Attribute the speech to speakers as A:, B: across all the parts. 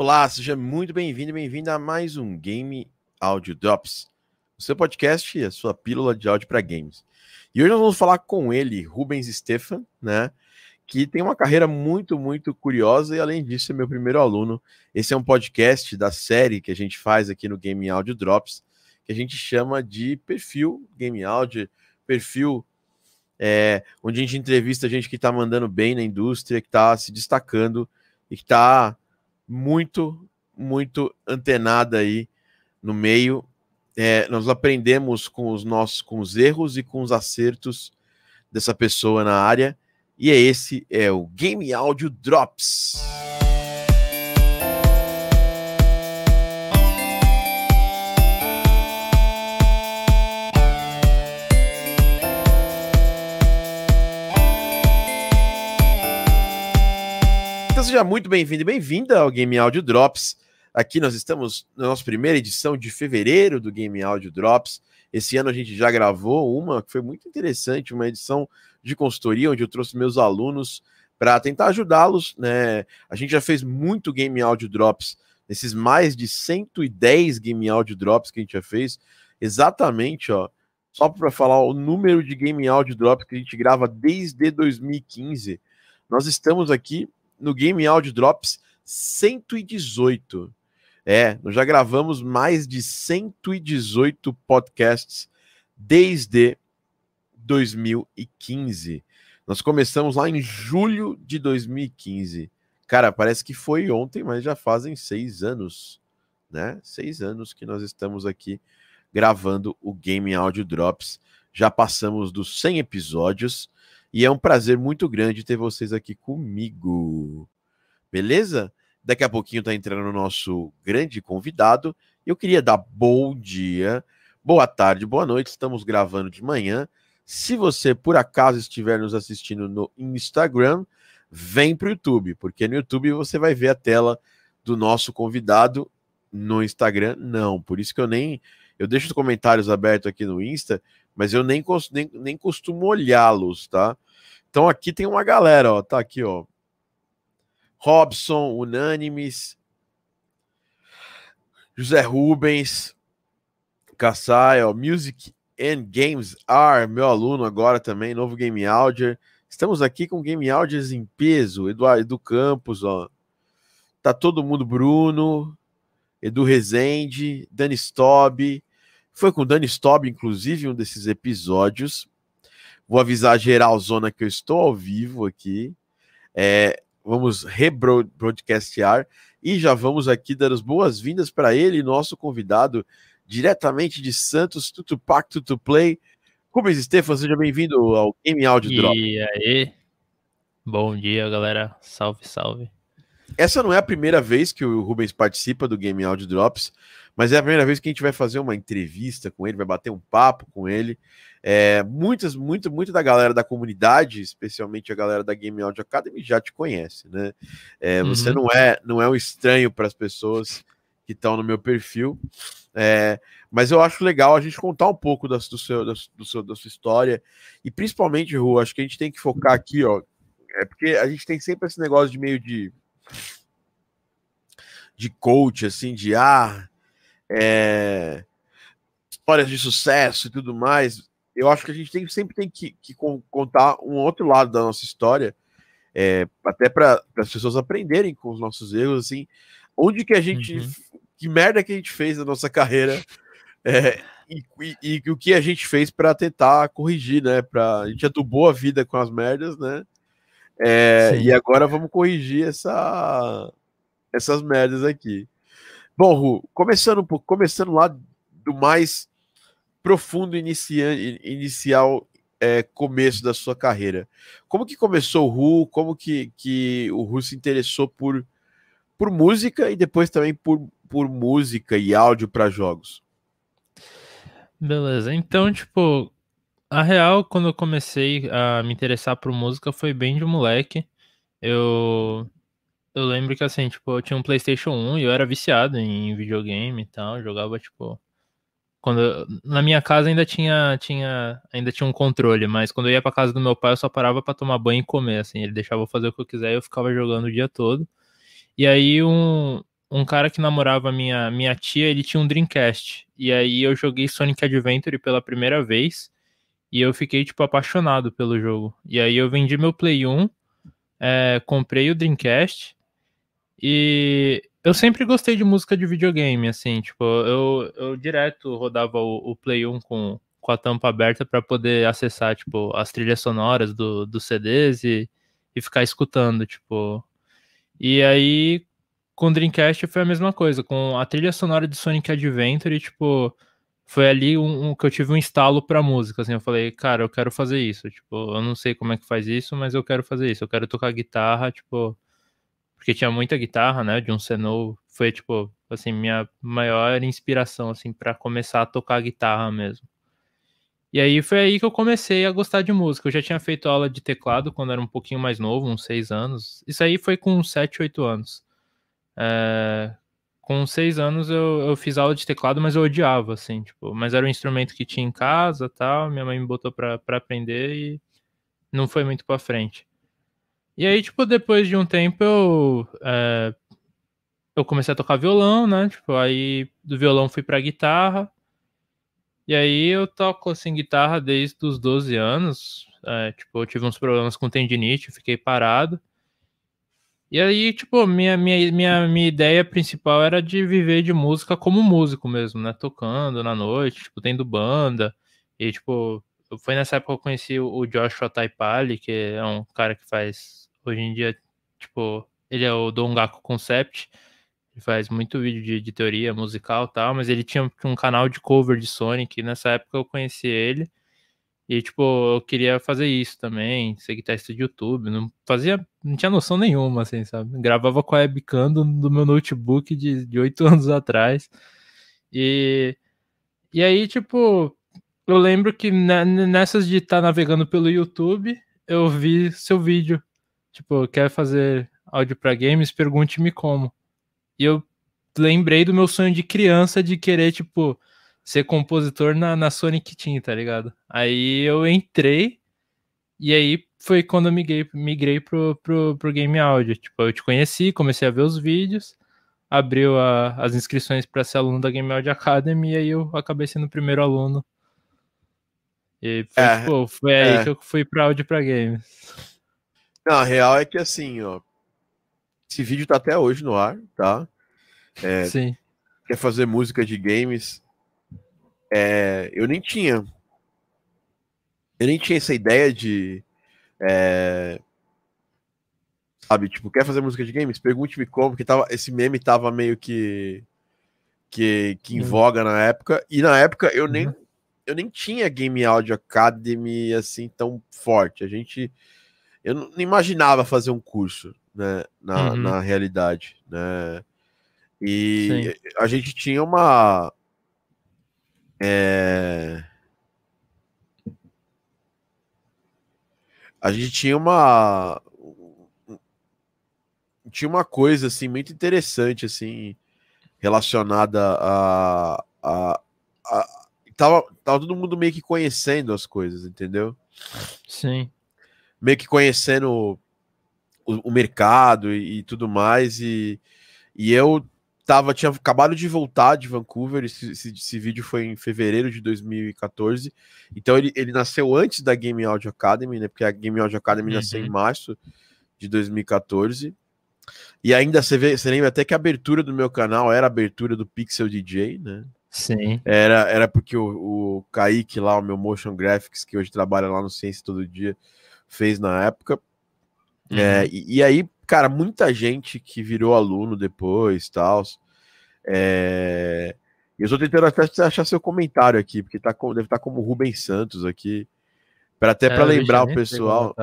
A: Olá, seja muito bem-vindo e bem-vinda a mais um Game Audio Drops, o seu podcast e a sua pílula de áudio para games. E hoje nós vamos falar com ele, Rubens Stefan, né? Que tem uma carreira muito, muito curiosa e, além disso, é meu primeiro aluno. Esse é um podcast da série que a gente faz aqui no Game Audio Drops, que a gente chama de perfil Game Audio, perfil é, onde a gente entrevista gente que está mandando bem na indústria, que está se destacando e que está muito, muito antenada aí no meio. É, nós aprendemos com os nossos com os erros e com os acertos dessa pessoa na área. E é esse é o Game Audio Drops. Seja muito bem-vindo e bem-vinda ao Game Audio Drops. Aqui nós estamos na nossa primeira edição de fevereiro do Game Audio Drops. Esse ano a gente já gravou uma que foi muito interessante, uma edição de consultoria, onde eu trouxe meus alunos para tentar ajudá-los. Né? A gente já fez muito Game Audio Drops, nesses mais de 110 Game Audio Drops que a gente já fez, exatamente, ó, só para falar o número de Game Audio Drops que a gente grava desde 2015. Nós estamos aqui no Game Audio Drops 118. É, nós já gravamos mais de 118 podcasts desde 2015. Nós começamos lá em julho de 2015. Cara, parece que foi ontem, mas já fazem seis anos, né? Seis anos que nós estamos aqui gravando o Game Audio Drops. Já passamos dos 100 episódios. E é um prazer muito grande ter vocês aqui comigo. Beleza? Daqui a pouquinho está entrando o nosso grande convidado. Eu queria dar bom dia, boa tarde, boa noite. Estamos gravando de manhã. Se você por acaso estiver nos assistindo no Instagram, vem para o YouTube, porque no YouTube você vai ver a tela do nosso convidado. No Instagram, não. Por isso que eu nem. Eu deixo os comentários abertos aqui no Insta, mas eu nem, nem, nem costumo olhá-los, tá? Então aqui tem uma galera, ó, tá aqui, ó. Robson, Unânimes, José Rubens, Kassai, ó, Music and Games Are, meu aluno agora também, novo Game Audio. Estamos aqui com Game Audios em peso, Eduardo Edu Campos, ó. Tá todo mundo, Bruno, Edu Rezende, Dani Stobb, foi com o Dani Stobb, inclusive, um desses episódios. Vou avisar a geral zona que eu estou ao vivo aqui. É, vamos rebroadcastear e já vamos aqui dar as boas-vindas para ele, nosso convidado, diretamente de Santos, Tutupac Tutuplay. Rubens Stefan, seja bem-vindo ao Game Audio Drop.
B: E aí? Bom dia, galera. Salve, salve.
A: Essa não é a primeira vez que o Rubens participa do Game Audio Drops. Mas é a primeira vez que a gente vai fazer uma entrevista com ele, vai bater um papo com ele. É, muitas, muito, muito da galera da comunidade, especialmente a galera da Game Audio Academy, já te conhece, né? É, uhum. Você não é, não é um estranho para as pessoas que estão no meu perfil. É, mas eu acho legal a gente contar um pouco da, do seu, da, do seu, da sua história. E principalmente, Ru, acho que a gente tem que focar aqui, ó. É porque a gente tem sempre esse negócio de meio de. de coach, assim, de ah, é, histórias de sucesso e tudo mais, eu acho que a gente tem, sempre tem que, que contar um outro lado da nossa história, é, até para as pessoas aprenderem com os nossos erros, assim, onde que a gente, uhum. que merda que a gente fez na nossa carreira, é, e, e, e, o que a gente fez para tentar corrigir, né? Pra, a gente adubou a vida com as merdas, né? É, e agora vamos corrigir essa, essas merdas aqui. Bom, Ru, começando, começando lá do mais profundo inicia, inicial é, começo da sua carreira. Como que começou o Ru? Como que, que o Ru se interessou por, por música e depois também por, por música e áudio para jogos?
B: Beleza, então, tipo, a real, quando eu comecei a me interessar por música foi bem de moleque. Eu eu lembro que assim, tipo, eu tinha um PlayStation 1 e eu era viciado em videogame e tal, jogava tipo quando eu, na minha casa ainda tinha tinha ainda tinha um controle, mas quando eu ia para casa do meu pai eu só parava para tomar banho e comer assim, ele deixava eu fazer o que eu quiser e eu ficava jogando o dia todo. E aí um um cara que namorava minha, minha tia, ele tinha um Dreamcast. E aí eu joguei Sonic Adventure pela primeira vez. E eu fiquei, tipo, apaixonado pelo jogo. E aí eu vendi meu Play 1, é, comprei o Dreamcast. E eu sempre gostei de música de videogame, assim, tipo, eu, eu direto rodava o, o Play 1 com, com a tampa aberta para poder acessar, tipo, as trilhas sonoras do, dos CDs e, e ficar escutando, tipo. E aí, com o Dreamcast foi a mesma coisa, com a trilha sonora de Sonic Adventure, tipo, foi ali um, um, que eu tive um instalo pra música, assim, eu falei, cara, eu quero fazer isso, tipo, eu não sei como é que faz isso, mas eu quero fazer isso, eu quero tocar guitarra, tipo, porque tinha muita guitarra, né, de um Senou, foi, tipo, assim, minha maior inspiração, assim, para começar a tocar guitarra mesmo. E aí foi aí que eu comecei a gostar de música. Eu já tinha feito aula de teclado quando era um pouquinho mais novo, uns seis anos. Isso aí foi com sete, oito anos. É, com seis anos eu, eu fiz aula de teclado, mas eu odiava, assim, tipo, mas era um instrumento que tinha em casa tal, minha mãe me botou pra aprender e não foi muito pra frente. E aí, tipo, depois de um tempo eu, é, eu comecei a tocar violão, né, tipo, aí do violão fui pra guitarra, e aí eu toco, assim, guitarra desde os 12 anos, é, tipo, eu tive uns problemas com tendinite, fiquei parado, e aí, tipo, minha, minha, minha, minha ideia principal era de viver de música como músico mesmo, né? Tocando na noite, tipo, tendo banda. E, tipo, foi nessa época que eu conheci o Joshua Taipali, que é um cara que faz, hoje em dia, tipo, ele é o Dongaku Concept. Ele faz muito vídeo de, de teoria musical e tal, mas ele tinha um canal de cover de Sonic. Nessa época eu conheci ele. E, tipo, eu queria fazer isso também, ser guitarrista de YouTube. Não fazia, não tinha noção nenhuma, assim, sabe? Gravava com a webcam do, do meu notebook de oito anos atrás. E, e aí, tipo, eu lembro que nessas de estar tá navegando pelo YouTube, eu vi seu vídeo. Tipo, quer fazer áudio para games? Pergunte-me como. E eu lembrei do meu sonho de criança de querer, tipo, ser compositor na, na Sonic Team, tá ligado? Aí eu entrei e aí foi quando eu migrei, migrei pro, pro, pro Game Audio. Tipo, eu te conheci, comecei a ver os vídeos, abriu a, as inscrições para ser aluno da Game Audio Academy e aí eu acabei sendo o primeiro aluno. E foi, é, tipo, foi aí é. que eu fui pra áudio pra games.
A: Não, a real é que assim, ó. Esse vídeo tá até hoje no ar, tá?
B: É, Sim.
A: Quer fazer música de games? é, eu nem tinha. Eu nem tinha essa ideia de. É, sabe, tipo, quer fazer música de games? Pergunte-me como, porque tava, esse meme tava meio que. Que, que em uhum. voga na época. E na época eu nem. Uhum. Eu nem tinha Game Audio Academy assim tão forte. A gente. Eu não imaginava fazer um curso, né? Na, uhum. na realidade, né? E Sim. a gente tinha uma, é... A gente tinha uma tinha uma coisa assim muito interessante assim relacionada a, a, a, tava, tava todo mundo meio que conhecendo as coisas, entendeu?
B: Sim.
A: Meio que conhecendo o, o mercado e, e, tudo mais e, e eu tava, tinha acabado de voltar de Vancouver, esse, esse, esse, vídeo foi em fevereiro de 2014, então ele, ele nasceu antes da Game Audio Academy, né, porque a Game Audio Academy uhum. nasceu em uhum. março de 2014, e ainda você, vê, você lembra até que a abertura do meu canal era a abertura do Pixel DJ, né?
B: Sim.
A: Era, era porque o, o Kaique lá, o meu motion graphics, que hoje trabalha lá no Ciência Todo Dia, fez na época. É, uhum. É, e, e, aí, cara, muita gente que virou aluno depois, tal. É... Eu estou tentando até achar seu comentário aqui, porque tá com, deve estar tá como Rubens Santos aqui, para até é, para lembrar o pessoal.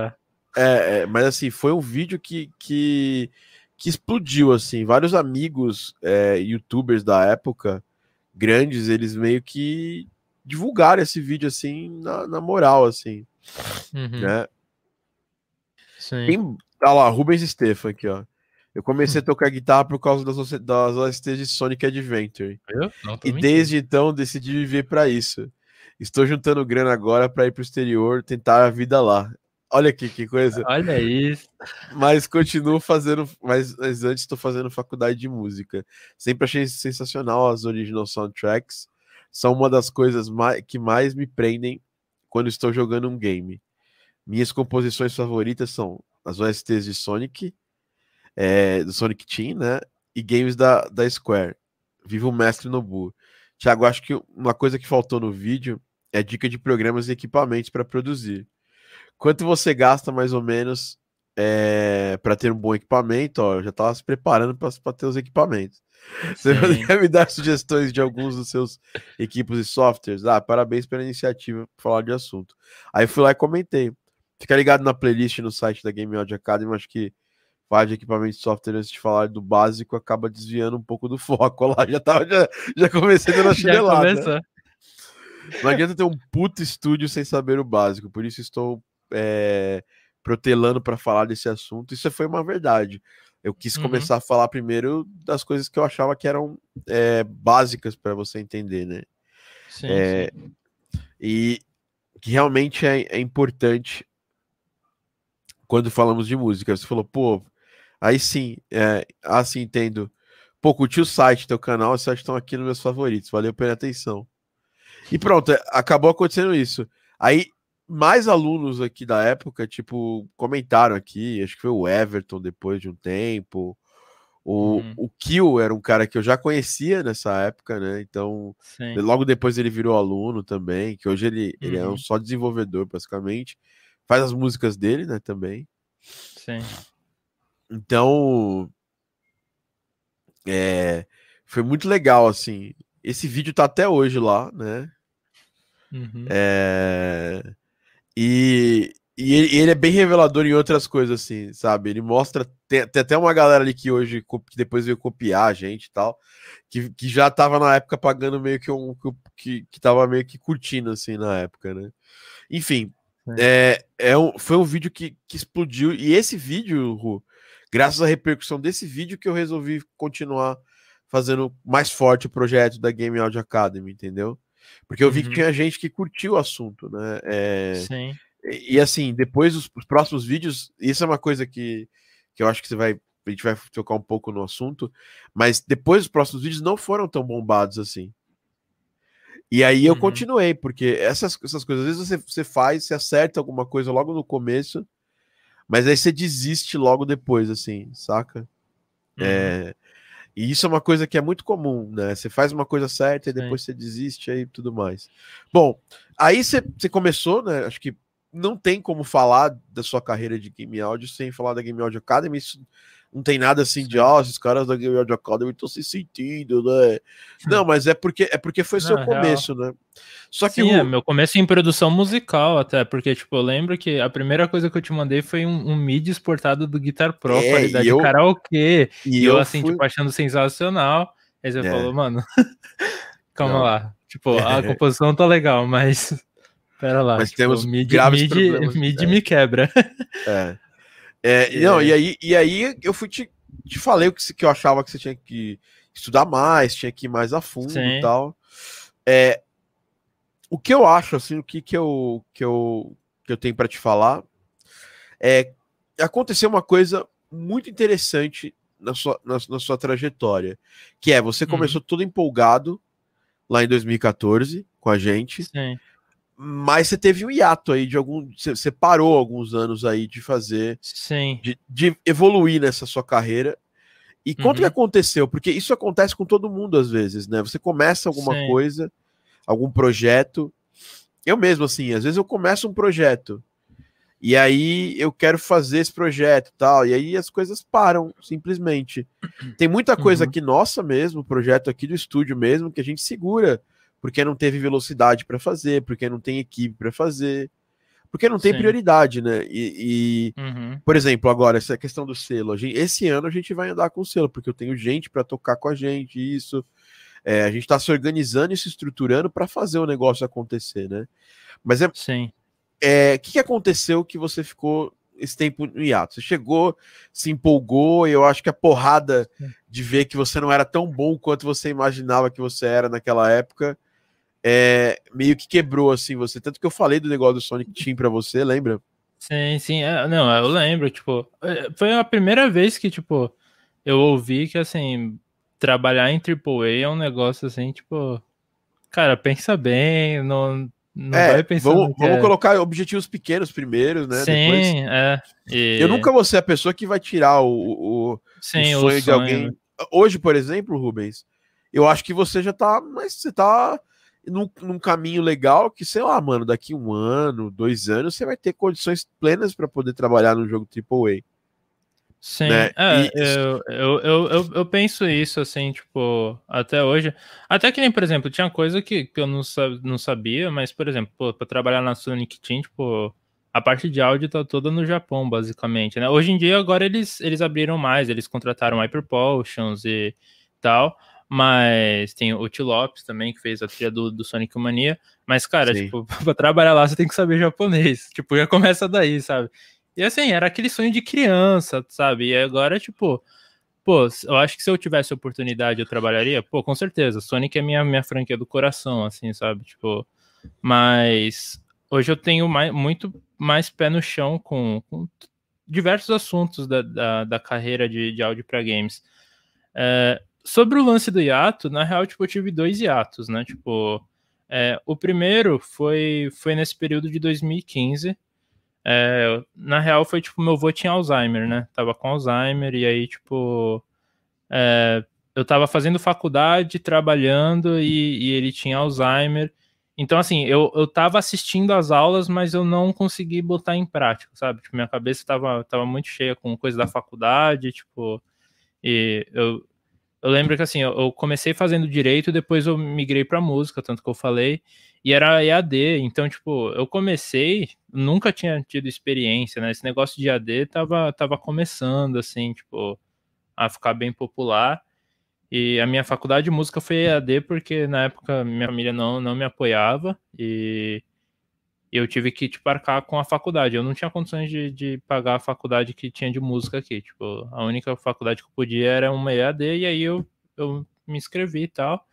A: É, é, mas assim, foi um vídeo que, que, que explodiu, assim, vários amigos é, youtubers da época, grandes, eles meio que divulgaram esse vídeo, assim, na, na moral, assim, uhum. né?
B: Sim. Tem,
A: Olha lá, Rubens Stefan aqui, ó. Eu comecei a hum. tocar guitarra por causa das, das OSTs de Sonic Adventure. Não, e desde então decidi viver para isso. Estou juntando grana agora para ir pro exterior tentar a vida lá. Olha aqui que coisa.
B: Olha isso.
A: Mas continuo fazendo. Mas, mas antes estou fazendo faculdade de música. Sempre achei sensacional as original soundtracks. São uma das coisas mais, que mais me prendem quando estou jogando um game. Minhas composições favoritas são as OSTs de Sonic, é, do Sonic Team, né? E games da, da Square. Viva o mestre Nobu. Tiago, acho que uma coisa que faltou no vídeo é dica de programas e equipamentos para produzir. Quanto você gasta mais ou menos é, para ter um bom equipamento? Ó, eu já estava se preparando para ter os equipamentos. Você poderia me dar sugestões de alguns dos seus equipos e softwares? Ah, parabéns pela iniciativa para falar de assunto. Aí fui lá e comentei. Fica ligado na playlist no site da Game Audio Academy, acho que falar de equipamento de software antes de falar do básico acaba desviando um pouco do foco lá. Já, tava, já, já comecei dando a chinelada. Não adianta ter um puto estúdio sem saber o básico, por isso estou é, protelando para falar desse assunto. Isso foi uma verdade. Eu quis uhum. começar a falar primeiro das coisas que eu achava que eram é, básicas para você entender, né? Sim, é, sim. E que realmente é, é importante quando falamos de música. Você falou, pô, aí sim, é, assim entendo. Pô, curti o site, teu canal, vocês estão aqui nos meus favoritos, valeu pela atenção. E pronto, é, acabou acontecendo isso. Aí, mais alunos aqui da época, tipo, comentaram aqui, acho que foi o Everton depois de um tempo. O, uhum. o Kill era um cara que eu já conhecia nessa época, né? Então, Sim. logo depois ele virou aluno também, que hoje ele, uhum. ele é um uhum. só desenvolvedor, basicamente faz as músicas dele, né, também.
B: Sim.
A: Então, é, foi muito legal, assim. Esse vídeo tá até hoje lá, né? Uhum. É, e, e ele, ele, é bem revelador em outras coisas, assim, sabe? Ele mostra. Tem, tem, até uma galera ali que hoje, que depois veio copiar a gente e tal, que, que já tava na época pagando meio que um. Que, que tava meio que curtindo, assim, na época, né? Enfim, é, é um, foi um vídeo que, que explodiu. E esse vídeo, Ru, graças à repercussão desse vídeo, que eu resolvi continuar fazendo mais forte o projeto da Game Audio Academy, entendeu? Porque eu vi uhum. que tinha gente que curtiu o assunto, né? É,
B: Sim.
A: E, e assim, depois os, os, próximos vídeos, isso é uma coisa que, que eu acho que você vai. A gente vai tocar um pouco no assunto, mas depois os próximos vídeos não foram tão bombados assim. E aí eu uhum. continuei, porque essas, essas coisas, às vezes você, você faz, você acerta alguma coisa logo no começo, mas aí você desiste logo depois, assim, saca? Uhum. É, e isso é uma coisa que é muito comum, né? Você faz uma coisa certa e depois você desiste aí tudo mais. Bom, aí você, você começou, né? Acho que não tem como falar da sua carreira de Game Audio sem falar da Game Audio Academy. Isso não tem nada assim de, ó, oh, esses caras da Game Audio Academy estão se sentindo, né? Não, mas é porque é porque foi não, seu começo, real. né?
B: Só que Sim, o... é, meu começo em produção musical até, porque, tipo, eu lembro que a primeira coisa que eu te mandei foi um, um MIDI exportado do Guitar Pro, é, qualidade eu... karaokê, e, e eu, eu, assim, fui... tipo, achando sensacional, aí você é. falou, mano, calma não. lá, tipo, a composição tá legal, mas... Pera lá,
A: mas tipo, temos
B: MIDI, MIDI, MIDI me quebra.
A: É. É, não, e aí, e aí eu fui te, te falei o que, que eu achava que você tinha que estudar mais, tinha que ir mais a fundo Sim. e tal. É, o que eu acho, assim, o que, que, eu, que, eu, que eu tenho para te falar é aconteceu uma coisa muito interessante na sua, na, na sua trajetória, que é você uhum. começou todo empolgado lá em 2014 com a gente.
B: Sim
A: mas você teve um hiato aí de algum. Você parou alguns anos aí de fazer.
B: Sim.
A: De, de evoluir nessa sua carreira. E uhum. quanto que aconteceu? Porque isso acontece com todo mundo às vezes, né? Você começa alguma Sim. coisa, algum projeto. Eu mesmo, assim, às vezes eu começo um projeto. E aí eu quero fazer esse projeto tal. E aí as coisas param, simplesmente. Tem muita coisa uhum. aqui nossa mesmo, projeto aqui do estúdio mesmo, que a gente segura porque não teve velocidade para fazer, porque não tem equipe para fazer, porque não tem Sim. prioridade, né? E, e uhum. por exemplo, agora, essa questão do selo, gente, esse ano a gente vai andar com o selo, porque eu tenho gente para tocar com a gente, isso. É, a gente está se organizando e se estruturando para fazer o negócio acontecer, né? Mas é.
B: Sim.
A: É, o que, que aconteceu que você ficou esse tempo no hiato? Você chegou, se empolgou, e eu acho que a porrada de ver que você não era tão bom quanto você imaginava que você era naquela época é, meio que quebrou assim você. Tanto que eu falei do negócio do Sonic Team para você, lembra?
B: Sim, sim. É, não, eu lembro, tipo, é, foi a primeira vez que, tipo, eu ouvi que, assim, trabalhar em AAA é um negócio, assim, tipo, cara, pensa bem, não, não
A: é,
B: vai pensando
A: vamos, vamos
B: é...
A: colocar objetivos pequenos primeiro, né?
B: Sim, Depois... é.
A: E... Eu nunca vou ser a pessoa que vai tirar o, o, Sim, o sonho, o sonho de alguém. Hoje, por exemplo, Rubens, eu acho que você já tá, mas você tá num, num, caminho legal que, sei lá, mano, daqui um ano, dois anos, você vai ter condições plenas para poder trabalhar no jogo AAA.
B: Sim, né? é, eu, eu, eu, eu, penso isso, assim, tipo, até hoje. Até que nem, por exemplo, tinha coisa que, que eu não, não sabia, mas, por exemplo, para trabalhar na Sonic Team, tipo, a parte de áudio tá toda no Japão, basicamente, né? Hoje em dia, agora eles, eles abriram mais, eles contrataram Hyper Potions e tal, mas tem o Tio Lopes também, que fez a trilha do, do Sonic Mania. Mas, cara, Sim. tipo, pra trabalhar lá você tem que saber japonês. Tipo, já começa daí, sabe? E assim, era aquele sonho de criança, sabe? E agora, tipo, pô, eu acho que se eu tivesse oportunidade eu trabalharia, pô, com certeza. Sonic é minha, minha franquia do coração, assim, sabe? Tipo, mas hoje eu tenho mais, muito mais pé no chão com, com diversos assuntos da, da, da carreira de, de áudio para games. É, sobre o lance do hiato, na real, tipo, eu tive dois hiatos, né? Tipo, é, o primeiro foi, foi nesse período de 2015. É, na real, foi tipo, meu avô tinha Alzheimer, né? Tava com Alzheimer, e aí, tipo, é, eu tava fazendo faculdade, trabalhando, e, e, ele tinha Alzheimer. Então, assim, eu, eu tava assistindo as aulas, mas eu não consegui botar em prática, sabe? Tipo, minha cabeça tava, tava muito cheia com coisa da faculdade, tipo, e eu, eu lembro que assim, eu, comecei fazendo direito, depois eu migrei para música, tanto que eu falei, e era EAD, então, tipo, eu comecei, nunca tinha tido experiência, né? Esse negócio de EAD tava, tava começando, assim, tipo, a ficar bem popular. E a minha faculdade de música foi EAD porque na época minha família não, não me apoiava e eu tive que tipo, arcar com a faculdade. Eu não tinha condições de, de pagar a faculdade que tinha de música aqui. Tipo, a única faculdade que eu podia era uma EAD, e aí eu, eu me inscrevi e tal.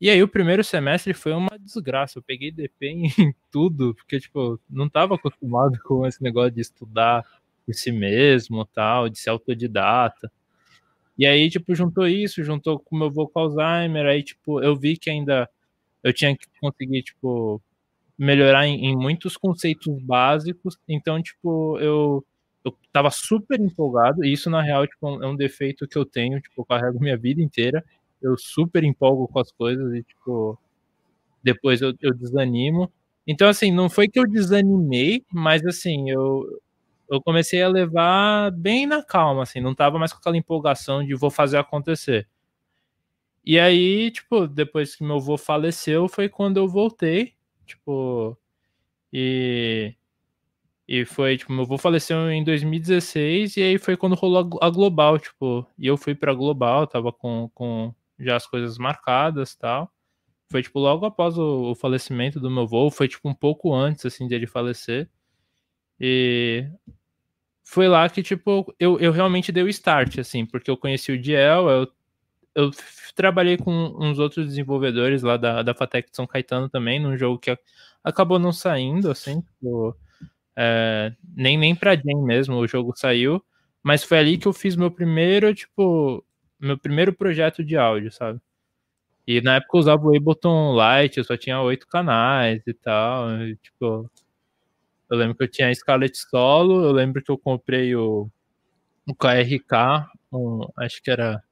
B: E aí o primeiro semestre foi uma desgraça. Eu peguei DP em tudo, porque, tipo, não estava acostumado com esse negócio de estudar por si mesmo, tal, de ser autodidata. E aí, tipo, juntou isso, juntou com o meu com Alzheimer, aí, tipo, eu vi que ainda eu tinha que conseguir, tipo, melhorar em, em, muitos conceitos básicos. Então, tipo, eu, eu tava super empolgado, e isso, na real, tipo, é um defeito que eu tenho, tipo, eu carrego minha vida inteira. Eu super empolgo com as coisas e, tipo, depois eu, eu desanimo. Então, assim, não foi que eu desanimei, mas, assim, eu, eu comecei a levar bem na calma, assim, não tava mais com aquela empolgação de vou fazer acontecer. E aí, tipo, depois que meu avô faleceu, foi quando eu voltei Tipo, e e foi, tipo, meu avô faleceu em 2016 e aí foi quando rolou a Global, tipo, e eu fui pra Global, tava com, com já as coisas marcadas tal. Foi, tipo, logo após o, o falecimento do meu avô, foi, tipo, um pouco antes, assim, de ele falecer. E foi lá que, tipo, eu, eu realmente dei o start, assim, porque eu conheci o Diel, eu eu trabalhei com uns outros desenvolvedores lá da, da Fatec de São Caetano também, num jogo que acabou não saindo, assim, tipo, é, nem, nem pra Jane mesmo o jogo saiu, mas foi ali que eu fiz meu primeiro, tipo, meu primeiro projeto de áudio, sabe? E na época eu usava o Ableton Lite, eu só tinha oito canais e tal, e, tipo, eu lembro que eu tinha a Scarlett Solo, eu lembro que eu comprei o, o KRK, um, acho que era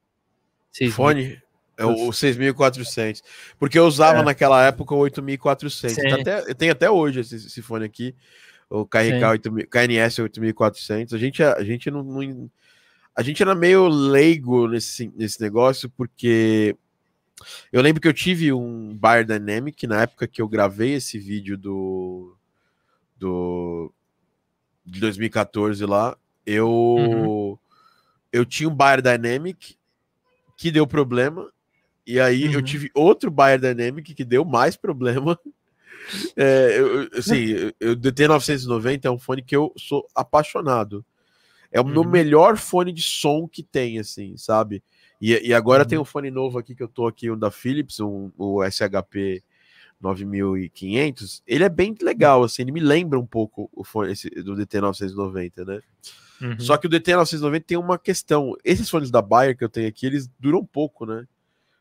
A: Fone? É o 6.400. Porque eu usava é. naquela época o 8.400. Tá tem até hoje esse, esse, fone aqui, o KRK 8, KNS 8.400. A gente, a gente não, não, A gente era meio leigo nesse, nesse negócio, porque eu lembro que eu tive um Bar Dynamic na época que eu gravei esse vídeo do. do de 2014 lá. Eu. Uhum. Eu tinha um Bar Dynamic que deu problema. E aí uhum. eu tive outro Bayer Dynamic que deu mais problema. É, eu, assim, eu, o DT990 é um fone que eu sou apaixonado. É o uhum. meu melhor fone de som que tem, assim, sabe? E, e agora uhum. tem um fone novo aqui que eu tô aqui, um da Philips, um, o SHP 9500, ele é bem legal, assim, ele me lembra um pouco o fone esse, do DT990, né? Uhum. Só que o DT990 tem uma questão, esses fones da Bayer que eu tenho aqui, eles duram pouco, né?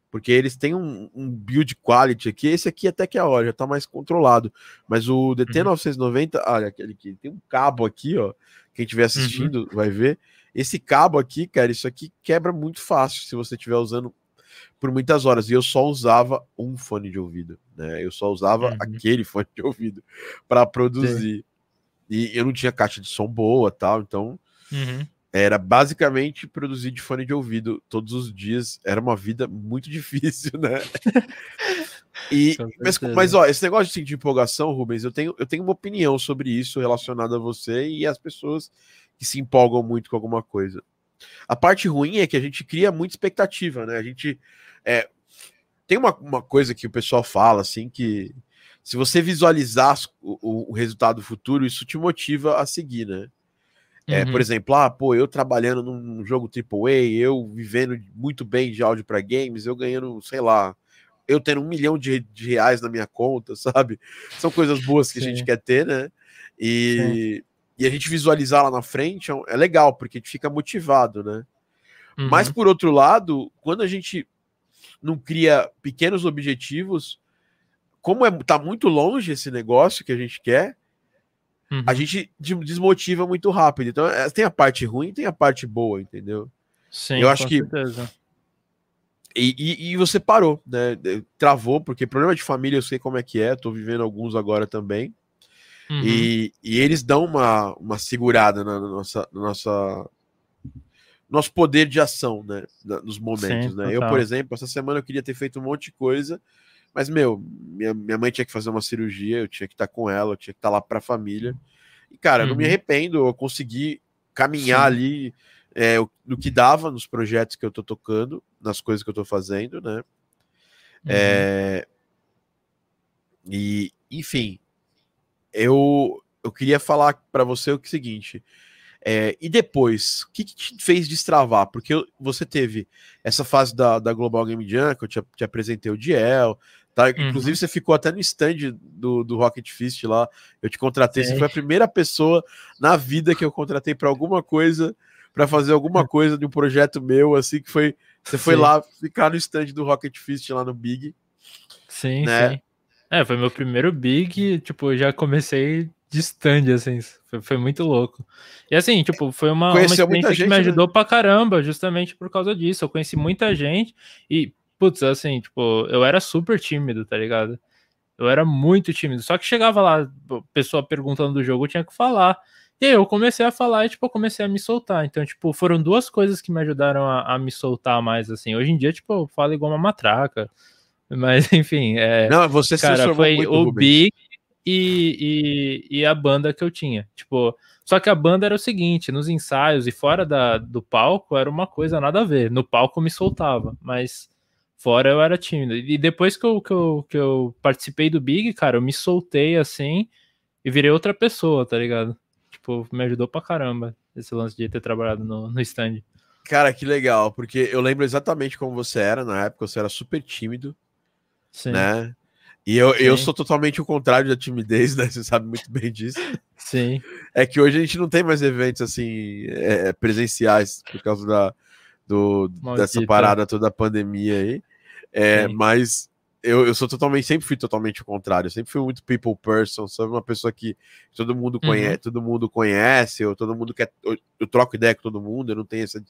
A: Porque eles têm um, um build quality aqui, esse aqui até que é a hora, já tá mais controlado, mas o DT990, uhum. olha, aquele aqui, tem um cabo aqui, ó, quem estiver assistindo uhum. vai ver, esse cabo aqui, cara, isso aqui quebra muito fácil se você estiver usando por muitas horas. E eu só usava um fone de ouvido, né? Eu só usava uhum. aquele fone de ouvido para produzir. Sim. E eu não tinha caixa de som boa, tal, então uhum. era basicamente produzir de fone de ouvido todos os dias. Era uma vida muito difícil, né? e mas, mas, ó, esse negócio assim, de empolgação, Rubens, eu tenho, eu tenho uma opinião sobre isso relacionada a você e as pessoas que se empolgam muito com alguma coisa. A parte ruim é que a gente cria muita expectativa, né? A gente é, tem uma, uma coisa que o pessoal fala assim que se você visualizar o, o resultado futuro, isso te motiva a seguir, né? É, uhum. Por exemplo, ah, pô, eu trabalhando num jogo AAA, eu vivendo muito bem de áudio para games, eu ganhando, sei lá, eu tendo um milhão de, de, reais na minha conta, sabe? São coisas boas que Sim. a gente quer ter, né? E, e a gente visualizar lá na frente é, é legal, porque a gente fica motivado, né? Uhum. Mas por outro lado, quando a gente não cria pequenos objetivos, como é, tá muito longe esse negócio que a gente quer, uhum. a gente desmotiva muito rápido. Então, é, tem a parte ruim, tem a parte boa, entendeu?
B: Sim,
A: eu acho que e, e, e, você parou, né? Travou, porque problema de família eu sei como é que é, tô vivendo alguns agora também. Uhum. E, e, eles dão uma, uma segurada na, na nossa, na nossa nosso poder de ação, né? Nos momentos, Sim, né? Eu, por exemplo, essa semana eu queria ter feito um monte de coisa, mas, meu, minha, minha mãe tinha que fazer uma cirurgia, eu tinha que estar com ela, eu tinha que estar lá para a família. E, cara, uhum. eu não me uhum. arrependo, eu consegui caminhar Sim. ali é, no que dava nos projetos que eu tô tocando, nas coisas que eu tô fazendo, né? Uhum. É, e, enfim, eu, eu queria falar para você o seguinte. É, e depois, o que, que, te fez destravar? Porque você teve essa fase da, da Global Game Jam, que eu te, te apresentei o Diel, tá? Uhum. Inclusive você ficou até no stand do, do Rocket Fist lá. Eu te contratei, é. você foi a primeira pessoa na vida que eu contratei para alguma coisa, para fazer alguma coisa de um projeto meu, assim, que foi. Você foi sim. lá ficar no stand do Rocket Fist lá no Big.
B: Sim, né? sim. É, foi meu primeiro big, tipo, já comecei de stand, assim, foi, foi, muito louco. E assim, tipo, foi uma, uma experiência gente, que me né? ajudou né? pra caramba, justamente por causa disso. Eu conheci muita gente e, putz, assim, tipo, eu era super tímido, tá ligado? Eu era muito tímido. Só que chegava lá, pessoa perguntando do jogo, eu tinha que falar. E aí eu comecei a falar e, tipo, eu comecei a me soltar. Então, tipo, foram duas coisas que me ajudaram a, a me soltar mais, assim. Hoje em dia, tipo, eu falo igual uma matraca. Mas, enfim, é,
A: Não, você
B: cara, foi muito, o. Big e, e, e, a banda que eu tinha. Tipo, só que a banda era o seguinte: nos ensaios e fora da, do palco era uma coisa nada a ver. No palco eu me soltava, mas fora eu era tímido. E depois que eu, que eu, que eu participei do Big, cara, eu me soltei assim e virei outra pessoa, tá ligado? Tipo, me ajudou pra caramba esse lance de ter trabalhado no, no stand.
A: Cara, que legal, porque eu lembro exatamente como você era na época, você era super tímido. Sim. né? E eu, eu sou totalmente o contrário da timidez, né? Você sabe muito bem disso.
B: Sim.
A: É que hoje a gente não tem mais eventos assim é, presenciais por causa da, do, dessa parada toda da pandemia aí. É, mas eu, eu sou totalmente, sempre fui totalmente o contrário. Eu sempre fui muito people person, sabe? Uma pessoa que todo mundo conhece, uhum. todo mundo conhece, ou todo mundo quer. Eu, eu, troco ideia com todo mundo, eu não tenho essa,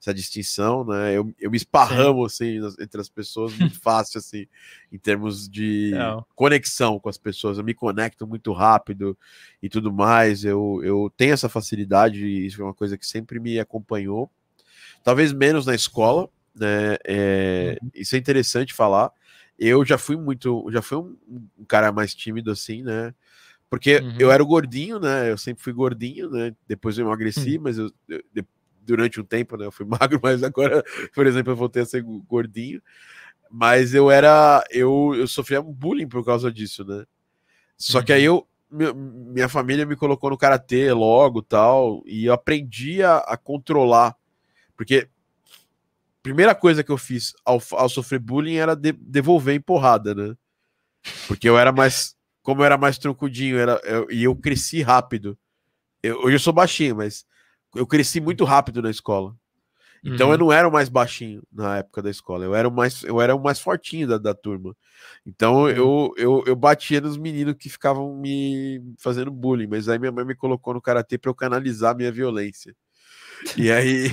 A: essa distinção, né? Eu, eu me esparramo assim entre as pessoas muito fácil, assim, em termos de não. conexão com as pessoas. Eu me conecto muito rápido e tudo mais. Eu, eu tenho essa facilidade, isso é uma coisa que sempre me acompanhou. Talvez menos na escola, né? É, uhum. Isso é interessante falar eu já fui muito, já fui um, um cara mais tímido assim, né? Porque uhum. eu era gordinho, né? Eu sempre fui gordinho, né? Depois eu emagreci, uhum. mas eu, eu, durante um tempo, né? Eu fui magro, mas agora, por exemplo, eu voltei a ser gordinho. Mas eu era, eu, eu sofria bullying por causa disso, né? Só que aí uhum. eu, minha família me colocou no karatê logo, tal, e eu aprendi a, a controlar, porque primeira coisa que eu fiz ao, ao sofrer bullying era de, devolver em porrada, né? Porque eu era mais. Como eu era mais troncudinho era, eu, e eu cresci rápido. Eu, hoje eu sou baixinho, mas eu cresci muito rápido na escola. Então uhum. eu não era o mais baixinho na época da escola, eu era o mais, eu era o mais fortinho da, da turma. Então eu, eu, eu batia nos meninos que ficavam me fazendo bullying, mas aí minha mãe me colocou no karatê para eu canalizar minha violência. E aí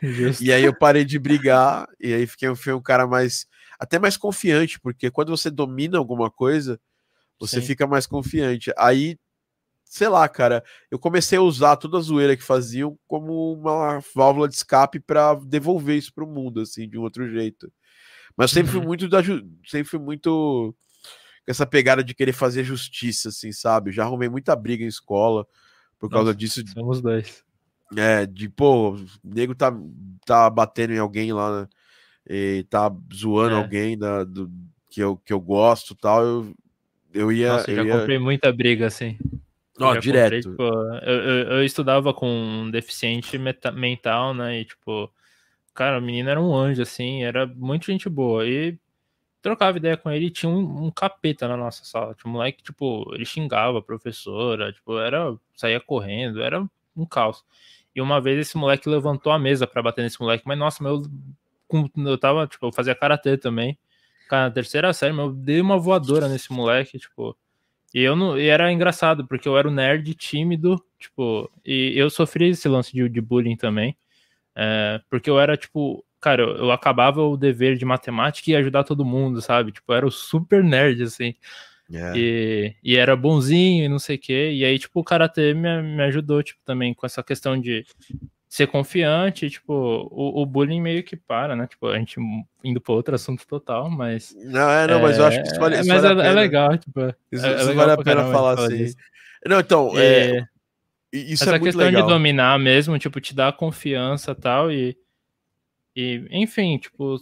A: e aí eu parei de brigar e aí fiquei, fiquei um cara mais até mais confiante, porque quando você domina alguma coisa, você Sim. fica mais confiante. Aí sei lá, cara, eu comecei a usar toda a zoeira que faziam como uma válvula de escape para devolver isso para o mundo, assim, de um outro jeito. Mas sempre fui uhum. muito da, sempre fui muito com essa pegada de querer fazer justiça, assim, sabe? Já arrumei muita briga em escola por causa Nossa, disso.
B: Somos dois.
A: É, de pô, o nego tá, tá batendo em alguém lá, né? E tá zoando é. alguém da, do, que, eu, que eu gosto tal. Eu, eu ia.
B: Nossa,
A: eu
B: já
A: ia...
B: comprei muita briga, assim.
A: Ó, oh, direto.
B: Comprei, tipo, eu, eu, eu, estudava com um deficiente mental, né? E, tipo, cara, o menino era um anjo, assim, era muito gente boa. E trocava ideia com ele e tinha um, um, capeta na nossa sala. Tinha um moleque, tipo, ele xingava a professora, tipo, era, saía correndo, era um caos. E uma vez esse moleque levantou a mesa para bater nesse moleque, mas nossa, meu, eu tava, tipo, eu fazia karatê também. Cara, na terceira série, mas eu dei uma voadora nesse moleque, tipo, e eu não. E era engraçado, porque eu era um nerd tímido, tipo, e eu sofri esse lance de, de bullying também. É, porque eu era, tipo, cara, eu, eu, acabava o dever de matemática e ajudar todo mundo, sabe? Tipo, eu era o super nerd, assim. Yeah. E, e era bonzinho e não sei o quê. E aí, tipo, o Karatê me, me ajudou, tipo, também com essa questão de ser confiante, tipo, o, o, bullying meio que para, né? Tipo, a gente indo para outro assunto total, mas.
A: Não, é, não, é, mas eu acho que isso vale,
B: é,
A: isso
B: mas
A: vale
B: é, é, legal, tipo.
A: Isso,
B: é,
A: isso legal vale a pena falar assim. Disso. Não, então, é, isso
B: essa
A: é
B: questão
A: legal.
B: de dominar mesmo, tipo, te dar confiança tal, e e. enfim, tipo,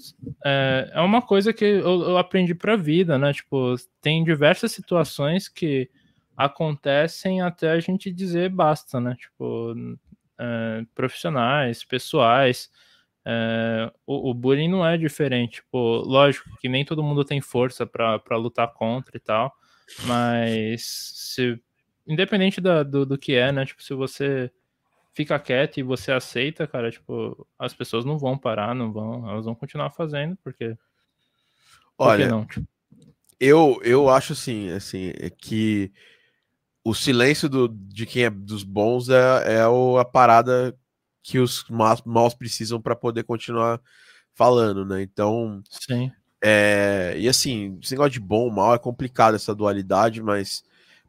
B: é, é uma coisa que eu, eu aprendi pra vida, né? Tipo, tem diversas situações que acontecem até a gente dizer basta, né? Tipo, é, profissionais, pessoais. É, o, o, bullying não é diferente. Tipo, lógico que nem todo mundo tem força para lutar contra e tal, mas se, independente da, do, do que é, né? Tipo, se você fica quieto e você aceita, cara, tipo, as pessoas não vão parar, não vão, elas vão continuar fazendo, porque.
A: Olha,
B: não? Tipo...
A: eu, eu acho assim, assim, é que o silêncio do, de quem é dos bons é, é o, a parada que os maus, maus precisam para poder continuar falando, né? Então,
B: Sim.
A: É, e assim, esse negócio de bom, mal é complicado essa dualidade, mas,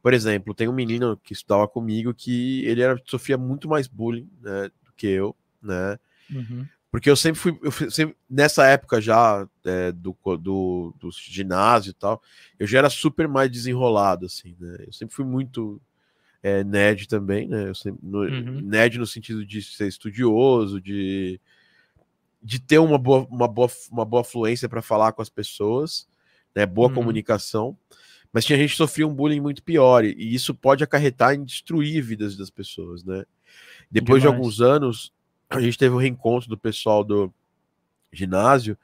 A: por exemplo, tem um menino que estudava comigo que ele era, sofria muito mais bullying né, do que eu, né?
B: Uhum.
A: Porque eu sempre fui, eu sempre, nessa época já é, do, do, do, ginásio e tal, eu já era super mais desenrolado, assim, né? Eu sempre fui muito é, nerd também, né? Eu sempre, no, uhum. Nerd no sentido de ser estudioso, de, de ter uma boa, uma boa, uma boa fluência para falar com as pessoas, né? Boa uhum. comunicação. Mas tinha gente que sofria um bullying muito pior, e, isso pode acarretar em destruir vidas das pessoas, né? Depois Demais. de alguns anos, a gente teve um reencontro do pessoal do ginásio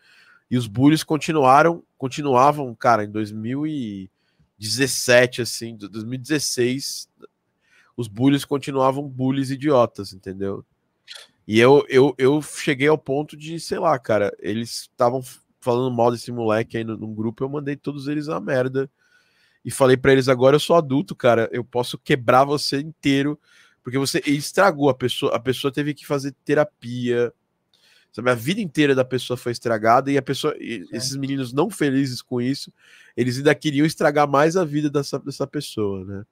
A: e os bullies continuaram, continuavam, cara, em 2017, assim, 2016, os bullies continuavam bullies idiotas, entendeu? E eu, eu, eu cheguei ao ponto de, sei lá, cara, eles estavam falando mal desse moleque aí num grupo, eu mandei todos eles a merda e falei para eles agora eu sou adulto, cara, eu posso quebrar você inteiro porque você estragou a pessoa, a pessoa teve que fazer terapia. Sabe, a vida inteira da pessoa foi estragada e a pessoa, e esses meninos não felizes com isso, eles ainda queriam estragar mais a vida dessa, dessa pessoa, né?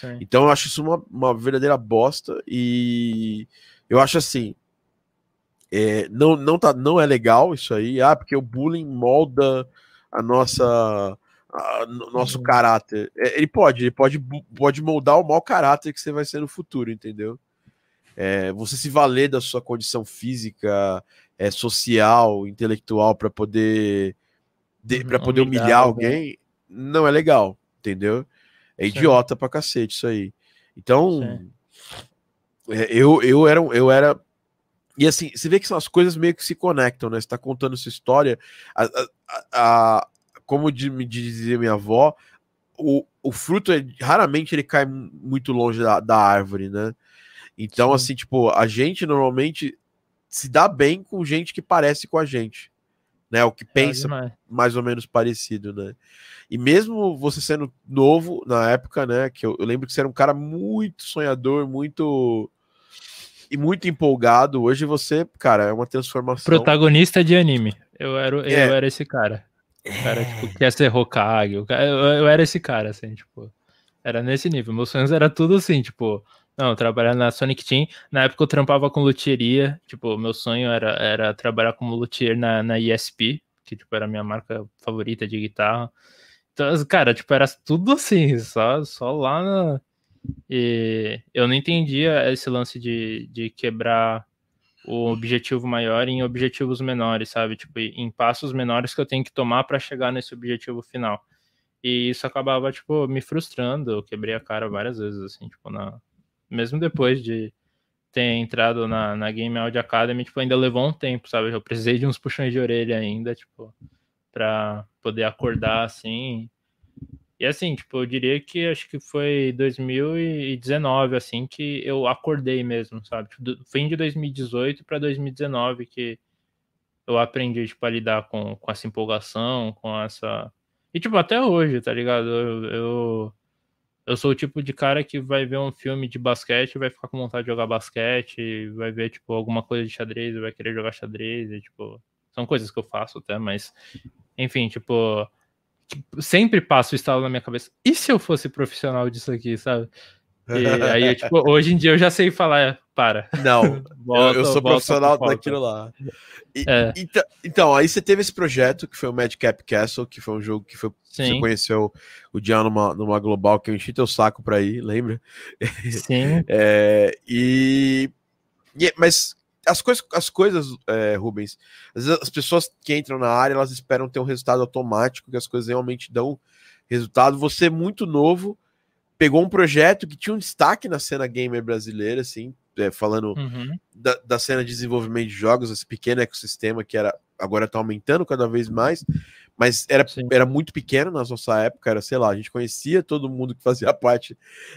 A: Sim. Então eu acho isso uma, uma verdadeira bosta e eu acho assim, é, não, não, tá, não é legal isso aí, ah, porque o bullying molda a nossa no nosso uhum. caráter. É, ele pode, ele pode, pode moldar o mau caráter que você vai ser no futuro, entendeu? É, você se valer da sua condição física, é, social, intelectual para poder para uhum, poder humilhar, humilhar alguém, não é legal, entendeu? É idiota pra cacete isso aí. Então, é, eu, eu era eu era e assim, você vê que são as coisas meio que se conectam, né? Você tá contando sua história, a, a, a como de, me dizia minha avó, o, o fruto é, raramente ele cai muito longe da, da árvore, né? Então, Sim. assim, tipo, a gente normalmente se dá bem com gente que parece com a gente, né? O que é pensa é mais ou menos parecido, né? E mesmo você sendo novo na época, né? Que eu, eu lembro que você era um cara muito sonhador, muito e muito empolgado. Hoje você, cara, é uma transformação.
B: Protagonista de anime. Eu era, eu é. era esse cara. O cara, tipo, quer ser Hokage. Eu, eu era esse cara, assim, tipo. Era nesse nível. Meus sonhos era tudo assim, tipo. Não, trabalhar na Sonic Team. Na época eu trampava com luthieria. Tipo, meu sonho era, era trabalhar como luthier na, na ESP, que, tipo, era a minha marca favorita de guitarra. Então, cara, tipo, era tudo assim, só, só lá na... E eu não entendia esse lance de, de quebrar o objetivo maior em objetivos menores, sabe? Tipo, em passos menores que eu tenho que tomar para chegar nesse objetivo final. E isso acabava, tipo, me frustrando. Eu quebrei a cara várias vezes, assim, tipo, na... mesmo depois de ter entrado na, na Game Audio Academy, tipo, ainda levou um tempo, sabe? Eu precisei de uns puxões de orelha ainda, tipo, para poder acordar assim. E assim, tipo, eu diria que acho que foi 2019 assim que eu acordei mesmo, sabe? Tipo, fim de 2018 para 2019 que eu aprendi tipo a lidar com, com essa empolgação, com essa e tipo até hoje, tá ligado? Eu, eu eu sou o tipo de cara que vai ver um filme de basquete, vai ficar com vontade de jogar basquete, vai ver tipo alguma coisa de xadrez, vai querer jogar xadrez, e, tipo, são coisas que eu faço até, mas enfim, tipo, sempre passa o estalo na minha cabeça. E se eu fosse profissional disso aqui, sabe? E aí, tipo, hoje em dia eu já sei falar, para.
A: Não, volta, eu, eu, sou profissional daquilo lá. E, é. então, então, aí você teve esse projeto que foi o Madcap Castle, que foi um jogo que foi, você conheceu o Dian numa, numa global que eu enchi teu saco pra ir, lembra?
B: Sim.
A: É, e, e, mas as coisas, as coisas é, Rubens, as pessoas que entram na área, elas esperam ter um resultado automático, que as coisas realmente dão resultado. Você, muito novo, pegou um projeto que tinha um destaque na cena gamer brasileira, assim, é, falando uhum. da, da, cena de desenvolvimento de jogos, esse pequeno ecossistema que era agora está aumentando cada vez mais, mas era, era muito pequeno na nossa época, era, sei lá, a gente conhecia todo mundo que fazia parte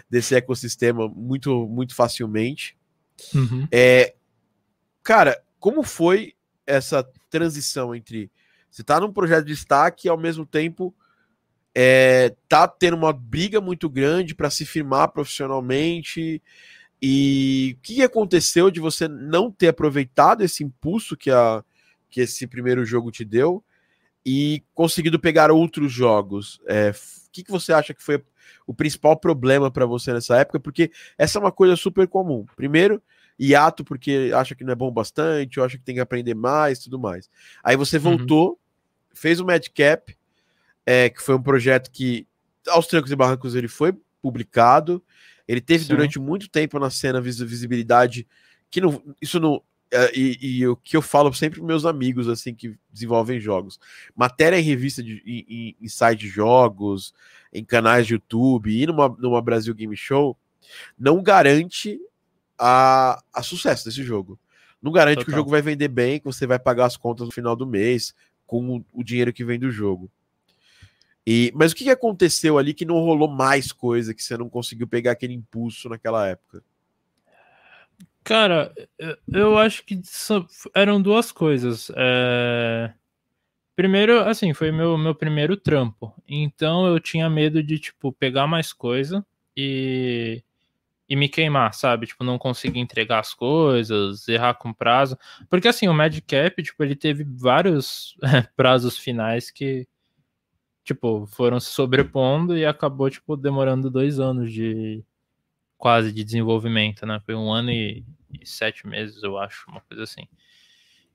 A: desse ecossistema muito, muito facilmente. Uhum. É, cara, como foi essa transição entre você tá num projeto de destaque e ao mesmo tempo é, tá tendo uma briga muito grande para se firmar profissionalmente e o que aconteceu de você não ter aproveitado esse impulso que, a, que esse primeiro jogo te deu e conseguido pegar outros jogos? É, o que, que você acha que foi o principal problema para você nessa época? Porque essa é uma coisa super comum. Primeiro, hiato porque acha que não é bom bastante, ou acha que tem que aprender mais, tudo mais. Aí você uhum. voltou, uhum. fez o Madcap, é, que foi um projeto que, aos trancos e barrancos, ele foi publicado. Ele teve Sim. durante muito tempo na cena visibilidade que não, isso não. É, e, e, o que eu falo sempre para meus amigos assim que desenvolvem jogos, matéria em revista de em, em site de jogos, em canais de YouTube e numa, numa Brasil Game Show não garante a, a sucesso desse jogo. Não garante Total. que o jogo vai vender bem, que você vai pagar as contas no final do mês com o, o dinheiro que vem do jogo. E, mas o que aconteceu ali que não rolou mais coisa, que você não conseguiu pegar aquele impulso naquela época?
B: Cara, eu acho que eram duas coisas. É... Primeiro, assim, foi meu, meu primeiro trampo. Então eu tinha medo de, tipo, pegar mais coisa e e me queimar, sabe? Tipo, não conseguir entregar as coisas, errar com prazo. Porque assim, o Madcap, tipo, ele teve vários prazos finais que, tipo, foram se sobrepondo e acabou, tipo, demorando dois anos de quase de desenvolvimento, né? Foi um ano e, e sete meses, eu acho, uma coisa assim.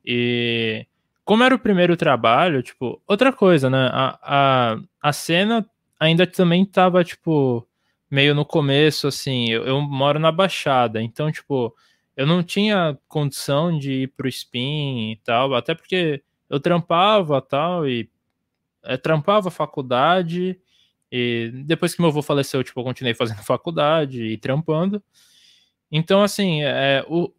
B: E como era o primeiro trabalho, tipo, outra coisa, né? A, a, a cena ainda também tava, tipo meio no começo, assim, eu, eu, moro na Baixada, então, tipo, eu não tinha condição de ir pro spin e tal, até porque eu trampava tal, e é, trampava faculdade, e depois que meu avô faleceu, tipo, eu continuei fazendo faculdade e trampando. Então, assim, é, o,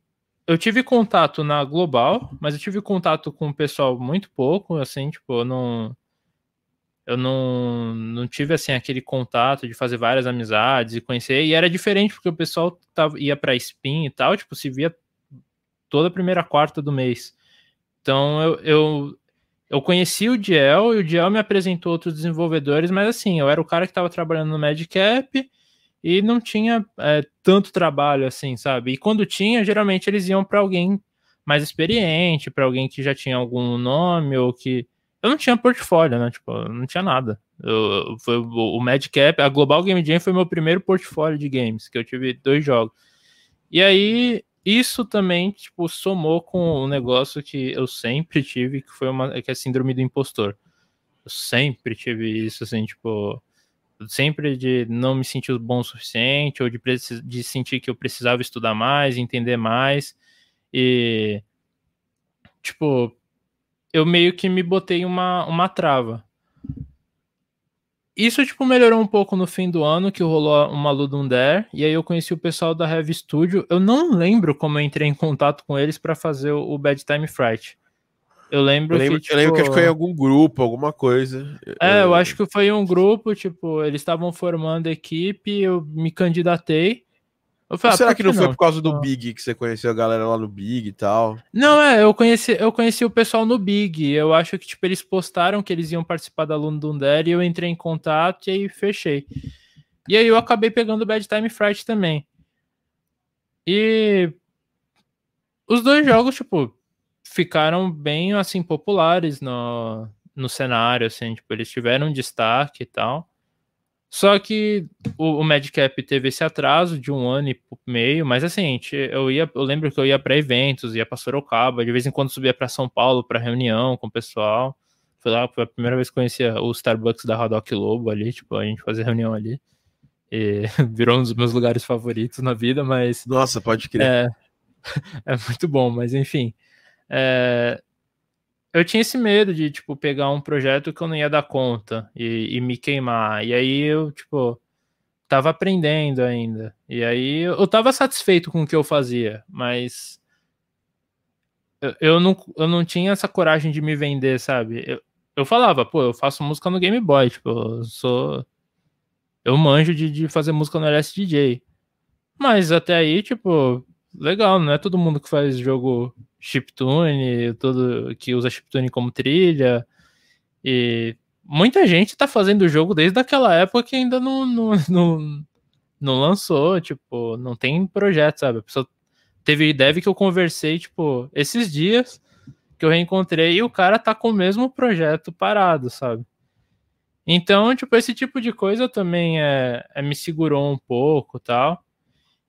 B: eu tive contato na Global, mas eu tive contato com o pessoal muito pouco, assim, tipo, eu não eu não, não tive assim aquele contato de fazer várias amizades e conhecer. E era diferente porque o pessoal tava, ia para Spin e tal, tipo, se via toda a primeira quarta do mês. Então eu, eu, eu conheci o Diel e o Diel me apresentou outros desenvolvedores, mas assim, eu era o cara que estava trabalhando no Madcap e não tinha é, tanto trabalho assim, sabe? E quando tinha, geralmente eles iam para alguém mais experiente, para alguém que já tinha algum nome ou que eu não tinha portfólio, né? Tipo, não tinha nada. Eu, foi o, o Madcap, a Global Game Jam foi meu primeiro portfólio de games, que eu tive dois jogos. E aí, isso também, tipo, somou com um negócio que eu sempre tive, que foi uma, que é a síndrome do impostor. Eu sempre tive isso, assim, tipo, sempre de não me sentir bom o suficiente, ou de, de sentir que eu precisava estudar mais, entender mais, e, tipo, eu meio que me botei uma, uma trava. Isso, tipo, melhorou um pouco no fim do ano, que rolou uma Ludum Dare, e aí eu conheci o pessoal da Heavy Studio. Eu não lembro como eu entrei em contato com eles para fazer o Bad Time Fright. Eu lembro,
A: eu lembro
B: que, tipo...
A: Eu lembro que acho que foi em algum grupo, alguma coisa.
B: É, eu acho que foi um grupo, tipo, eles estavam formando equipe, eu me candidatei,
A: Falei, ah, será que não, foi por causa do Big que você conheceu a galera lá no Big e tal?
B: Não, é, eu conheci, eu conheci o pessoal no Big. Eu acho que tipo eles postaram que eles iam participar da London Dare e eu entrei em contato e aí fechei. E aí eu acabei pegando o Bad Time Fright também. E os dois jogos, tipo, ficaram bem assim populares no, no cenário, assim, tipo, eles tiveram destaque e tal. Só que o, o Madcap teve esse atraso de um ano e meio, mas assim, eu ia, eu lembro que eu ia para eventos, ia para Sorocaba, de vez em quando subia para São Paulo para reunião com o pessoal. Foi lá, foi a primeira vez que conhecia o Starbucks da Rodoc Lobo ali, tipo, a gente fazia reunião ali. E virou um dos meus lugares favoritos na vida, mas.
A: Nossa, pode crer.
B: É, é muito bom, mas enfim. É, eu tinha esse medo de, tipo, pegar um projeto que eu não ia dar conta e, e me queimar. E aí eu, tipo, tava aprendendo ainda. E aí eu tava satisfeito com o que eu fazia, mas eu, não, eu não tinha essa coragem de me vender, sabe? Eu, eu falava, pô, eu faço música no Game Boy, tipo, eu sou. Eu manjo de, de fazer música no LSDJ. Mas até aí, tipo, legal, não é todo mundo que faz jogo chiptune, todo que usa chiptune como trilha. E muita gente tá fazendo o jogo desde aquela época que ainda não, não, não, não lançou, tipo, não tem projeto, sabe? A pessoa teve dev que eu conversei, tipo, esses dias que eu reencontrei e o cara tá com o mesmo projeto parado, sabe? Então, tipo, esse tipo de coisa também é, é me segurou um pouco tal.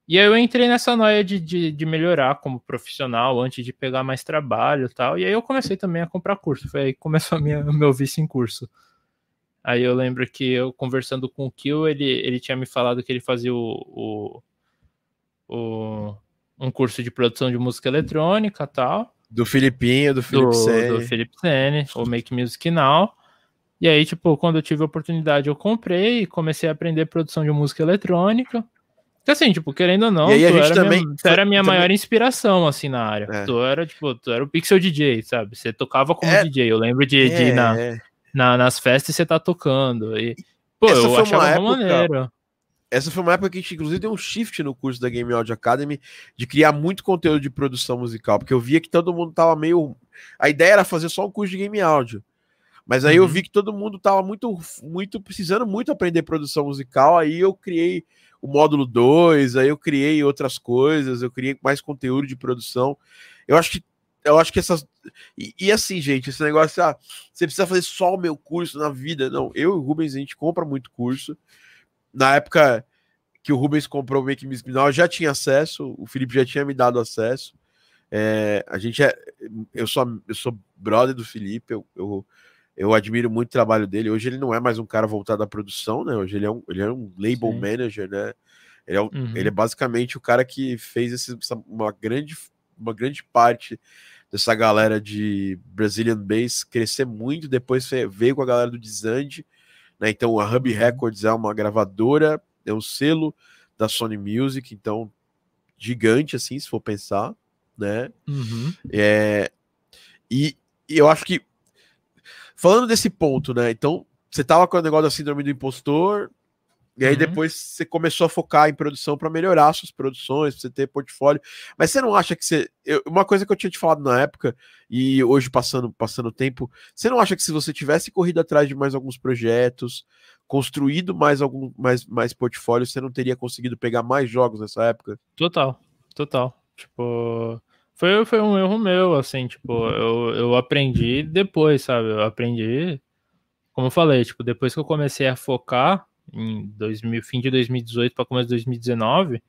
B: E aí eu entrei nessa noia de, de, de, melhorar como profissional antes de pegar mais trabalho e tal. E aí eu comecei também a comprar curso. Foi aí que começou o meu vício em curso. Aí eu lembro que eu conversando com o Kill, ele, ele tinha me falado que ele fazia o, o, o um curso de produção de música eletrônica tal.
A: Do Filipinho, do Felipe
B: Sene. Do Felipe Sene, o Make Music Now. E aí, tipo, quando eu tive a oportunidade, eu comprei e comecei a aprender produção de música eletrônica. Então, assim, tipo, querendo ou não,
A: tu,
B: era
A: também,
B: minha, tu era a minha também... maior inspiração, assim, na área. É. Tu era, tipo, tu era o Pixel DJ, sabe? Você tocava como é. DJ. Eu lembro de, de ir na, é. na, nas festas e você tá tocando. E, pô, Essa eu achava uma época... maneiro.
A: Essa foi uma época que a gente, inclusive, deu um shift no curso da Game Audio Academy de criar muito conteúdo de produção musical, porque eu via que todo mundo tava meio. A ideia era fazer só um curso de game áudio. Mas aí uhum. eu vi que todo mundo tava muito, muito precisando muito aprender produção musical. Aí eu criei o módulo 2, aí eu criei outras coisas, eu criei mais conteúdo de produção. Eu acho que eu acho que essas. E, e, assim, gente, esse negócio, ah, você precisa fazer só o meu curso na vida. Não, eu e o Rubens, a gente compra muito curso. Na época que o Rubens comprou o Make Me Spinal, eu já tinha acesso, o Felipe já tinha me dado acesso. É, a gente é. Eu sou, eu sou brother do Felipe, eu, eu, eu admiro muito o trabalho dele. Hoje ele não é mais um cara voltado à produção, né? Hoje ele é um, ele é um label Sim. manager, né? Ele é, um, uhum. ele é basicamente o cara que fez esse, uma, grande, uma grande parte dessa galera de Brazilian Bass crescer muito. Depois veio com a galera do Dizand, né? Então a Hub uhum. Records é uma gravadora, é um selo da Sony Music, então gigante assim, se for pensar, né?
B: Uhum.
A: É, e, e eu acho que Falando desse ponto, né? Então, você tava com o negócio da síndrome do impostor, e aí uhum. depois você começou a focar em produção para melhorar suas produções, pra você ter portfólio. Mas você não acha que você. Eu, uma coisa que eu tinha te falado na época, e hoje passando passando tempo, você não acha que se você tivesse corrido atrás de mais alguns projetos, construído mais algum mais, mais portfólio, você não teria conseguido pegar mais jogos nessa época?
B: Total, total. Tipo. Foi, foi um erro meu, assim, tipo, eu, eu aprendi depois, sabe? Eu aprendi, como eu falei, tipo, depois que eu comecei a focar em 2000, fim de 2018 para começo de 2019,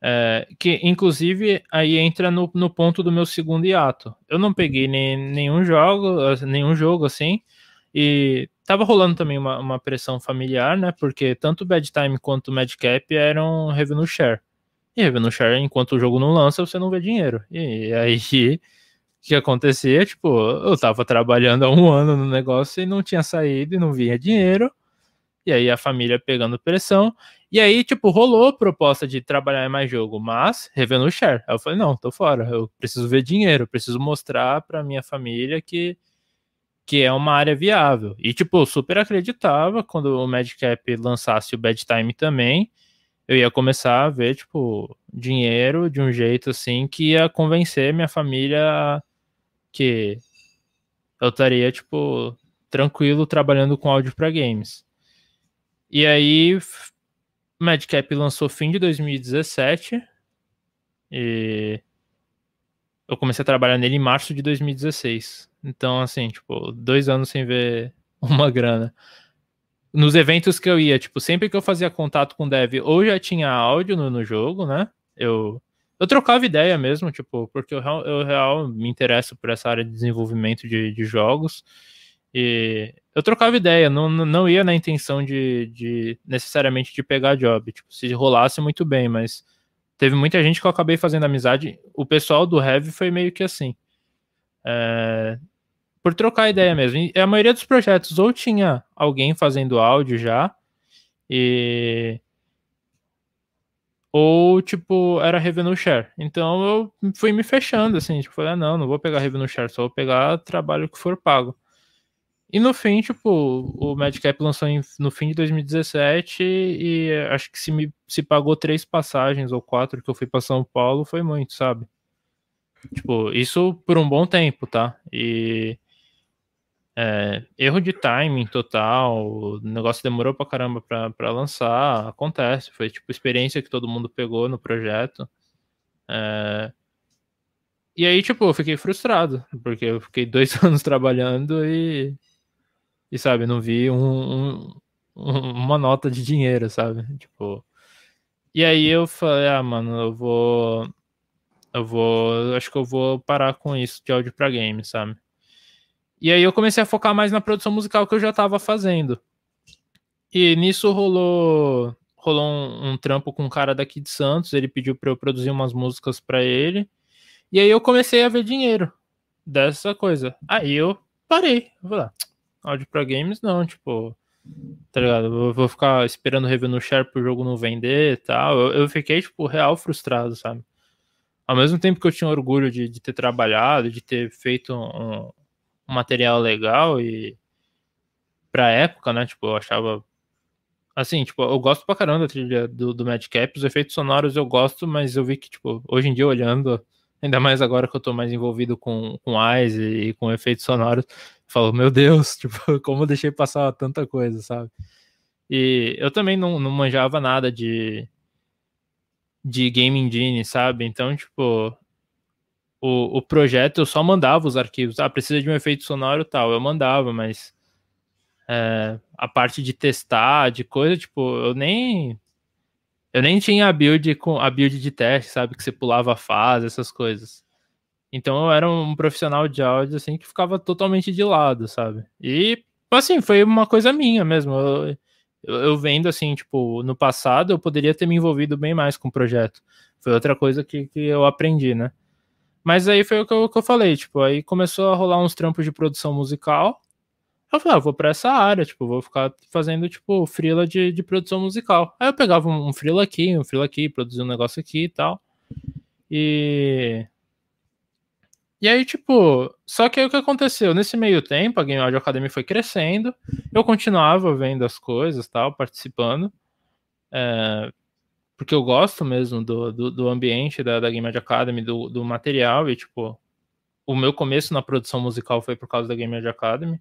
B: é, que inclusive aí entra no, no ponto do meu segundo hiato. Eu não peguei nem, nenhum jogo, nenhum jogo assim, e tava rolando também uma, uma pressão familiar, né? Porque tanto o Bad Time quanto o Madcap eram revenue share. E revenue share, enquanto o jogo não lança, você não vê dinheiro. E aí o que acontecia? Tipo, eu tava trabalhando há um ano no negócio e não tinha saído e não vinha dinheiro e aí a família pegando pressão. E aí, tipo, rolou proposta de trabalhar em mais jogo, mas revenue share. Aí eu falei, não, tô fora, eu preciso ver dinheiro, preciso mostrar pra minha família que, que é uma área viável. E, tipo, super acreditava quando o Madcap lançasse o Bad Time também, eu ia começar a ver, tipo, dinheiro de um jeito assim que ia convencer minha família que eu estaria, tipo, tranquilo trabalhando com áudio para games. E aí, Madcap lançou fim de 2017 e eu comecei a trabalhar nele em março de 2016. Então, assim, tipo, dois anos sem ver uma grana. Nos eventos que eu ia, tipo, sempre que eu fazia contato com dev, ou já tinha áudio no, no jogo, né? Eu, eu trocava ideia mesmo, tipo, porque eu, eu real me interesso por essa área de desenvolvimento de, de jogos. E eu trocava ideia, não, não ia na intenção de, de necessariamente de pegar job. Tipo, se rolasse muito bem, mas teve muita gente que eu acabei fazendo amizade. O pessoal do Heavy foi meio que assim. É, por trocar ideia mesmo. E a maioria dos projetos ou tinha alguém fazendo áudio já, e. Ou, tipo, era revenue share. Então eu fui me fechando, assim, tipo, falei, ah, não, não vou pegar revenue share, só vou pegar trabalho que for pago. E no fim, tipo, o Madcap lançou em, no fim de 2017 e acho que se me se pagou três passagens ou quatro que eu fui para São Paulo foi muito, sabe? Tipo, isso por um bom tempo, tá? E é, erro de timing total, o negócio demorou pra caramba pra, pra lançar, acontece, foi tipo experiência que todo mundo pegou no projeto. É, e aí, tipo, eu fiquei frustrado, porque eu fiquei dois anos trabalhando e e sabe, não vi um, um, uma nota de dinheiro, sabe? Tipo. E aí eu falei, ah, mano, eu vou. Eu vou. Acho que eu vou parar com isso de áudio pra game, sabe? E aí eu comecei a focar mais na produção musical que eu já tava fazendo. E nisso rolou. Rolou um, um trampo com um cara daqui de Santos. Ele pediu pra eu produzir umas músicas para ele. E aí eu comecei a ver dinheiro dessa coisa. Aí eu parei. Vou lá áudio para games, não, tipo, tá ligado? Eu vou ficar esperando revenue share pro jogo não vender e tal. Eu, eu, fiquei, tipo, real frustrado, sabe? Ao mesmo tempo que eu tinha orgulho de, de ter trabalhado, de ter feito um, um, material legal e pra época, né? Tipo, eu achava. Assim, tipo, eu gosto pra caramba da trilha do, do Madcap, os efeitos sonoros eu gosto, mas eu vi que, tipo, hoje em dia olhando, ainda mais agora que eu tô mais envolvido com, com eyes e, e com efeitos sonoros, Falo, meu Deus, tipo, como eu deixei passar tanta coisa, sabe? E eu também não, não manjava nada de, de Game Engine, sabe? Então, tipo, o, o projeto eu só mandava os arquivos. Ah, precisa de um efeito sonoro tal. Eu mandava, mas é, a parte de testar, de coisa, tipo, eu nem. Eu nem tinha a build com a build de teste, sabe? Que você pulava a fase, essas coisas. Então eu era um profissional de áudio, assim, que ficava totalmente de lado, sabe? E, assim, foi uma coisa minha mesmo. Eu, eu, vendo, assim, tipo, no passado eu poderia ter me envolvido bem mais com o projeto. Foi outra coisa que, que eu aprendi, né? Mas aí foi o que eu, que eu falei, tipo, aí começou a rolar uns trampos de produção musical. Eu falei, ah, vou pra essa área, tipo, vou ficar fazendo, tipo, freela de, de produção musical. Aí eu pegava um, um freela aqui, um freela aqui, produzia um negócio aqui e tal. E E aí, tipo, só que aí o que aconteceu? Nesse meio tempo, a Game Audio Academy foi crescendo, eu continuava vendo as coisas, tal, participando, é, porque eu gosto mesmo do, do, do ambiente da, da, Game Audio Academy, do, do material, e, tipo, o meu começo na produção musical foi por causa da Game Audio Academy,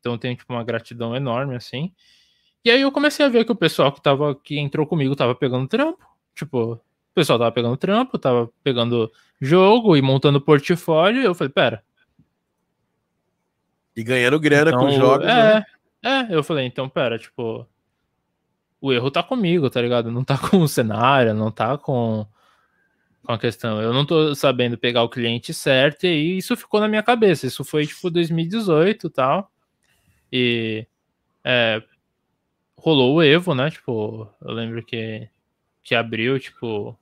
B: então eu tenho, tipo, uma gratidão enorme, assim. E aí eu comecei a ver que o pessoal que, tava, que entrou comigo tava pegando trampo, tipo, o pessoal tava pegando trampo, tava pegando jogo e montando portfólio, e eu falei, pera.
A: E ganhando grana então, com jogos.
B: É, né? é, eu falei, então, pera, tipo. O erro tá comigo, tá ligado? Não tá com o cenário, não tá com, com a questão. Eu não tô sabendo pegar o cliente certo, e isso ficou na minha cabeça. Isso foi tipo 2018 e tal. E é, rolou o Evo, né? Tipo, eu lembro que, que abriu, tipo,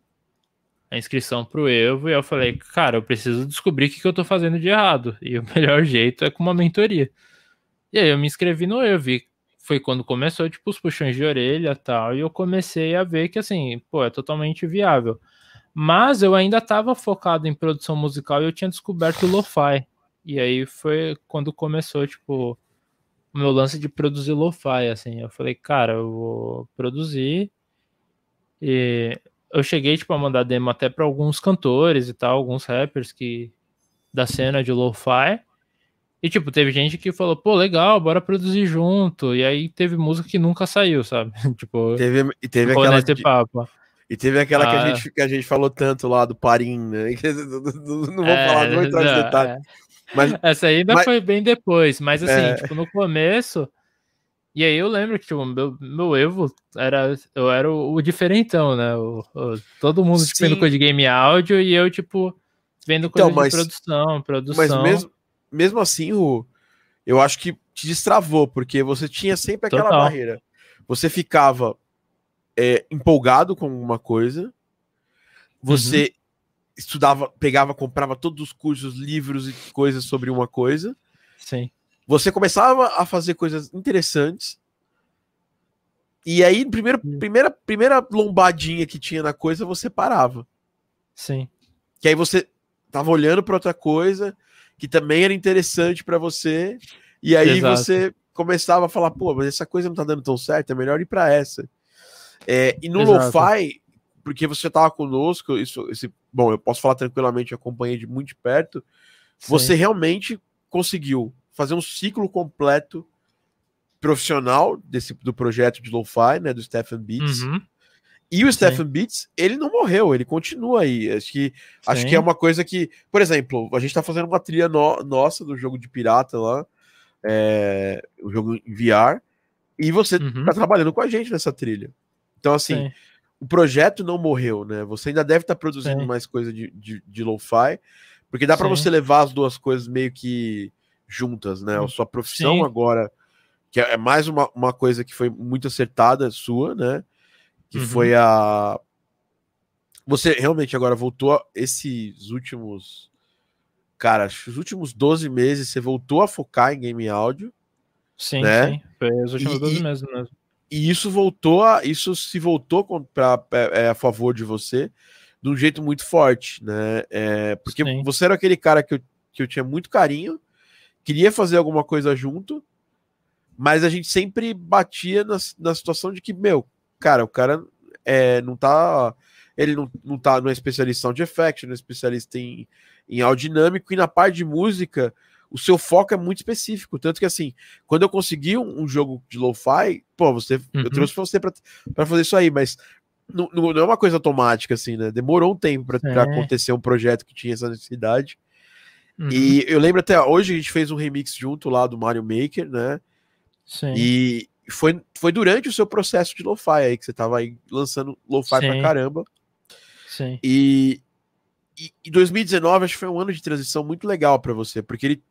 B: a inscrição pro Evo e eu falei, cara, eu preciso descobrir o que, que eu tô fazendo de errado. E o melhor jeito é com uma mentoria. E aí eu me inscrevi no Evo e foi quando começou, tipo, os puxões de orelha tal, e eu comecei a ver que, assim, pô, é totalmente viável. Mas eu ainda estava focado em produção musical e eu tinha descoberto o lo-fi. E aí foi quando começou, tipo, o meu lance de produzir lo-fi, assim. Eu falei, cara, eu vou produzir e eu cheguei tipo a mandar demo até para alguns cantores e tal, alguns rappers que da cena de lo-fi. E tipo, teve gente que falou, pô, legal, bora produzir junto. E aí teve música que nunca saiu, sabe? tipo,
A: teve, e teve aquela de... E teve aquela ah, que, a ah. gente, que a gente falou tanto lá do Parim, né? Não vou é, falar, não vou entrar nos detalhes. É.
B: Mas, Essa ainda mas, foi bem depois, mas assim, é. tipo, no começo e aí eu lembro que, tipo, meu, meu Evo era. Eu era o, o diferentão, né? O, o, todo mundo tipo, vendo coisa de game áudio e eu, tipo, vendo coisa então, mas, de produção, produção.
A: Mas mesmo, mesmo assim, o, eu acho que te destravou, porque você tinha sempre aquela Total. barreira. Você ficava é, empolgado com uma coisa, você uhum. estudava, pegava, comprava todos os cursos, livros e coisas sobre uma coisa.
B: Sim.
A: Você começava a fazer coisas interessantes. E aí, primeiro, primeira, primeira lombadinha que tinha na coisa, você parava.
B: Sim.
A: Que aí você tava olhando para outra coisa que também era interessante para você. E aí Exato. você começava a falar, pô, mas essa coisa não tá dando tão certo, é melhor ir para essa. É, e no lo-fi, porque você tava conosco, isso, esse, bom, eu posso falar tranquilamente, acompanhei de muito de perto, Sim. você realmente conseguiu fazer um ciclo completo profissional desse do projeto de lo-fi, né, do Stephen Beats. Uhum. E o. Stephen Beats, ele não morreu, ele continua aí. Acho que, acho que é uma coisa que, por exemplo, a gente tá fazendo uma trilha no, nossa do jogo de pirata lá, é, o jogo em VR, e você uhum. tá trabalhando com a gente nessa trilha. Então, assim, Sim. o projeto não morreu, né? Você ainda deve estar tá produzindo Sim. mais coisa de, de, de lo-fi, porque dá para você levar as duas coisas meio que juntas, né? A sua profissão agora, que é mais uma, uma coisa que foi muito acertada sua, né? Que uhum. foi a. Você realmente agora voltou a... esses últimos. Cara, os últimos 12 meses você voltou a focar em game áudio.
B: Sim, né? sim. Foi os últimos e, 12 meses mesmo.
A: E isso voltou a. Isso se voltou pra, é, é, a favor de você de um jeito muito forte, né? É, porque sim. você era aquele cara que eu, que eu tinha muito carinho, queria fazer alguma coisa junto, mas a gente sempre batia na, na situação de que, meu, cara, o cara é, não tá. Ele não, não, tá, não é especialista de effect, não é especialista em, em áudio dinâmico, e na parte de música, o seu foco é muito específico. Tanto que, assim, quando eu consegui um, um jogo de lo-fi, pô, você, uhum. eu trouxe você para fazer isso aí, mas não, não, é uma coisa automática, assim, né? Demorou um tempo para é. acontecer um projeto que tinha essa necessidade. Uhum. E eu lembro até hoje a gente fez um remix junto lá do Mario Maker, né? Sim. E foi, foi durante o seu processo de lo-fi aí que você tava aí lançando lo-fi pra caramba.
B: Sim.
A: E, e, e 2019 acho que foi um ano de transição muito legal para você, porque ele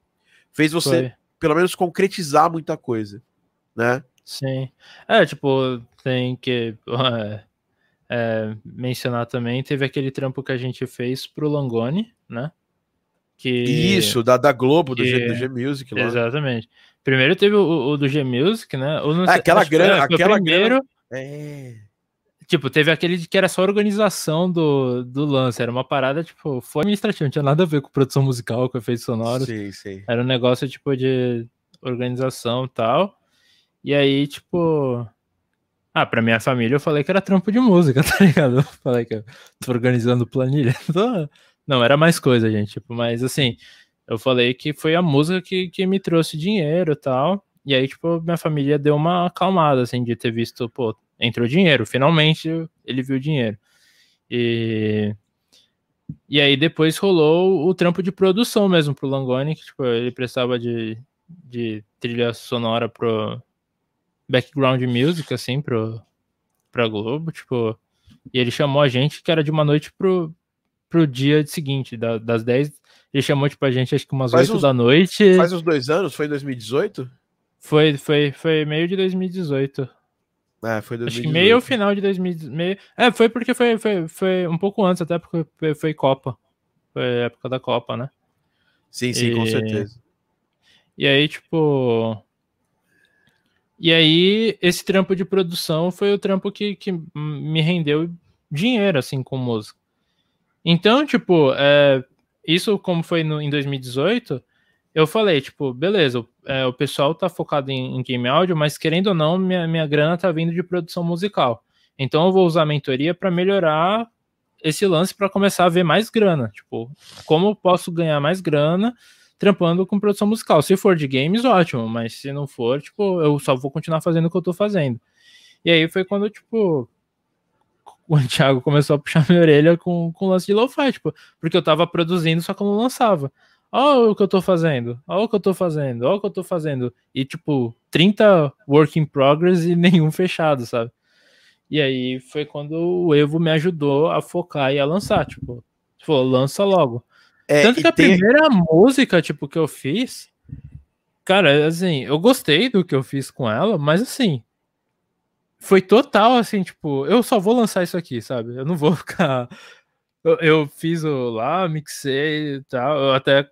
A: fez você foi. pelo menos concretizar muita coisa, né?
B: Sim. É, tipo, tem que é, é, mencionar também, teve aquele trampo que a gente fez pro Langoni, né?
A: Que, Isso, da, da Globo, que, do, G, do G Music. Lá.
B: Exatamente. Primeiro teve o, o do G Music, né?
A: Ou não, ah, aquela grana, aquela primeiro. Grana, é.
B: Tipo, teve aquele que era só organização do, do lance, era uma parada, tipo, foi administrativo, não tinha nada a ver com produção musical, com efeitos sonoros.
A: Sim, sim.
B: Era um negócio, tipo, de organização e tal. E aí, tipo. Ah, pra minha família eu falei que era trampo de música, tá ligado? Eu falei que eu tô organizando planilha. Não, era mais coisa, gente. Tipo, mas assim, eu falei que foi a música que, que me trouxe dinheiro e tal. E aí, tipo, minha família deu uma acalmada, assim, de ter visto, pô, entrou dinheiro, finalmente ele viu dinheiro. E, e aí depois rolou o trampo de produção mesmo pro Langoni, que tipo, ele prestava de, de trilha sonora pro background music, assim, pro, pra Globo, tipo, e ele chamou a gente que era de uma noite pro, pro dia seguinte, da, das 10, ele chamou, tipo, a gente acho que umas faz 8 uns, da noite.
A: Faz uns dois anos, foi em 2018?
B: Foi, foi, foi meio de 2018.
A: É, foi 2018.
B: Acho que meio final de 2018. É, foi porque foi, foi, foi um pouco antes, até porque foi Copa. Foi a época da Copa, né?
A: Sim, sim, e... com certeza.
B: E aí, tipo. E aí, esse trampo de produção foi o trampo que, que me rendeu dinheiro, assim, com música. Então, tipo, é, isso como foi no, em 2018, eu falei, tipo, beleza, é, o pessoal tá focado em, em, game áudio, mas querendo ou não, minha, minha grana tá vindo de produção musical. Então eu vou usar a mentoria para melhorar esse lance para começar a ver mais grana. Tipo, como eu posso ganhar mais grana trampando com produção musical? Se for de games, ótimo, mas se não for, tipo, eu só vou continuar fazendo o que eu tô fazendo. E aí foi quando, tipo, o Thiago começou a puxar minha orelha com, com o lance de lo-fi, tipo, porque eu tava produzindo, só que eu não lançava. Olha o que eu tô fazendo, olha o que eu tô fazendo, olha o que eu tô fazendo. E, tipo, 30 work in progress e nenhum fechado, sabe? E aí foi quando o Evo me ajudou a focar e a lançar, tipo, tipo lança logo. É, Tanto que a tem... primeira música, tipo, que eu fiz, cara, assim, eu gostei do que eu fiz com ela, mas assim, foi total assim, tipo, eu só vou lançar isso aqui, sabe? Eu não vou ficar. Eu, eu fiz o lá, mixei e tal. Eu até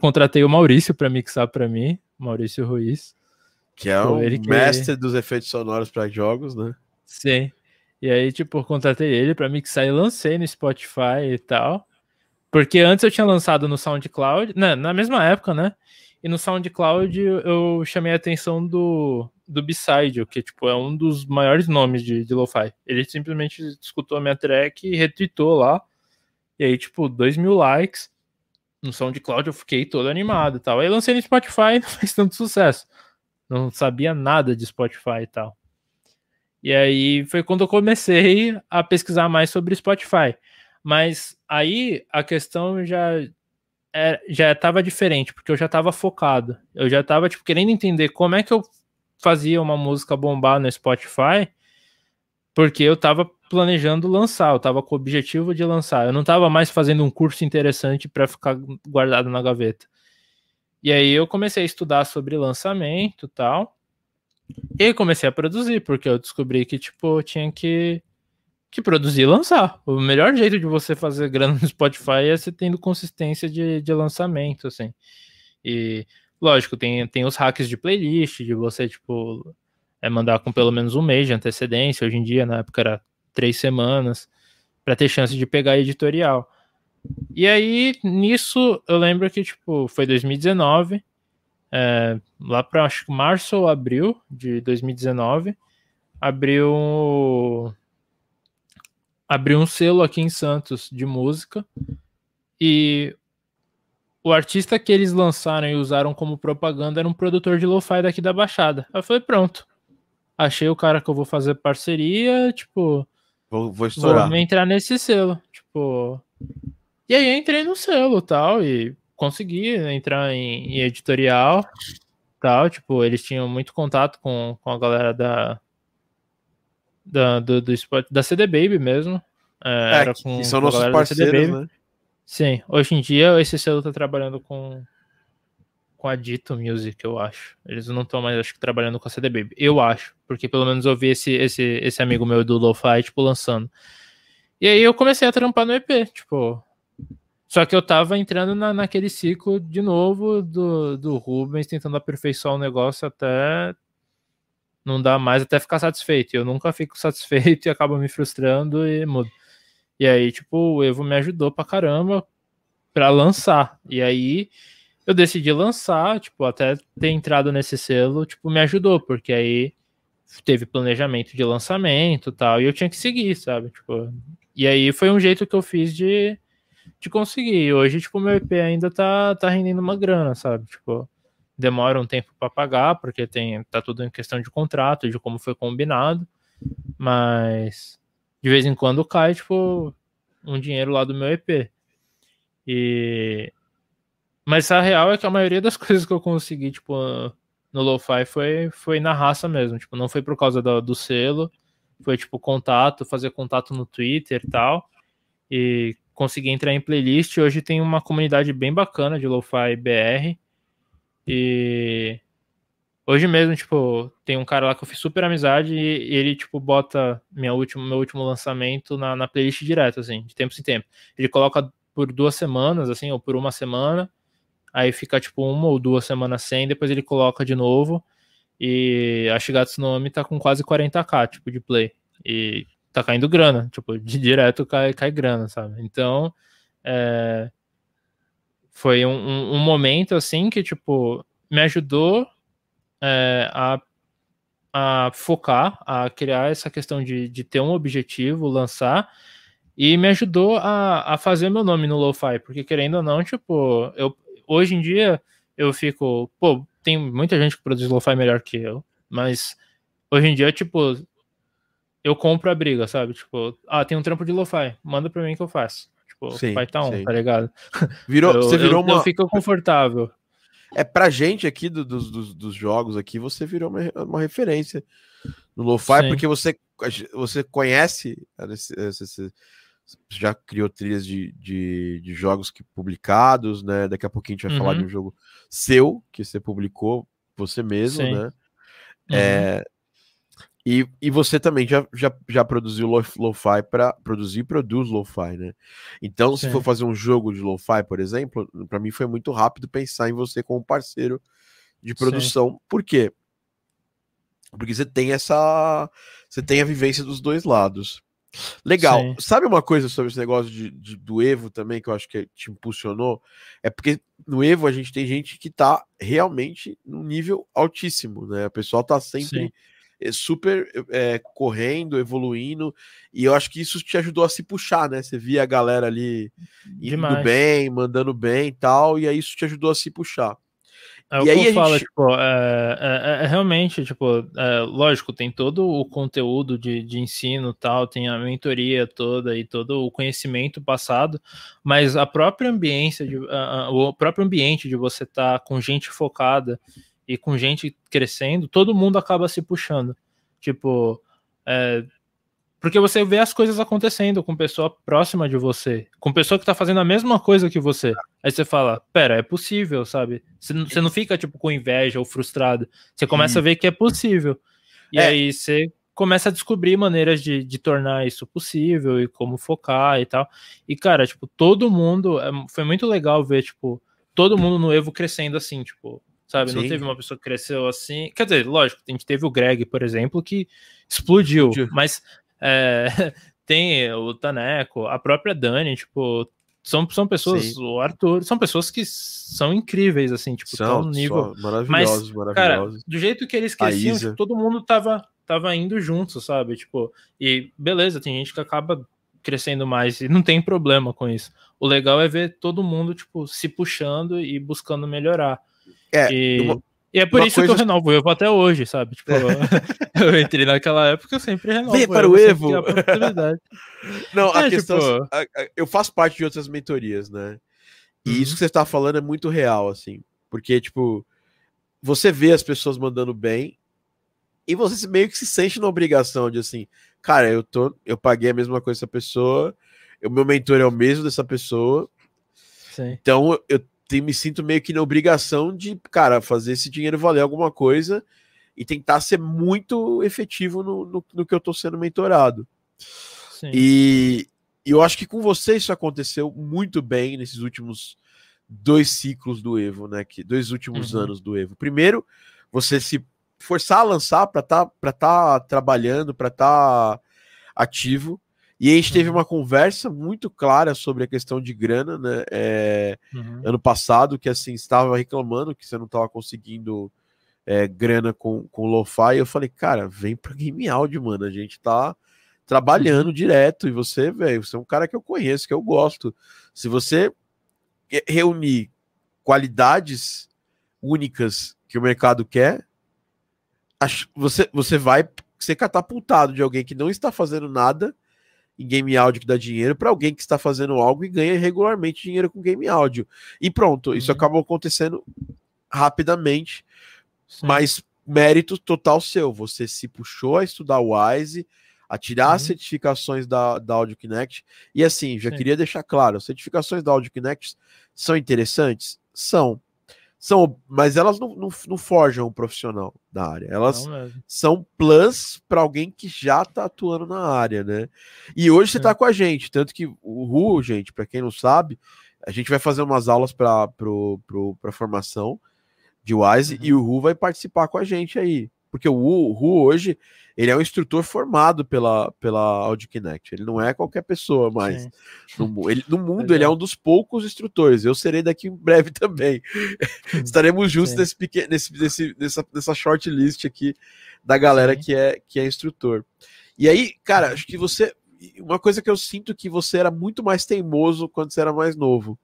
B: contratei o Maurício para mixar para mim, Maurício Ruiz.
A: Que é o ele mestre que... dos efeitos sonoros para jogos, né?
B: Sim. E aí, tipo, contratei ele para mixar e lancei no Spotify e tal. Porque antes eu tinha lançado no SoundCloud, né, na mesma época, né? E no SoundCloud eu chamei a atenção do, do B-Side, que tipo, é um dos maiores nomes de, de lo-fi. Ele simplesmente escutou a minha track e retweetou lá. E aí, tipo, 2 mil likes no SoundCloud, eu fiquei todo animado e tal. Aí lancei no Spotify e não fez tanto sucesso. Não sabia nada de Spotify e tal. E aí foi quando eu comecei a pesquisar mais sobre Spotify. Mas aí a questão já é, já estava diferente, porque eu já estava focado. Eu já estava tipo, querendo entender como é que eu fazia uma música bombar no Spotify, porque eu estava planejando lançar, eu estava com o objetivo de lançar. Eu não estava mais fazendo um curso interessante para ficar guardado na gaveta. E aí eu comecei a estudar sobre lançamento e tal. E comecei a produzir, porque eu descobri que, tipo, tinha que, que produzir e lançar. O melhor jeito de você fazer grana no Spotify é você tendo consistência de, de lançamento, assim. E, lógico, tem, tem os hacks de playlist, de você, tipo, é mandar com pelo menos um mês de antecedência. Hoje em dia, na época, era três semanas, para ter chance de pegar editorial. E aí, nisso, eu lembro que, tipo, foi 2019, é, lá para acho que março ou abril de 2019, abriu abriu um selo aqui em Santos de música e o artista que eles lançaram e usaram como propaganda era um produtor de lo-fi daqui da Baixada. Aí eu falei, pronto. Achei o cara que eu vou fazer parceria, tipo,
A: Vou, vou estourar.
B: Vou entrar nesse selo. Tipo. E aí entrei no selo tal. E consegui entrar em, em editorial tal. Tipo, eles tinham muito contato com, com a galera da. Da, do, do da CD Baby mesmo. É, é, era com,
A: são com nossos parceiros, né?
B: Sim, hoje em dia esse selo tá trabalhando com, com a Dito Music, eu acho. Eles não estão mais, acho que, trabalhando com a CD Baby. Eu acho, porque pelo menos eu vi esse, esse, esse amigo meu do Lo-Fi, tipo, lançando. E aí eu comecei a trampar no EP, tipo. Só que eu tava entrando na, naquele ciclo de novo do, do Rubens, tentando aperfeiçoar o negócio até não dá mais até ficar satisfeito. Eu nunca fico satisfeito e acabo me frustrando e mudo. E aí, tipo, o Evo me ajudou pra caramba pra lançar. E aí eu decidi lançar, tipo, até ter entrado nesse selo, tipo, me ajudou, porque aí teve planejamento de lançamento tal, e eu tinha que seguir, sabe? Tipo, e aí foi um jeito que eu fiz de, de conseguir. Hoje, tipo, meu EP ainda tá, tá rendendo uma grana, sabe? Tipo, demora um tempo para pagar, porque tem tá tudo em questão de contrato, de como foi combinado, mas de vez em quando cai, tipo, um dinheiro lá do meu EP. E mas a real é que a maioria das coisas que eu consegui, tipo, no Lo-Fi foi, foi na raça mesmo, tipo, não foi por causa do, do selo, foi tipo contato, fazer contato no Twitter e tal. E consegui entrar em playlist. Hoje tem uma comunidade bem bacana de Lo-Fi BR. E hoje mesmo, tipo, tem um cara lá que eu fiz super amizade e ele, tipo, bota minha última, meu último lançamento na, na playlist direto, assim, de tempo em tempo. Ele coloca por duas semanas, assim, ou por uma semana. Aí fica, tipo, uma ou duas semanas sem, depois ele coloca de novo. E a Shigatsu no tá com quase 40k, tipo, de play. E tá caindo grana, tipo, de direto cai, cai grana, sabe? Então, é, foi um, um, um, momento assim que tipo me ajudou é, a, a focar, a criar essa questão de, de ter um objetivo, lançar e me ajudou a, a fazer meu nome no lo-fi, porque querendo ou não, tipo, eu hoje em dia eu fico, pô, tem muita gente que produz lo-fi melhor que eu, mas hoje em dia, tipo, eu compro a briga, sabe? Tipo, ah, tem um trampo de lo-fi, manda pra mim que eu faço. Tipo, sim, vai tá um, sim. tá ligado?
A: Virou, eu, você virou
B: eu,
A: uma.
B: Eu fico confortável.
A: É pra gente aqui do, do, dos, dos jogos aqui, você virou uma, uma referência no lo-fi, porque você, você conhece, você já criou trilhas de, de, de, jogos que publicados, né? Daqui a pouquinho a gente vai uhum. falar de um jogo seu que você publicou você mesmo, Sim. né? Uhum. É, e, e você também já, já, já produziu lo-fi para produzir e produz lo-fi, né? Então, Sim. se for fazer um jogo de lo-fi, por exemplo, para mim foi muito rápido pensar em você como parceiro de produção. Sim. Por quê? Porque você tem essa. Você tem a vivência dos dois lados. Legal. Sim. Sabe uma coisa sobre esse negócio de, de, do Evo também que eu acho que te impulsionou? É porque no Evo a gente tem gente que tá realmente num nível altíssimo, né? O pessoal tá sempre. Sim super é, correndo, evoluindo, e eu acho que isso te ajudou a se puxar, né? Você via a galera ali indo Demais. bem, mandando bem e tal, e aí isso te ajudou a se puxar.
B: É e que eu gente... falo, tipo, é, é, é, realmente, tipo, é, lógico, tem todo o conteúdo de, de ensino tal, tem a mentoria toda e todo o conhecimento passado, mas a própria ambiência, de, a, o próprio ambiente de você estar tá com gente focada e com gente crescendo, todo mundo acaba se puxando. Tipo, é, porque você vê as coisas acontecendo com pessoa próxima de você, com pessoa que tá fazendo a mesma coisa que você. Aí você fala, pera, é possível, sabe? Você, você não fica, tipo, com inveja ou frustrado. Você começa a ver que é possível. E é. aí você começa a descobrir maneiras de, de tornar isso possível e como focar e tal. E, cara, tipo, todo mundo. É, foi muito legal ver, tipo, todo mundo no Evo crescendo assim, tipo, sabe? Sim. Não teve uma pessoa que cresceu assim. Quer dizer, lógico, a gente teve o Greg, por exemplo, que explodiu, explodiu. mas é, tem o Taneco, a própria Dani, tipo, são, são pessoas, Sim. o Arthur, são pessoas que são incríveis, assim, tipo, são, no nível.
A: Maravilhosos, mas, maravilhosos. Cara,
B: do jeito que eles cresciam, tipo, todo mundo tava, tava indo junto, sabe? Tipo, e beleza, tem gente que acaba crescendo mais e não tem problema com isso. O legal é ver todo mundo, tipo, se puxando e buscando melhorar. É, e, uma, e é por isso coisa... que eu renovo o Evo até hoje, sabe? Tipo, é. eu entrei naquela época, eu sempre renovo.
A: Para o Evo! Não, a é, questão. Tipo... A, a, eu faço parte de outras mentorias, né? E uhum. isso que você está falando é muito real, assim. Porque, tipo, você vê as pessoas mandando bem e você meio que se sente na obrigação de assim, cara, eu tô, eu paguei a mesma coisa essa pessoa, o meu mentor é o mesmo dessa pessoa. Sim. Então eu me sinto meio que na obrigação de, cara, fazer esse dinheiro valer alguma coisa e tentar ser muito efetivo no, no, no que eu estou sendo mentorado. Sim. E, e eu acho que com você isso aconteceu muito bem nesses últimos dois ciclos do Evo, né? Que, dois últimos uhum. anos do Evo. Primeiro, você se forçar a lançar para estar tá, tá trabalhando, para estar tá ativo. E a gente teve uhum. uma conversa muito clara sobre a questão de grana, né? É, uhum. Ano passado, que assim, estava reclamando que você não estava conseguindo é, grana com, com lo-fi. Eu falei, cara, vem para Game Audio, mano. A gente tá trabalhando uhum. direto. E você, velho, você é um cara que eu conheço, que eu gosto. Se você reunir qualidades únicas que o mercado quer, você, você vai ser catapultado de alguém que não está fazendo nada em game áudio que dá dinheiro para alguém que está fazendo algo e ganha regularmente dinheiro com game áudio. E pronto, isso uhum. acabou acontecendo rapidamente, Sim. mas mérito total seu. Você se puxou a estudar o Wise, a tirar uhum. as certificações da, da Audio Connect. E assim, já Sim. queria deixar claro: as certificações da Audio Connect são interessantes? São. São, mas elas não, não, não forjam um profissional da área. Elas são plus para alguém que já está atuando na área, né? E hoje você está com a gente, tanto que o Ru, gente, para quem não sabe, a gente vai fazer umas aulas para a formação de Wise uhum. e o Ru vai participar com a gente aí. Porque o Ru hoje ele é um instrutor formado pela, pela AudiConnect. Ele não é qualquer pessoa, mas no, ele, no, mundo ele é um dos poucos instrutores. Eu serei daqui em breve também. Estaremos juntos nesse, pequeno, nesse, nesse, nessa, nessa short list aqui da galera que é, que é instrutor. E aí, cara, acho que você. Uma coisa que eu sinto que você era muito mais teimoso quando você era mais novo.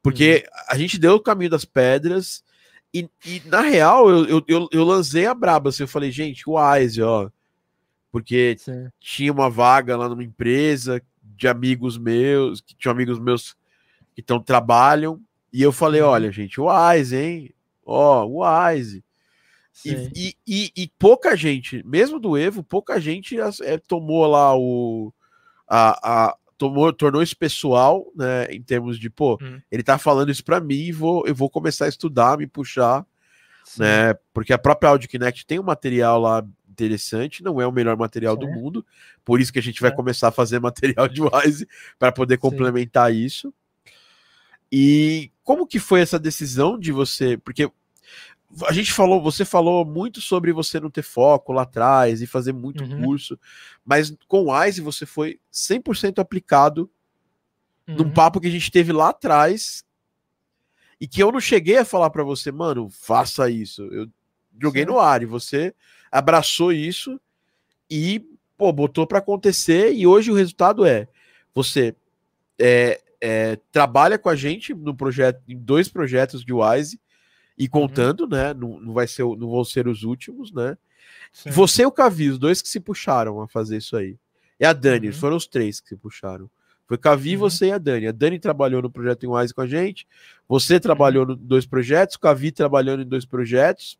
A: Porque uhum. a gente deu o caminho das pedras e, e, na real, eu, eu, eu, lancei a braba, assim, eu falei, gente, o Wise, ó, porque Sim. tinha uma vaga lá numa empresa de amigos meus, que tinham amigos meus que estão trabalham, e eu falei, uhum. olha, gente, o Wise, hein, ó, o Wise. E, e, e, e, pouca gente, mesmo do Evo, pouca gente é, tomou lá o, a, a, tomou, tornou isso pessoal, né? Em termos de, pô, hum. ele tá falando isso para mim, vou, eu vou começar a estudar, me puxar, Sim. né? Porque a própria AudioConnect tem um material lá interessante, não é o melhor material Sim. do mundo, por isso que a gente vai é. começar a fazer material de Wise para poder complementar Sim. isso. E como que foi essa decisão de você? Porque a gente falou, você falou muito sobre você não ter foco lá atrás e fazer muito uhum. curso, mas com o Wise você foi 100% aplicado uhum. num papo que a gente teve lá atrás e que eu não cheguei a falar para você, mano, faça isso. Eu joguei Sim. no ar e você abraçou isso e pô, botou para acontecer e hoje o resultado é você é, é, trabalha com a gente no projeto, em dois projetos de Wise e uhum. contando, uhum. né? Não, não, vai ser, não vão ser os últimos, né? Sim. Você e o Cavi, os dois que se puxaram a fazer isso aí. E a Dani, uhum. foram os três que se puxaram. Foi Cavi, uhum. você e a Dani. A Dani trabalhou no projeto em Wise com a gente. Você trabalhou em dois projetos, o Cavi trabalhando em dois projetos.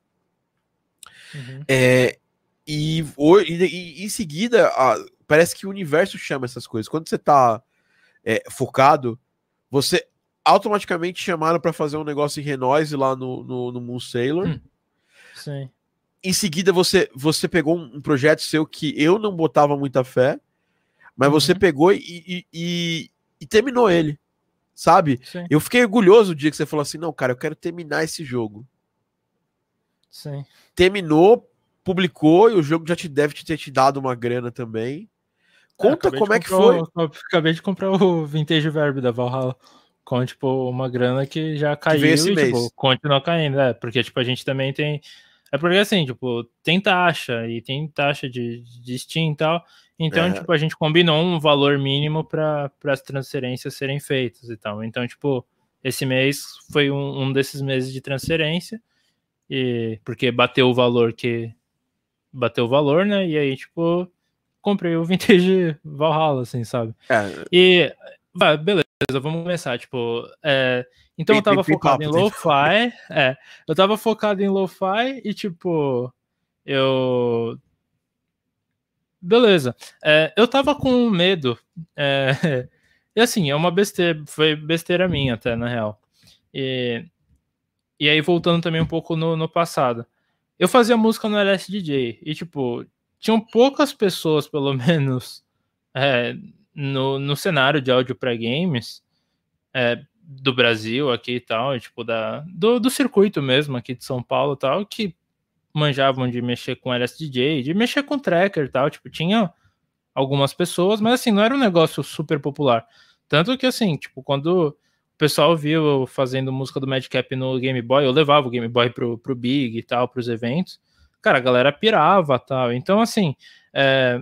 A: Uhum. É, e, e, e, em seguida, a, parece que o universo chama essas coisas. Quando você tá é, focado, você automaticamente chamaram para fazer um negócio em Renoise lá no, no, no Moon Sailor. Hum.
B: Sim.
A: Em seguida, você, você pegou um, projeto seu que eu não botava muita fé, mas uhum. você pegou e, e, e, e terminou ele. Sabe? Sim. Eu fiquei orgulhoso o dia que você falou assim: não, cara, eu quero terminar esse jogo.
B: Sim.
A: Terminou, publicou, e o jogo já te deve ter te dado uma grana também. Conta como é que foi.
B: O, acabei de comprar o Vintage Verb da Valhalla com, tipo, uma grana que já caiu que e,
A: mês.
B: tipo, continua caindo, é, porque, tipo, a gente também tem, é porque, assim, tipo, tem taxa, e tem taxa de, de Steam e tal, então, é. tipo, a gente combinou um valor mínimo para as transferências serem feitas e tal, então, tipo, esse mês foi um, um desses meses de transferência, e porque bateu o valor que bateu o valor, né, e aí, tipo, comprei o Vintage Valhalla, assim, sabe? É. E, vai, beleza vamos começar. Tipo, é, então eu tava focado em lo-fi. É, eu tava focado em lo-fi e, tipo, eu. Beleza. É, eu tava com medo. É, e assim, é uma besteira. Foi besteira minha, até, na real. E, e aí, voltando também um pouco no, no passado. Eu fazia música no LSDJ. E, tipo, tinham poucas pessoas, pelo menos. É, no, no cenário de áudio para games é, do Brasil aqui e tal, tipo, da, do, do circuito mesmo aqui de São Paulo e tal, que manjavam de mexer com LSDJ, de mexer com tracker e tal. Tipo, tinha algumas pessoas, mas assim, não era um negócio super popular. Tanto que, assim, tipo, quando o pessoal viu eu fazendo música do Madcap no Game Boy, eu levava o Game Boy pro, pro Big e tal, pros eventos. Cara, a galera pirava tal. Então, assim, é,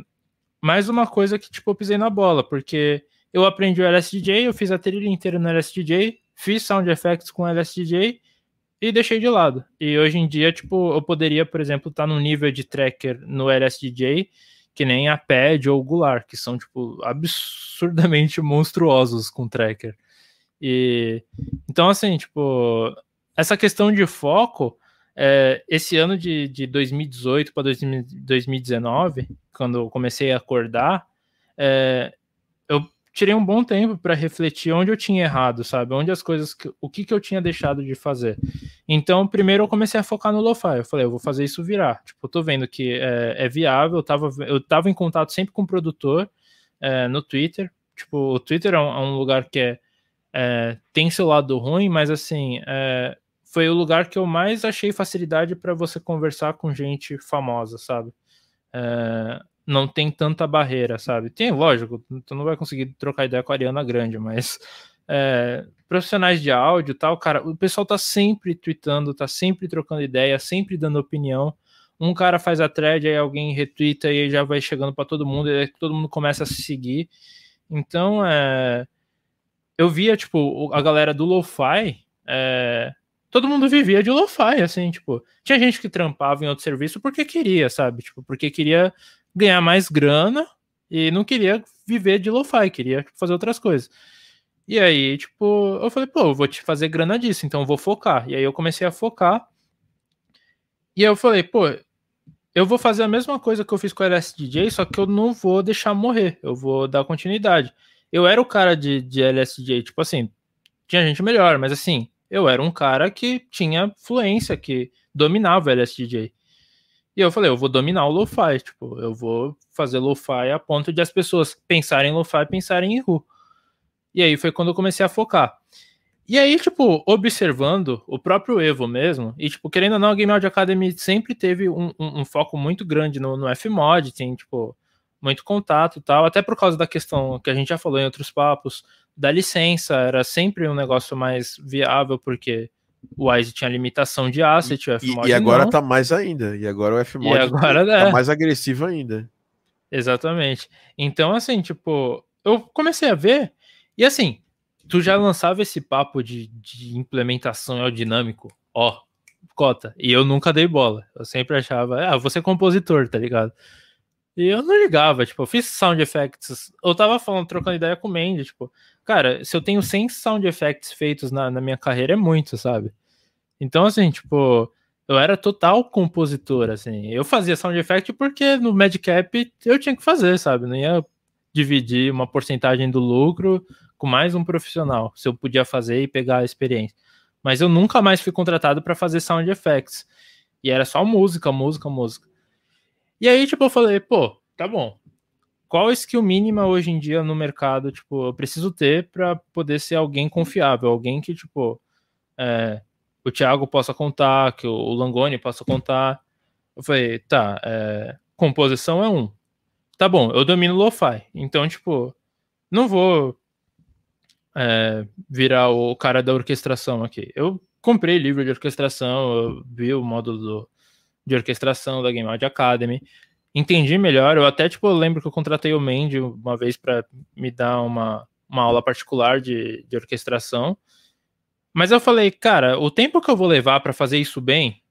B: mais uma coisa que, tipo, eu pisei na bola, porque eu aprendi o LSDJ, eu fiz a trilha inteira no LSDJ, fiz sound effects com LSDJ e deixei de lado. E hoje em dia, tipo, eu poderia, por exemplo, estar tá no nível de tracker no LSDJ que nem a Pad ou o Gular, que são, tipo, absurdamente monstruosos com tracker. E então, assim, tipo, essa questão de foco, é, esse ano de, de 2018 para 2019, quando eu comecei a acordar, é, eu tirei um bom tempo para refletir onde eu tinha errado, sabe? Onde as coisas, o que, que eu tinha deixado de fazer. Então, primeiro eu comecei a focar no lo-fi. Eu falei, eu vou fazer isso virar. Tipo, eu tô vendo que é, é viável. Eu tava, eu tava em contato sempre com o produtor é, no Twitter. Tipo, o Twitter é um, é um lugar que é, é, tem seu lado ruim, mas assim, é, foi o lugar que eu mais achei facilidade para você conversar com gente famosa, sabe? É, não tem tanta barreira, sabe? Tem, lógico, tu não vai conseguir trocar ideia com a Ariana Grande, mas é, profissionais de áudio tal, cara, o pessoal tá sempre tweetando, tá sempre trocando ideia, sempre dando opinião. Um cara faz a thread, aí alguém retweeta e já vai chegando para todo mundo, e todo mundo começa a se seguir. Então, é, eu via, tipo, a galera do Lo-Fi, é, todo mundo vivia de Lo-Fi, assim, tipo, tinha gente que trampava em outro serviço porque queria, sabe? Tipo, porque queria ganhar mais grana e não queria viver de lo-fi, queria fazer outras coisas. E aí, tipo, eu falei, pô, eu vou te fazer grana disso, então eu vou focar. E aí eu comecei a focar. E aí eu falei, pô, eu vou fazer a mesma coisa que eu fiz com o LSDJ, só que eu não vou deixar morrer, eu vou dar continuidade. Eu era o cara de, de LSDJ, tipo assim, tinha gente melhor, mas assim, eu era um cara que tinha fluência, que dominava o LSDJ. E eu falei, eu vou dominar o lo-fi, tipo, eu vou fazer lo-fi a ponto de as pessoas pensarem em lo-fi pensarem em Ru. E aí foi quando eu comecei a focar. E aí, tipo, observando o próprio Evo mesmo, e, tipo, querendo ou não, a Game Audio Academy sempre teve um, um, um foco muito grande no, no Fmod, tem, tipo, muito contato e tal, até por causa da questão que a gente já falou em outros papos, da licença, era sempre um negócio mais viável, porque o Wise tinha limitação de asset, o
A: Fmod E, e agora não. tá mais ainda. E agora o Fmod agora, tá, é. tá mais agressivo ainda.
B: Exatamente. Então, assim, tipo, eu comecei a ver, e assim, tu já lançava esse papo de, de implementação dinâmico, ó, cota, e eu nunca dei bola. Eu sempre achava, ah, você é compositor, tá ligado? E eu não ligava, tipo, eu fiz sound effects. Eu tava falando, trocando ideia com o Mandy, tipo, cara, se eu tenho 100 sound effects feitos na, na minha carreira, é muito, sabe? Então, assim, tipo, eu era total compositor, assim. Eu fazia sound effect porque no Madcap eu tinha que fazer, sabe? Não ia dividir uma porcentagem do lucro com mais um profissional, se eu podia fazer e pegar a experiência. Mas eu nunca mais fui contratado para fazer sound effects. E era só música, música, música. E aí, tipo, eu falei, pô, tá bom. Qual skill mínima hoje em dia no mercado, tipo, eu preciso ter para poder ser alguém confiável, alguém que, tipo, é, o Thiago possa contar, que o Langoni possa contar. Eu falei, tá, é, composição é um. Tá bom, eu domino lo-fi. Então, tipo, não vou é, virar o cara da orquestração aqui. Eu comprei livro de orquestração, eu vi o módulo do, de orquestração da Game Audio Academy. Entendi melhor. Eu até tipo lembro que eu contratei o Mandy uma vez para me dar uma, uma aula particular de, de orquestração. Mas eu falei, cara, o tempo que eu vou levar para fazer isso bem,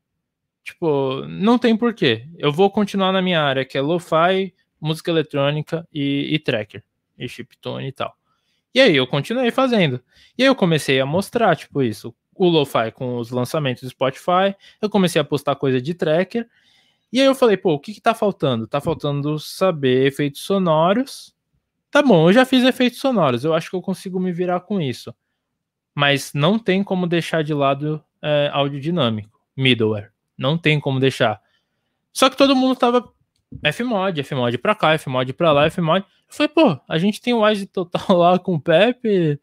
B: tipo, não tem porquê. Eu vou continuar na minha área, que é lo-fi, música eletrônica e, e tracker, e chiptune e tal. E aí eu continuei fazendo. E aí eu comecei a mostrar, tipo, isso o Lo-Fi com os lançamentos do Spotify, eu comecei a postar coisa de tracker, e aí eu falei, pô, o que que tá faltando? Tá faltando saber efeitos sonoros. Tá bom, eu já fiz efeitos sonoros, eu acho que eu consigo me virar com isso. Mas não tem como deixar de lado é, áudio dinâmico, middleware. Não tem como deixar. Só que todo mundo tava Fmod, Fmod pra cá, Fmod pra lá, Fmod. Eu falei, pô, a gente tem o Wise total lá com o Pepe,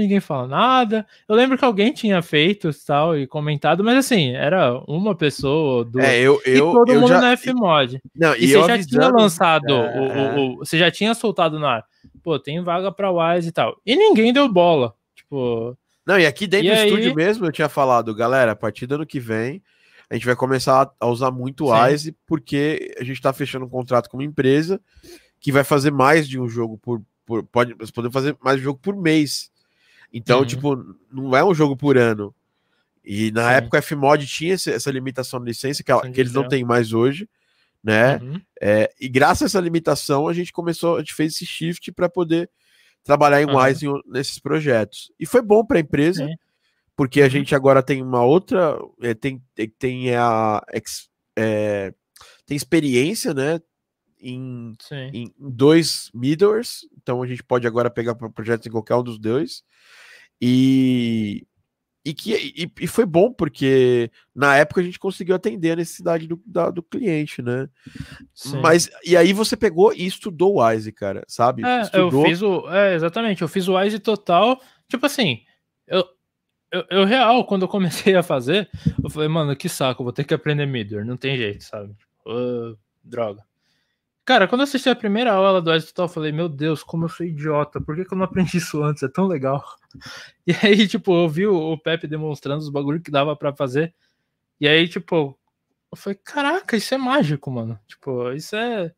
B: ninguém fala nada. Eu lembro que alguém tinha feito tal e comentado, mas assim, era uma pessoa,
A: duas. É, eu, eu,
B: e todo
A: eu
B: mundo
A: já...
B: no Fmod.
A: Não,
B: e,
A: e
B: você já
A: avisando...
B: tinha lançado,
A: é...
B: o, o, o, você já tinha soltado no ar. Pô, tem vaga pra Wise e tal. E ninguém deu bola. Tipo.
A: Não, e aqui dentro
B: E
A: do
B: aí-
A: estúdio mesmo eu tinha falado, galera, a partir do ano que vem a gente vai começar a usar muito o. Wise porque a gente tá fechando um contrato com uma empresa que vai fazer mais de um jogo por. por pode, podemos fazer mais de um jogo por mês. Então,
B: Uhum.
A: tipo, não é um jogo por ano. E na
B: Sim.
A: época a Fmod tinha essa limitação de licença que,
B: Sim,
A: que eles não
B: dizer.
A: têm mais hoje, né?
B: Uhum.
A: É, e graças a essa limitação, a gente começou, a gente fez esse shift para poder trabalhar em em- nesses projetos. E foi bom para a empresa,
B: Sim.
A: porque a
B: Uhum.
A: gente agora tem uma outra, é, tem, tem, a é, tem experiência, né? Em, em dois middlers, então a gente pode agora pegar pro- projetos em qualquer um dos dois. E, e, que, e, e foi bom, porque na época a gente conseguiu atender a necessidade do, da- do cliente, né?
B: Sim.
A: Mas, e aí você pegou e estudou o Wise, cara, sabe?
B: É,
A: estudou.
B: eu fiz o. É, exatamente, eu fiz o Wise total. Tipo assim, eu, eu, eu real, quando eu comecei a fazer, eu falei, mano, que saco, vou ter que aprender Midway, não tem jeito, sabe? Ah, droga. Cara, quando eu assisti a primeira aula do total, eu falei, meu Deus, como eu sou idiota, por que, que eu não aprendi isso antes? É tão legal. E aí, tipo, eu vi o Pepe demonstrando os bagulhos que dava pra fazer. E aí, tipo, eu falei, caraca, isso é mágico, mano. Tipo, isso é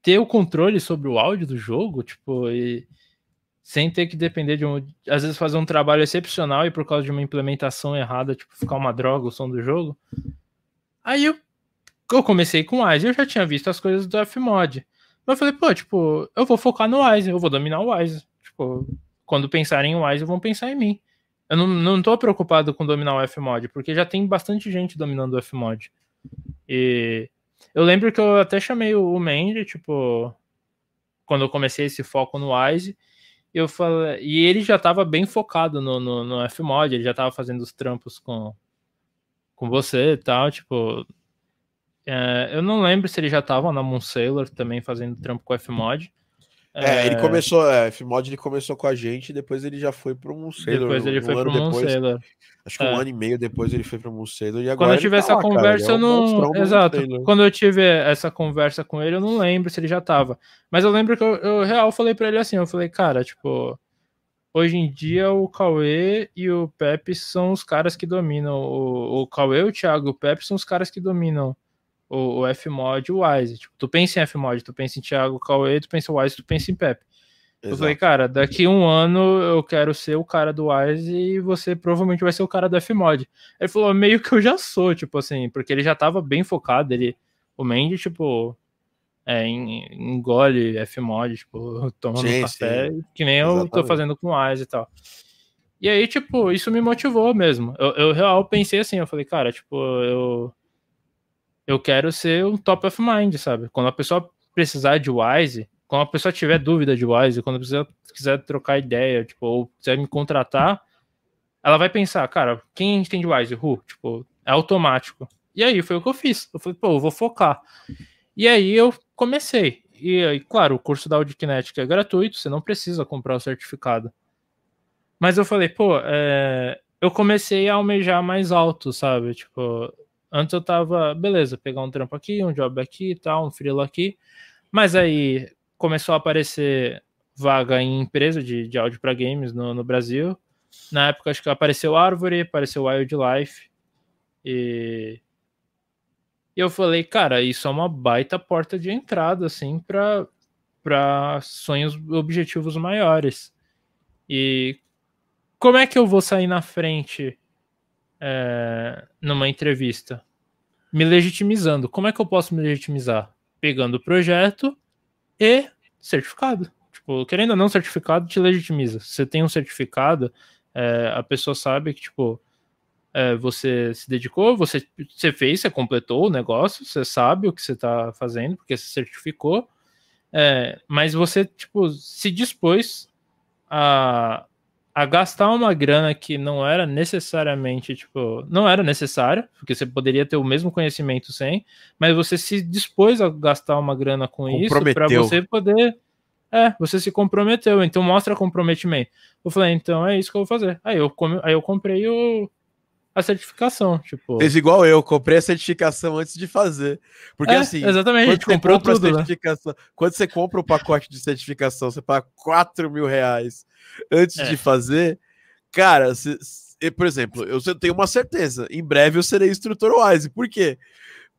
B: ter o controle sobre o áudio do jogo, tipo, e sem ter que depender de um. Às vezes fazer um trabalho excepcional e por causa de uma implementação errada, tipo, ficar uma droga o som do jogo. Aí eu, eu comecei com o Wise, eu já tinha visto as coisas do Fmod. Mas eu falei, pô, tipo, eu vou focar no Wise, eu vou dominar o Wise. Tipo, quando pensarem em Wise, vão pensar em mim. Eu não, não tô preocupado com dominar o Fmod, porque já tem bastante gente dominando o Fmod. E eu lembro que eu até chamei o Mandy, tipo, quando eu comecei esse foco no Wise, eu falei, e ele já tava bem focado no, no, no Fmod, ele já tava fazendo os trampos com, com você e tal, tipo. É, eu não lembro se ele já tava na Moon Sailor também fazendo trampo com o Fmod.
A: É, ele começou, é, Fmod ele começou com a gente, depois ele já foi para um Sailor.
B: Depois ele
A: um
B: foi pro Moon Sailor.
A: Acho que um
B: É.
A: ano e meio depois ele foi para um Sailor e agora
B: Quando eu tive
A: tá
B: essa
A: lá, cara,
B: conversa,
A: é
B: eu não. Exato. Quando eu tive essa conversa com ele, eu não lembro se ele já tava. Mas eu lembro que eu, eu real falei pra ele assim: eu falei, cara, tipo, hoje em dia o Cauê e o Pepe são os caras que dominam. O, o Cauê, o Thiago e o Pepe são os caras que dominam o, o Fmod e o Wise. Tipo, tu pensa em Fmod, tu pensa em Thiago, Cauê, tu pensa em Wise, tu pensa em Pepe. Eu falei,
A: Exato.
B: cara, daqui um ano eu quero ser o cara do Wise e você provavelmente vai ser o cara do Fmod. Ele falou, meio que eu já sou, tipo assim, porque ele já tava bem focado, ele, o Mandy, tipo, é, en- engole Fmod, tipo, tomando
A: Sim,
B: café,
A: sim.
B: que nem eu tô
A: Exatamente.
B: fazendo com o Wise e tal. E aí, tipo, isso me motivou mesmo. Eu, eu real pensei assim, eu falei, cara, tipo, eu eu quero ser um top of mind, sabe? Quando a pessoa precisar de Wise, quando a pessoa tiver dúvida de Wise, quando a pessoa quiser trocar ideia, tipo, ou quiser me contratar, ela vai pensar, cara, quem entende Wise? Who? Tipo, é automático. E aí foi o que eu fiz. Eu falei, pô, eu vou focar. E aí eu comecei. E aí, claro, o curso da Audiokinetic é gratuito, você não precisa comprar o certificado. Mas eu falei, pô, é, eu comecei a almejar mais alto, sabe? Tipo, antes eu tava, beleza, pegar um trampo aqui, um job aqui e tal, um freelo aqui. Mas aí começou a aparecer vaga em empresa de, de áudio para games no, no Brasil. Na época acho que apareceu Árvore, apareceu Wildlife. E eu falei, cara, isso é uma baita porta de entrada, assim, para para sonhos, objetivos maiores. E como é que eu vou sair na frente é, numa entrevista? Me legitimizando. Como é que eu posso me legitimizar? Pegando o projeto e certificado. Tipo, querendo ou não, certificado te legitimiza. Se você tem um certificado, é, a pessoa sabe que, tipo, é, você se dedicou, você, você fez, você completou o negócio, você sabe o que você está fazendo, porque você certificou, é, mas você, tipo, se dispôs a, a gastar uma grana que não era necessariamente, tipo, não era necessária, porque você poderia ter o mesmo conhecimento sem, mas você se dispôs a gastar uma grana com isso para você poder É, você se comprometeu, então mostra comprometimento. Eu falei, então é isso que eu vou fazer. Aí eu, aí eu comprei o, a certificação, tipo.
A: Fez igual eu, comprei a certificação antes de fazer. Porque é, assim,
B: exatamente, quando comprou tudo,
A: né? quando você compra o pacote de certificação, você paga 4 mil reais antes é. de fazer, cara, você, por exemplo, eu tenho uma certeza, em breve eu serei instrutor Wise. Por quê?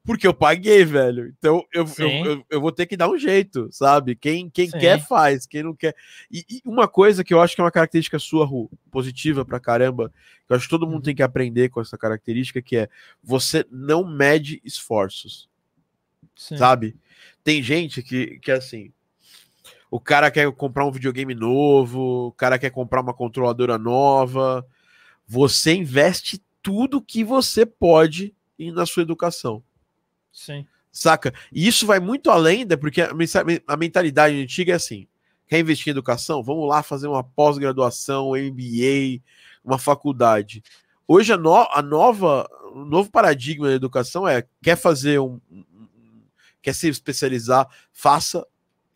A: Porque eu paguei, velho. Então eu, eu, eu, eu, vou ter que dar um jeito, sabe? Quem, quem quer, faz. Quem não quer. E, e, uma coisa que eu acho que é uma característica sua, Ru, positiva pra caramba, que eu acho que todo mundo tem que aprender com essa característica, que é você não mede esforços. Sim. Sabe? Tem gente que, que assim. O cara quer comprar um videogame novo, o cara quer comprar uma controladora nova. Você investe tudo que você pode na sua educação.
B: Sim.
A: Saca? E isso vai muito além, né? Porque a mentalidade antiga é assim: quer investir em educação? Vamos lá fazer uma pós-graduação, MBA, uma faculdade. Hoje a, no, a nova, o novo paradigma da educação é: quer fazer um quer se especializar, faça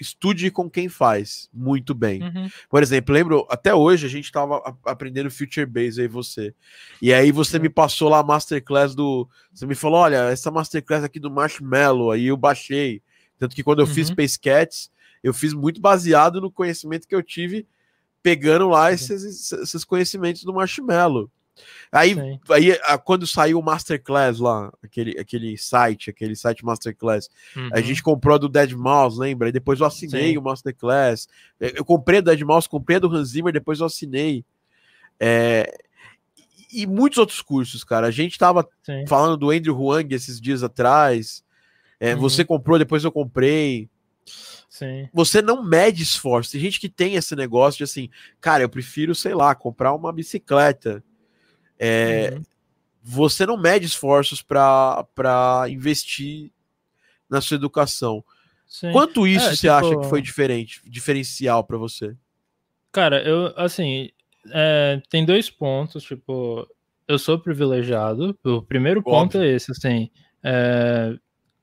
A: estude com quem faz muito bem. Uhum. Por exemplo, lembro, até hoje a gente estava aprendendo Future Base aí você. E aí você me passou lá a masterclass do, você me falou, olha, essa masterclass aqui do Marshmallow, aí eu baixei. Tanto que quando eu uhum. fiz Space Cats, eu fiz muito baseado no conhecimento que eu tive pegando lá esses, esses conhecimentos do Marshmallow. Aí, aí quando saiu o Masterclass lá, aquele, aquele site, aquele site Masterclass, uhum. a gente comprou do Dead Mouse, lembra? E depois eu assinei Sim. o Masterclass. Eu comprei do Dead Mouse, comprei do Hans Zimmer, depois eu assinei. É, e muitos outros cursos, cara. A gente tava Sim. falando do Andrew Huang esses dias atrás. É, uhum. Você comprou, depois eu comprei.
B: Sim.
A: Você não mede esforço. Tem gente que tem esse negócio de assim, cara, eu prefiro, sei lá, comprar uma bicicleta é, uhum. Você não mede esforços para investir na sua educação. Sim. Quanto isso é, você tipo... acha que foi diferente, diferencial para você?
B: Cara, eu assim é, tem dois pontos. Tipo, eu sou privilegiado. O primeiro Óbvio. ponto é esse, assim. É,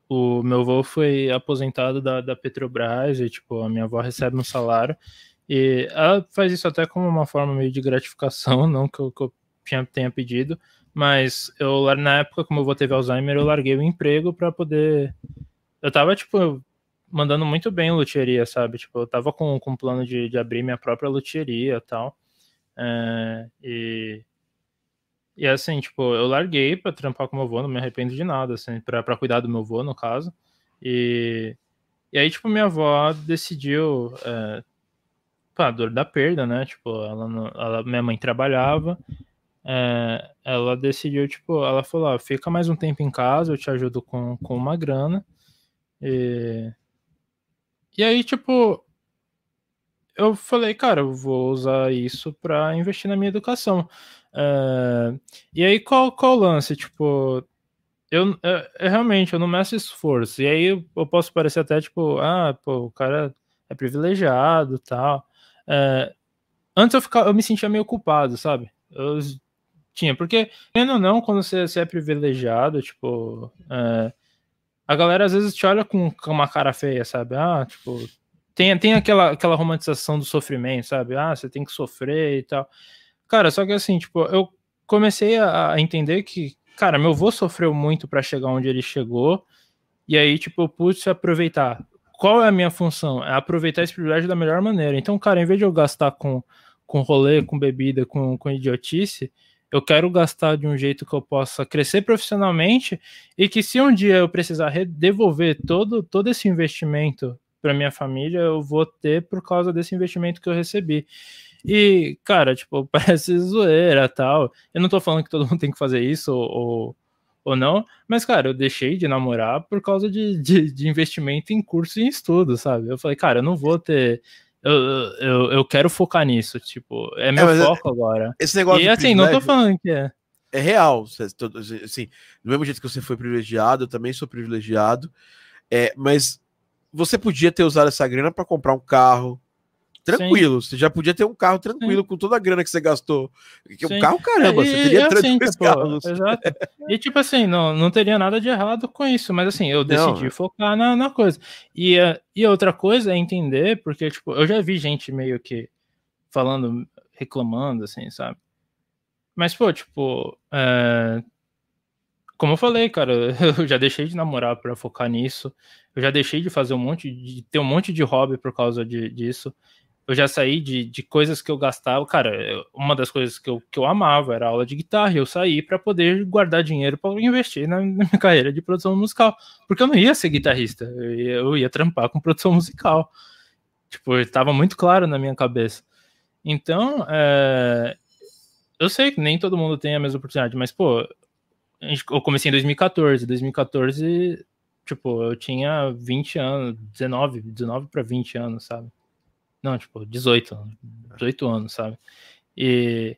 B: o meu avô foi aposentado da, da Petrobras e, tipo, a minha avó recebe um salário. E ela faz isso até como uma forma meio de gratificação, não que eu, que eu tinha, tenha pedido, mas eu na época, como eu vou ter Alzheimer, eu larguei o emprego para poder. Eu tava, tipo, mandando muito bem luthieria, sabe? Tipo, eu tava com, com plano de, de abrir minha própria luthieria e tal. É, e. E assim, tipo, eu larguei pra trampar com meu avô, não me arrependo de nada, assim, pra, pra cuidar do meu avô, no caso. E, e aí, tipo, minha avó decidiu. É, pá, dor da perda, né? Tipo, ela, ela, minha mãe trabalhava, é, ela decidiu, tipo, ela falou, ó, fica mais um tempo em casa, eu te ajudo com, com uma grana. E, e aí, tipo, eu falei, cara, eu vou usar isso para investir na minha educação. É, e aí, qual, qual o lance? Tipo, eu, eu, eu, realmente, eu não meço esforço. E aí, eu posso parecer até, tipo, ah, pô, o cara é privilegiado tal. É, antes eu, ficava, eu me sentia meio culpado, sabe? Eu tinha, porque, ainda ou não, quando você, você é privilegiado, tipo, é, a galera às vezes te olha com, com, uma cara feia, sabe? Ah, tipo, tem, tem aquela, aquela romantização do sofrimento, sabe? Ah, você tem que sofrer e tal. Cara, só que assim, tipo, eu comecei a, a entender que, cara, meu avô sofreu muito para chegar onde ele chegou, e aí, tipo, eu pude aproveitar. Qual é a minha função? É aproveitar esse privilégio da melhor maneira. Então, cara, em vez de eu gastar com, com rolê, com bebida, com, com idiotice, eu quero gastar de um jeito que eu possa crescer profissionalmente e que se um dia eu precisar devolver todo, todo esse investimento para minha família, eu vou ter por causa desse investimento que eu recebi. E, cara, tipo, parece zoeira tal. Eu não tô falando que todo mundo tem que fazer isso ou, ou não, mas, cara, eu deixei de namorar por causa de, de, de investimento em curso e em estudo, sabe? Eu falei, cara, eu não vou ter eu, eu, eu quero focar nisso, tipo, é meu é, foco agora.
A: Esse negócio
B: e assim, não tô falando que é.
A: É real, assim, do mesmo jeito que você foi privilegiado, eu também sou privilegiado, é, mas você podia ter usado essa grana para comprar um carro, Tranquilo, Sim. você já podia ter um carro tranquilo Sim. com toda a grana que você gastou. Que um carro, caramba, é, e, você teria três assim, tipo, carros.
B: Exato. E tipo assim, não, não teria nada de errado com isso, mas assim, eu decidi não. focar na, na coisa. E, eh, e outra coisa é entender, porque, tipo, eu já vi gente meio que falando, reclamando, assim, sabe? Mas, pô, tipo, é... como eu falei, cara, eu já deixei de namorar para focar nisso. Eu já deixei de fazer um monte, de ter um monte de hobby por causa de, disso. Eu já saí de, de coisas que eu gastava. Cara, uma das coisas que eu, que eu amava era aula de guitarra. Eu saí para poder guardar dinheiro para investir na, na, minha carreira de produção musical. Porque eu não ia ser guitarrista, eu ia, eu ia trampar com produção musical. Tipo, estava muito claro na minha cabeça. Então, é, eu sei que nem todo mundo tem a mesma oportunidade, mas, pô, eu comecei em 2014. 2014, tipo, eu tinha 20 anos, 19, 19 para 20 anos, sabe? Não, tipo, 18 anos, 18 anos, sabe? E,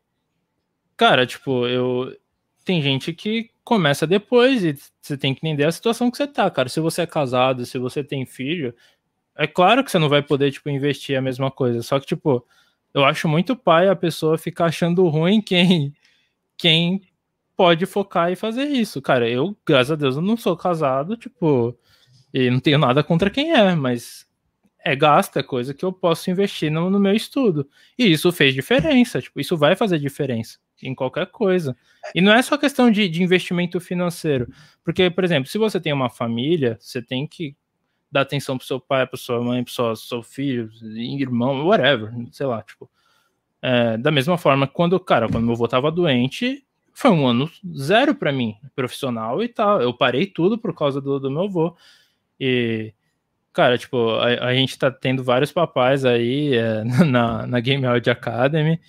B: cara, tipo, eu. Tem gente que começa depois e você tem que entender a situação que você tá, cara. Se você é casado, se você tem filho, é claro que você não vai poder, tipo, investir a mesma coisa. Só que, tipo, eu acho muito pai a pessoa ficar achando ruim quem quem pode focar e fazer isso. Cara, eu, graças a Deus, eu não sou casado, tipo, e não tenho nada contra quem é, mas é gasto, é coisa que eu posso investir no, no meu estudo. E isso fez diferença, tipo, isso vai fazer diferença em qualquer coisa. E não é só questão de, de investimento financeiro. Porque, por exemplo, se você tem uma família, você tem que dar atenção pro seu pai, pra sua mãe, pro seu, seu filho, irmão, whatever, sei lá, tipo. É, da mesma forma, quando, cara, quando meu avô tava doente, foi um ano zero para mim, profissional e tal. Eu parei tudo por causa do, do meu avô. E, cara, tipo, a, a gente tá tendo vários papais aí é, na, na Game Audio Academy.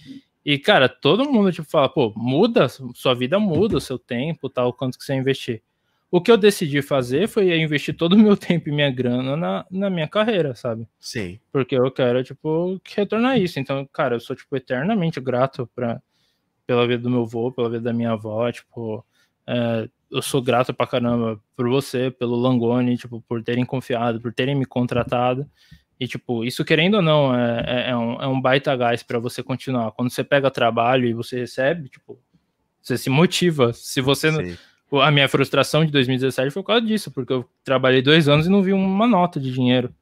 B: E, cara, todo mundo, tipo, fala, pô, muda, sua vida muda, o seu tempo, tal, quanto que você investir. O que eu decidi fazer foi investir todo o meu tempo e minha grana na, na minha carreira, sabe?
A: Sim.
B: Porque eu quero, tipo, retornar isso. Então, cara, eu sou, tipo, eternamente grato pra, pela vida do meu avô, pela vida da minha avó, tipo, é, eu sou grato pra caramba por você, pelo Langoni, tipo, por terem confiado, por terem me contratado. E, tipo, isso querendo ou não, é, é, é um, é um baita gás para você continuar. Quando você pega trabalho e você recebe, tipo, você se motiva. Se você Sim. não a minha frustração de 2017 foi por causa disso, porque eu trabalhei dois anos e não vi uma nota de dinheiro.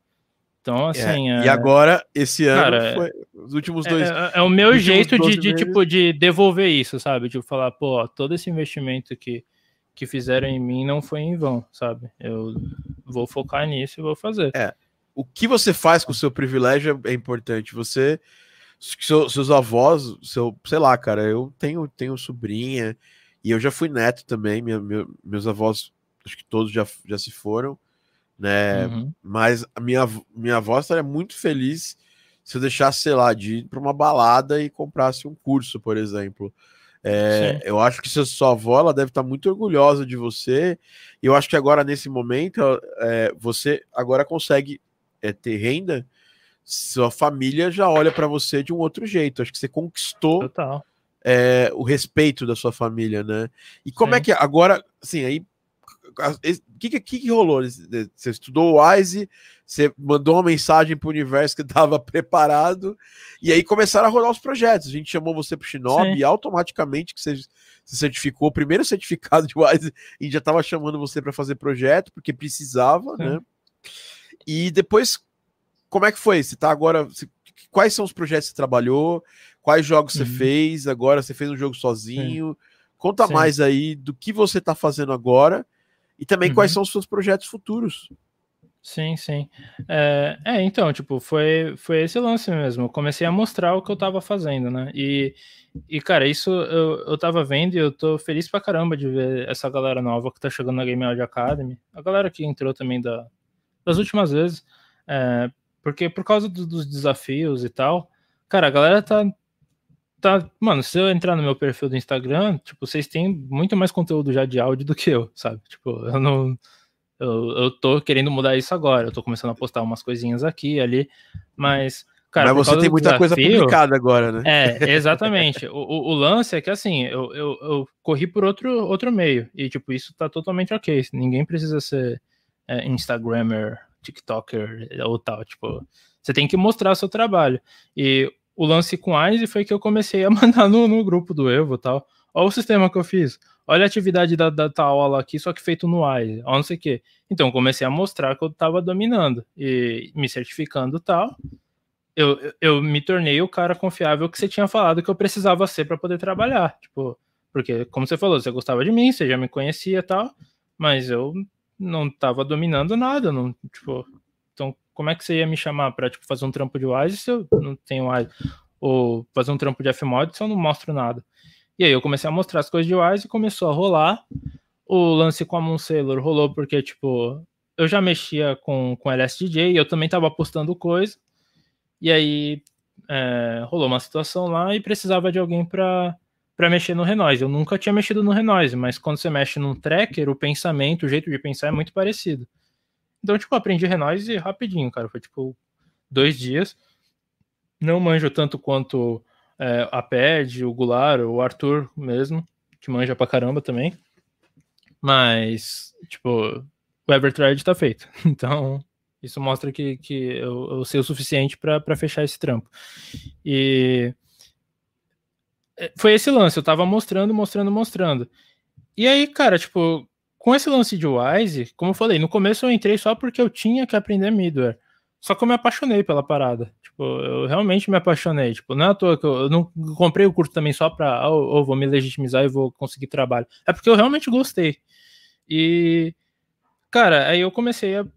B: Então, é, assim.
A: É, é... E agora, esse ano, Cara, foi os últimos dois.
B: É, é o meu jeito de, de tipo, de devolver isso, sabe? Tipo, falar, pô, todo esse investimento que, que fizeram em mim não foi em vão, sabe? Eu vou focar nisso e vou fazer.
A: É. O que você faz com o seu privilégio é importante. Você. seus avós, seu, sei lá, cara, eu tenho, tenho sobrinha, e eu já fui neto também, minha, meu, meus avós, acho que todos já, já se foram, né? Uhum. Mas a minha, minha avó estaria muito feliz se eu deixasse, sei lá, de ir para uma balada e comprasse um curso, por exemplo. É, eu acho que sua avó ela deve estar muito orgulhosa de você. E eu acho que agora, nesse momento, é, você agora consegue é, ter renda. Sua família já olha para você de um outro jeito. Acho que você conquistou é, o respeito da sua família, né? E como é Sim. é que agora, assim, aí o que, que, que, rolou? Você estudou o Wise, você mandou uma mensagem para o universo que estava preparado, e aí começaram a rolar os projetos. A gente chamou você para o Shinobi Sim. e automaticamente que você se certificou, o primeiro certificado de Wise, e já estava chamando você para fazer projeto, porque precisava, Sim. né? E depois, como é que foi? Você está agora. Quais são os projetos que você trabalhou? Quais jogos uhum. você fez? Agora você fez um jogo sozinho. Sim. Conta Sim. mais aí do que você está fazendo agora e também uhum. quais são os seus projetos futuros.
B: Sim, sim. É, é, então, tipo, foi, foi esse lance mesmo. Eu comecei a mostrar o que eu tava fazendo, né? E, e cara, isso eu, eu tava vendo e eu tô feliz pra caramba de ver essa galera nova que tá chegando na Game Audio Academy. A galera que entrou também da, das últimas vezes. É, porque por causa do, dos desafios e tal, cara, a galera tá, tá. Mano, se eu entrar no meu perfil do Instagram, tipo, vocês têm muito mais conteúdo já de áudio do que eu, sabe? Tipo, eu não. Eu, eu tô querendo mudar isso agora. Eu tô começando a postar umas coisinhas aqui ali, mas. Cara,
A: mas você tem muita desafio, coisa publicada agora, né?
B: É, exatamente. o, o, o, lance é que assim, eu, eu, eu, corri por outro, outro meio. E, tipo, isso tá totalmente ok. Ninguém precisa ser é, Instagrammer TikToker ou tal. Tipo, você tem que mostrar o seu trabalho. E o lance com Wise foi que eu comecei a mandar no, no grupo do Evo tal. Olha o sistema que eu fiz. Olha a atividade da, da tal aula aqui, só que feito no Wise. Olha não sei o quê. Então, comecei a mostrar que eu estava dominando e me certificando tal. Eu, eu me tornei o cara confiável que você tinha falado que eu precisava ser para poder trabalhar. Tipo, porque, como você falou, você gostava de mim, você já me conhecia tal, mas eu não estava dominando nada. Não, tipo, então, como é que você ia me chamar para tipo, fazer um trampo de Wise se eu não tenho Wise? Ou fazer um trampo de Fmod se eu não mostro nada? E aí eu comecei a mostrar as coisas de Wise e começou a rolar. O lance com a Moon Sailor rolou porque, tipo, eu já mexia com, com LSDJ e eu também tava postando coisa. E aí é, rolou uma situação lá e precisava de alguém para para mexer no Renoise. Eu nunca tinha mexido no Renoise, mas quando você mexe num tracker, o pensamento, o jeito de pensar é muito parecido. Então, tipo, aprendi Renoise rapidinho, cara. Foi tipo dois dias. Não manjo tanto quanto é, a Ped, o Gular, o Arthur mesmo, que manja pra caramba também. Mas, tipo, o Everthread tá feito. Então, isso mostra que, que eu, eu sei o suficiente para fechar esse trampo. E é, foi esse lance, eu tava mostrando, mostrando, mostrando. E aí, cara, tipo, com esse lance de Wise, como eu falei, no começo eu entrei só porque eu tinha que aprender middleware. Só que eu me apaixonei pela parada. Tipo, eu realmente me apaixonei. Tipo, não é à toa que eu, eu não comprei o curso também só pra, oh, oh, vou me legitimizar e vou conseguir trabalho. É porque eu realmente gostei. E, cara, aí eu comecei a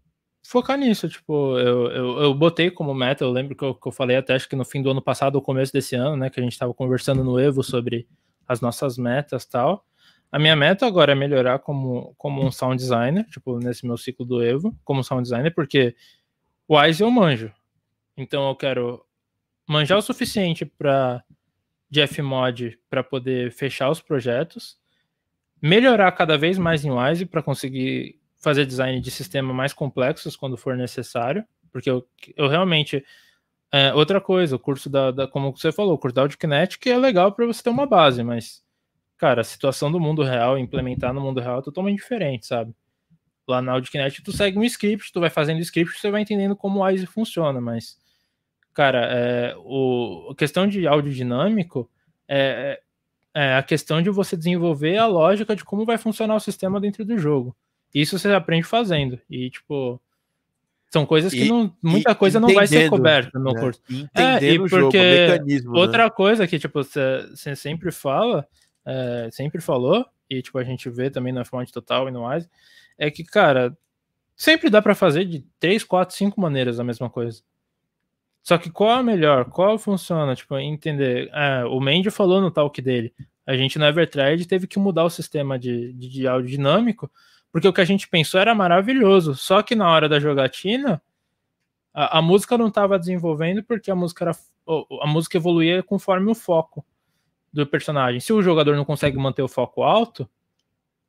B: focar nisso. Tipo, eu, eu, eu botei como meta, eu lembro que eu, que eu falei até acho que no fim do ano passado ou começo desse ano, né, que a gente tava conversando no Evo sobre as nossas metas tal. A minha meta agora é melhorar como, como um sound designer, tipo, nesse meu ciclo do Evo, como sound designer, porque o Wise eu manjo. Então eu quero manjar o suficiente para de Fmod para poder fechar os projetos, melhorar cada vez mais em Wise para conseguir fazer design de sistema mais complexos quando for necessário, porque eu, eu realmente é, outra coisa, o curso da, da, como você falou, o curso da AudioKinetic é legal para você ter uma base, mas cara, a situação do mundo real, implementar no mundo real é totalmente diferente, sabe? Lá na AudioKinetic tu segue um script, tu vai fazendo script, você vai entendendo como o ISE funciona, mas, cara, é, o, a questão de áudio dinâmico é, é, é a questão de você desenvolver a lógica de como vai funcionar o sistema dentro do jogo. Isso você aprende fazendo. E, tipo, são coisas que não, muita coisa não vai ser coberta no né? curso.
A: é, e porque jogo,
B: né? outra né? coisa que tipo você sempre fala é, sempre falou, e tipo, a gente vê também na fonte total e no mais, é que, cara, sempre dá para fazer de três, quatro, cinco maneiras a mesma coisa. Só que qual é a melhor? Qual funciona? Tipo, entender. É, o Mandy falou no talk dele. A gente no Evertrade teve que mudar o sistema de, de, de áudio dinâmico, porque o que a gente pensou era maravilhoso. Só que na hora da jogatina, a, a música não estava desenvolvendo porque a música era. A música evoluía conforme o foco do personagem. Se o jogador não consegue manter o foco alto,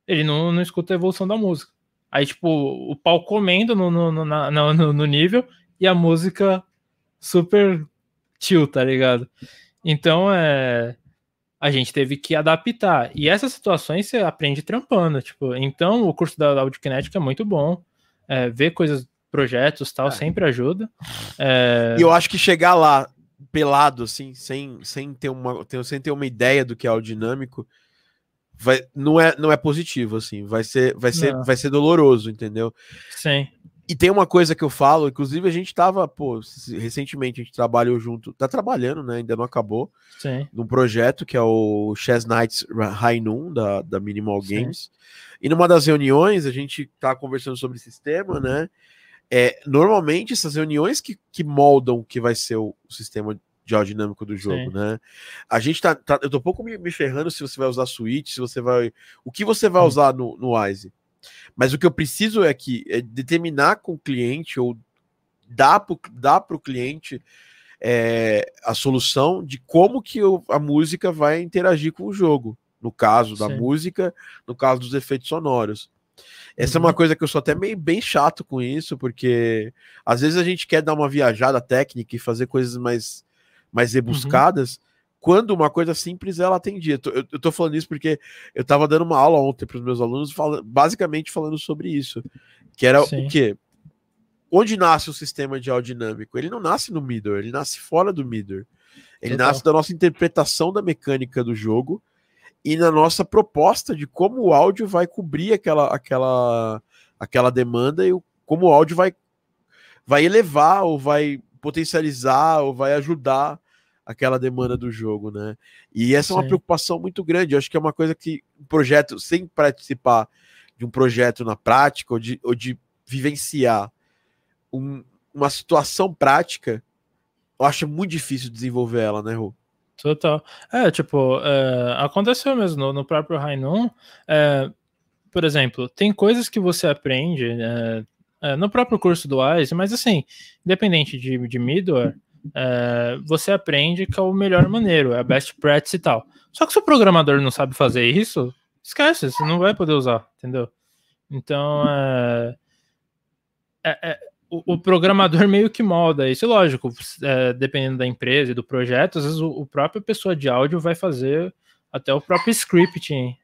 B: ele não, não escuta a evolução da música. Aí, tipo, o pau comendo no, no, no, no, no nível e a música super chill, tá ligado? Então, é. A gente teve que adaptar. E essas situações você aprende trampando. Tipo, então o curso da Audiokinetic é muito bom. É, ver coisas, projetos tal, é. sempre ajuda.
A: É... E eu acho que chegar lá pelado, assim, sem, sem, ter uma, sem ter uma ideia do que é o dinâmico, vai, não, é, não é positivo, assim, vai ser, vai ser, vai ser doloroso, entendeu?
B: Sim.
A: E tem uma coisa que eu falo, inclusive a gente tava, pô, recentemente a gente trabalhou junto, tá trabalhando, né? Ainda não acabou.
B: Sim.
A: Num projeto que é o Chess Nights High Noon, da, da Minimal Games. Sim. E numa das reuniões a gente tá conversando sobre sistema, né? É, normalmente essas reuniões que, que moldam o que vai ser o, o sistema geodinâmico do jogo, Sim. né? A gente tá, tá, Eu tô um pouco me, me, ferrando se você vai usar Switch, se você vai. O que você vai usar no, no Wise. Mas o que eu preciso é que é determinar com o cliente ou dar para dar o cliente é, a solução de como que eu, a música vai interagir com o jogo. No caso da Sim. música, no caso dos efeitos sonoros. Essa uhum. é uma uhum. coisa que eu sou até meio bem chato com isso, porque às vezes a gente quer dar uma viajada técnica e fazer coisas mais, mais uhum. rebuscadas, uhum. quando uma coisa simples ela atendia. Eu, eu tô falando isso porque eu tava dando uma aula ontem para os meus alunos, fala, basicamente falando sobre isso. Que era Sim. o quê? onde nasce o sistema de áudio dinâmico? Ele não nasce no middle, ele nasce fora do middle. Ele Total. nasce da nossa interpretação da mecânica do jogo e na nossa proposta de como o áudio vai cobrir aquela, aquela, aquela demanda e como o áudio vai, vai elevar ou vai potencializar ou vai ajudar aquela demanda do jogo, né? E essa Sim. é uma preocupação muito grande. Eu acho que é uma coisa que um projeto, sem participar de um projeto na prática ou de, ou de vivenciar um, uma situação prática, eu acho muito difícil desenvolver ela, né, Rô?
B: Total. É, tipo, é, aconteceu mesmo no, no próprio Rainon. É, por exemplo, tem coisas que você aprende é, é no próprio curso do WISE, mas assim, independente de, de middleware, é, você aprende que é o melhor maneiro, é a best practice e tal. Só que se o programador não sabe fazer isso, esquece, você não vai poder usar, entendeu? Então, é, é, é o, programador meio que molda isso. Lógico, é, dependendo da empresa e do projeto, às vezes o, o próprio pessoa de áudio vai fazer até o próprio scripting.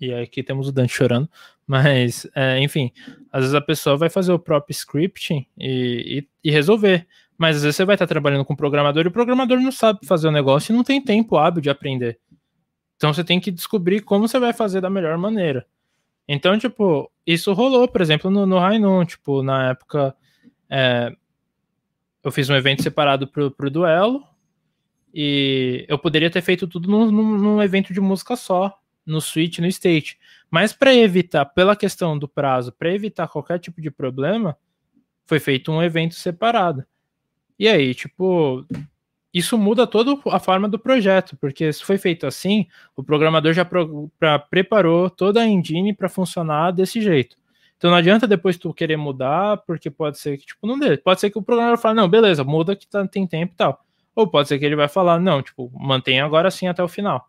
B: E aqui temos o Dante chorando, mas é, enfim, às vezes a pessoa vai fazer o próprio scripting e, e, e, resolver. Mas às vezes você vai estar trabalhando com o programador e o programador não sabe fazer o negócio e não tem tempo hábil de aprender. Então você tem que descobrir como você vai fazer da melhor maneira. Então, tipo, isso rolou, por exemplo, no, no tipo, na época é, eu fiz um evento separado pro, pro duelo e eu poderia ter feito tudo num, num, num evento de música só, no Switch, no State. Mas para evitar, pela questão do prazo, para evitar qualquer tipo de problema, foi feito um evento separado. E aí, tipo, isso muda toda a forma do projeto, porque se foi feito assim, o programador já pro, pra, preparou toda a engine para funcionar desse jeito. Então não adianta depois tu querer mudar, porque pode ser que, tipo, não dê. Pode ser que o programador fale, não, beleza, muda que tá, tem tempo e tal. Ou pode ser que ele vai falar, não, tipo, mantém agora sim até o final.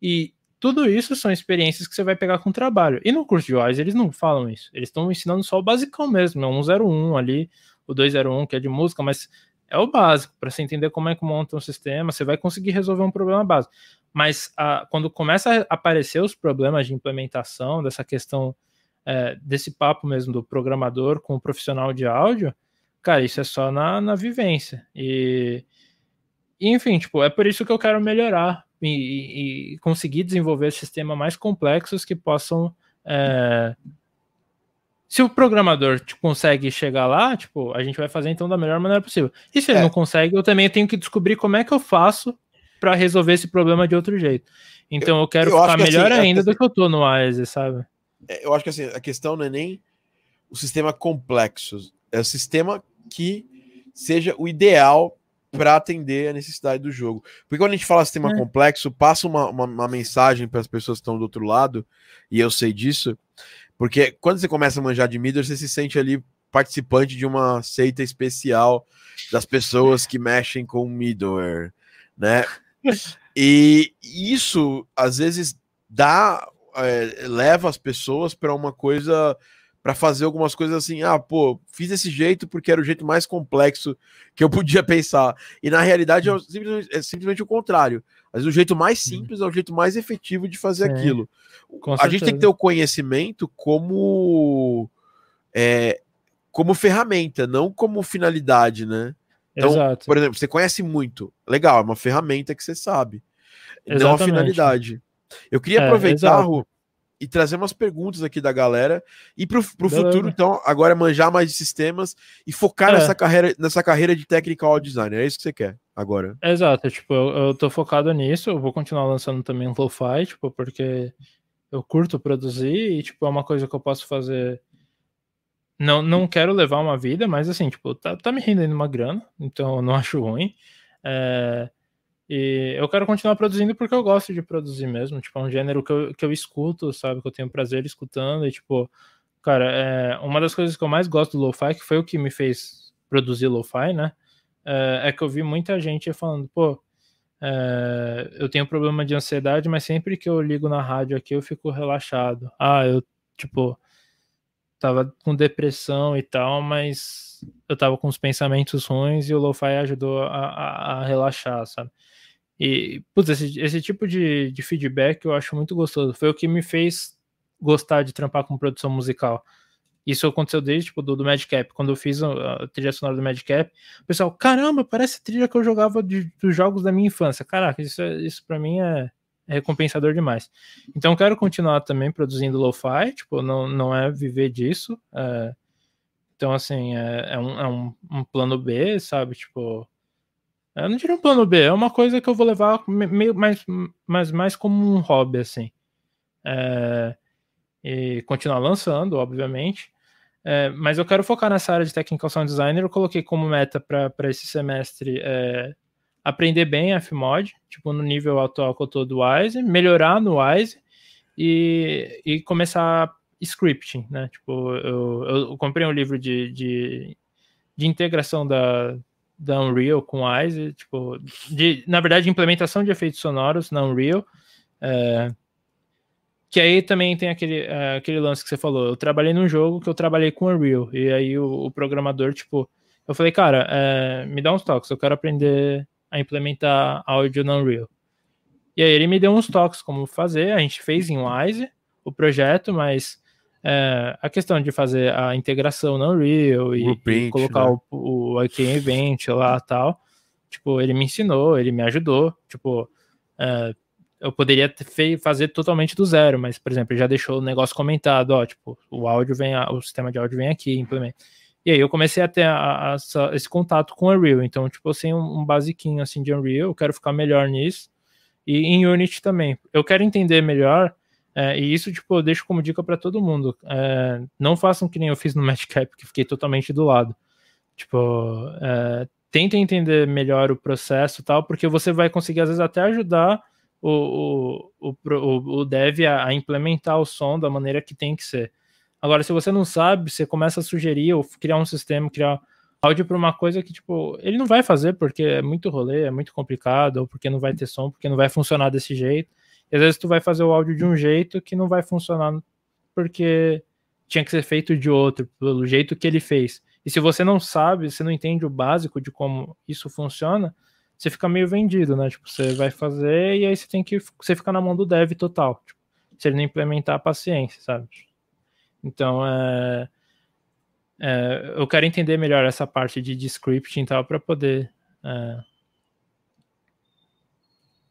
B: E tudo isso são experiências que você vai pegar com o trabalho. E no curso de WISE eles não falam isso. Eles estão ensinando só o basicão mesmo, é um 101 ali, o 201 que é de música, mas é o básico, para você entender como é que monta um sistema, você vai conseguir resolver um problema básico. Mas a, quando começa a aparecer os problemas de implementação, dessa questão é, desse papo mesmo do programador com o profissional de áudio, cara, isso é só na, na vivência. E, enfim, tipo, é por isso que eu quero melhorar e, e conseguir desenvolver sistemas mais complexos que possam. É, se o programador tipo, consegue chegar lá, tipo, a gente vai fazer então da melhor maneira possível. E se ele é. não consegue, eu também tenho que descobrir como é que eu faço para resolver esse problema de outro jeito. Então eu, eu quero eu ficar que, melhor assim, ainda do que eu tô no AES, sabe?
A: É, eu acho que assim, a questão não é nem o sistema complexo, é o sistema que seja o ideal para atender a necessidade do jogo. Porque quando a gente fala sistema é. complexo, passa uma, uma, uma mensagem para as pessoas que estão do outro lado, e eu sei disso, porque quando você começa a manjar de middleware, você se sente ali participante de uma seita especial das pessoas que mexem com middleware, né? E isso às vezes dá é, leva as pessoas para uma coisa para fazer algumas coisas assim, ah, pô, fiz desse jeito porque era o jeito mais complexo que eu podia pensar. E na realidade é simplesmente, é simplesmente o contrário. Mas o jeito mais simples é o jeito mais efetivo de fazer aquilo. A gente tem que ter o conhecimento como é, como ferramenta, não como finalidade, né? Então, Exato. por exemplo, você conhece muito, legal, é uma ferramenta que você sabe, Exatamente. não a finalidade. Eu queria é, aproveitar, Ru, e trazer umas perguntas aqui da galera e para o futuro, então, agora é manjar mais de sistemas e focar é. nessa, carreira, nessa carreira de technical designer. É isso que você quer agora.
B: Exato, tipo, eu, eu tô focado nisso, eu vou continuar lançando também um lo-fi, tipo, porque eu curto produzir e, tipo, é uma coisa que eu posso fazer. Não, não quero levar uma vida, mas assim, tipo, tá, tá me rendendo uma grana, então eu não acho ruim. É, e eu quero continuar produzindo porque eu gosto de produzir mesmo. Tipo, é um gênero que eu, que eu escuto, sabe? Que eu tenho prazer escutando. E, tipo, cara, é, uma das coisas que eu mais gosto do lo-fi, que foi o que me fez produzir lo-fi, né? É, é, que eu vi muita gente falando, pô, é, eu tenho problema de ansiedade, mas sempre que eu ligo na rádio aqui eu fico relaxado. Ah, eu, tipo, tava com depressão e tal, mas eu tava com os pensamentos ruins e o lo-fi ajudou a, a, a relaxar, sabe? E, putz, esse, esse tipo de, de feedback eu acho muito gostoso. Foi o que me fez gostar de trampar com produção musical. Isso aconteceu desde tipo, do, do Madcap. Quando eu fiz a, a trilha sonora do Madcap, o pessoal, caramba, parece trilha que eu jogava de, dos jogos da minha infância. Caraca, isso, é, isso para mim é, é, recompensador demais. Então quero continuar também produzindo lo-fi, tipo, não, não é viver disso. É, então, assim, é, é, um, é um, um, plano B, sabe? Tipo. Eu não diria um plano B, é uma coisa que eu vou levar meio mais, mais, mais como um hobby, assim. É, e continuar lançando, obviamente. É, mas eu quero focar nessa área de Technical Sound Designer. Eu coloquei como meta para esse semestre é, aprender bem Fmod, tipo, no nível atual que eu tô do Wise, melhorar no Wise e, e começar scripting, né? Tipo, eu, eu comprei um livro de, de, de integração da, da Unreal com Wise, tipo, de, na verdade, implementação de efeitos sonoros na Unreal. É, que aí também tem aquele, uh, aquele lance que você falou. Eu trabalhei num jogo que eu trabalhei com Unreal. E aí o, o programador, tipo, eu falei, cara, é, me dá uns toques, eu quero aprender a implementar áudio no Unreal. E aí ele me deu uns toques como fazer. A gente fez em Wise o projeto, mas é, a questão de fazer a integração no Unreal e, e colocar né? o, o IK Event lá tal, tipo, ele me ensinou, ele me ajudou. Tipo, é, eu poderia ter, fazer totalmente do zero, mas, por exemplo, ele já deixou o negócio comentado, ó, tipo, o áudio vem, o sistema de áudio vem aqui, implementa. E aí eu comecei a ter a, a, esse contato com Unreal, então, tipo, eu sei um, um basiquinho, assim, de Unreal, eu quero ficar melhor nisso, e em Unity também. Eu quero entender melhor, é, e isso, tipo, eu deixo como dica para todo mundo. É, não façam que nem eu fiz no Matchcap, que fiquei totalmente do lado. Tipo, é, tentem entender melhor o processo tal, porque você vai conseguir, às vezes, até ajudar o, o, o, o dev a, a, implementar o som da maneira que tem que ser. Agora, se você não sabe, você começa a sugerir ou criar um sistema, criar áudio para uma coisa que, tipo, ele não vai fazer porque é muito rolê, é muito complicado, ou porque não vai ter som, porque não vai funcionar desse jeito. Às vezes tu vai fazer o áudio de um jeito que não vai funcionar porque tinha que ser feito de outro, pelo jeito que ele fez. E se você não sabe, você não entende o básico de como isso funciona, você fica meio vendido, né? Tipo, você vai fazer e aí você tem que. Você fica na mão do dev total. Tipo, se ele não implementar, paciência, sabe? Então, é, é, eu quero entender melhor essa parte de, de scripting e tal para poder. É...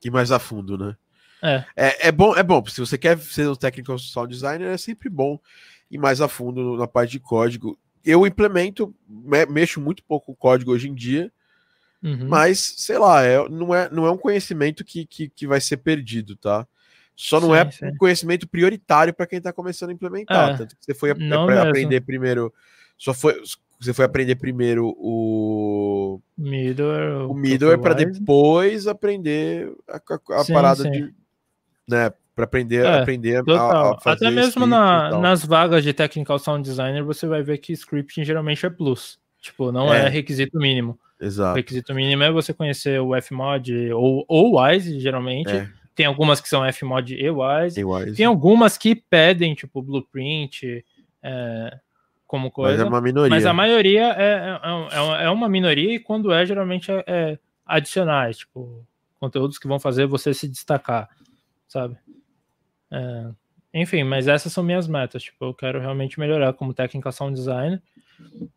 A: Ir mais a fundo, né?
B: É.
A: é. É, bom, é bom, se você quer ser um technical sound designer, é sempre bom ir mais a fundo na parte de código. Eu implemento, mexo muito pouco com código hoje em dia, Uhum. Mas, sei lá, é, não, é, não é um conhecimento que, que, que vai ser perdido, tá? Só não sim, é sim. um conhecimento prioritário para quem está começando a implementar. É, Tanto que você foi aprender primeiro. Só foi. Você foi aprender primeiro o
B: middleware,
A: o middleware para depois aprender a, a, a sim, parada de, né, para aprender, é, aprender
B: a, a, fazer Até mesmo na, nas vagas de technical sound designer você vai ver que scripting geralmente é plus. Tipo, não é, é requisito mínimo.
A: Exato.
B: O requisito mínimo é você conhecer o Fmod ou, ou Wise, geralmente. É. Tem algumas que são Fmod e Wise. e Wise. Tem algumas que pedem, tipo, Blueprint, é, como coisa.
A: Mas é uma minoria.
B: Mas a maioria é, é, é uma minoria e quando é, geralmente é, é adicionais, tipo, conteúdos que vão fazer você se destacar, sabe? É, enfim, mas essas são minhas metas. Tipo, eu quero realmente melhorar como técnica sound designer.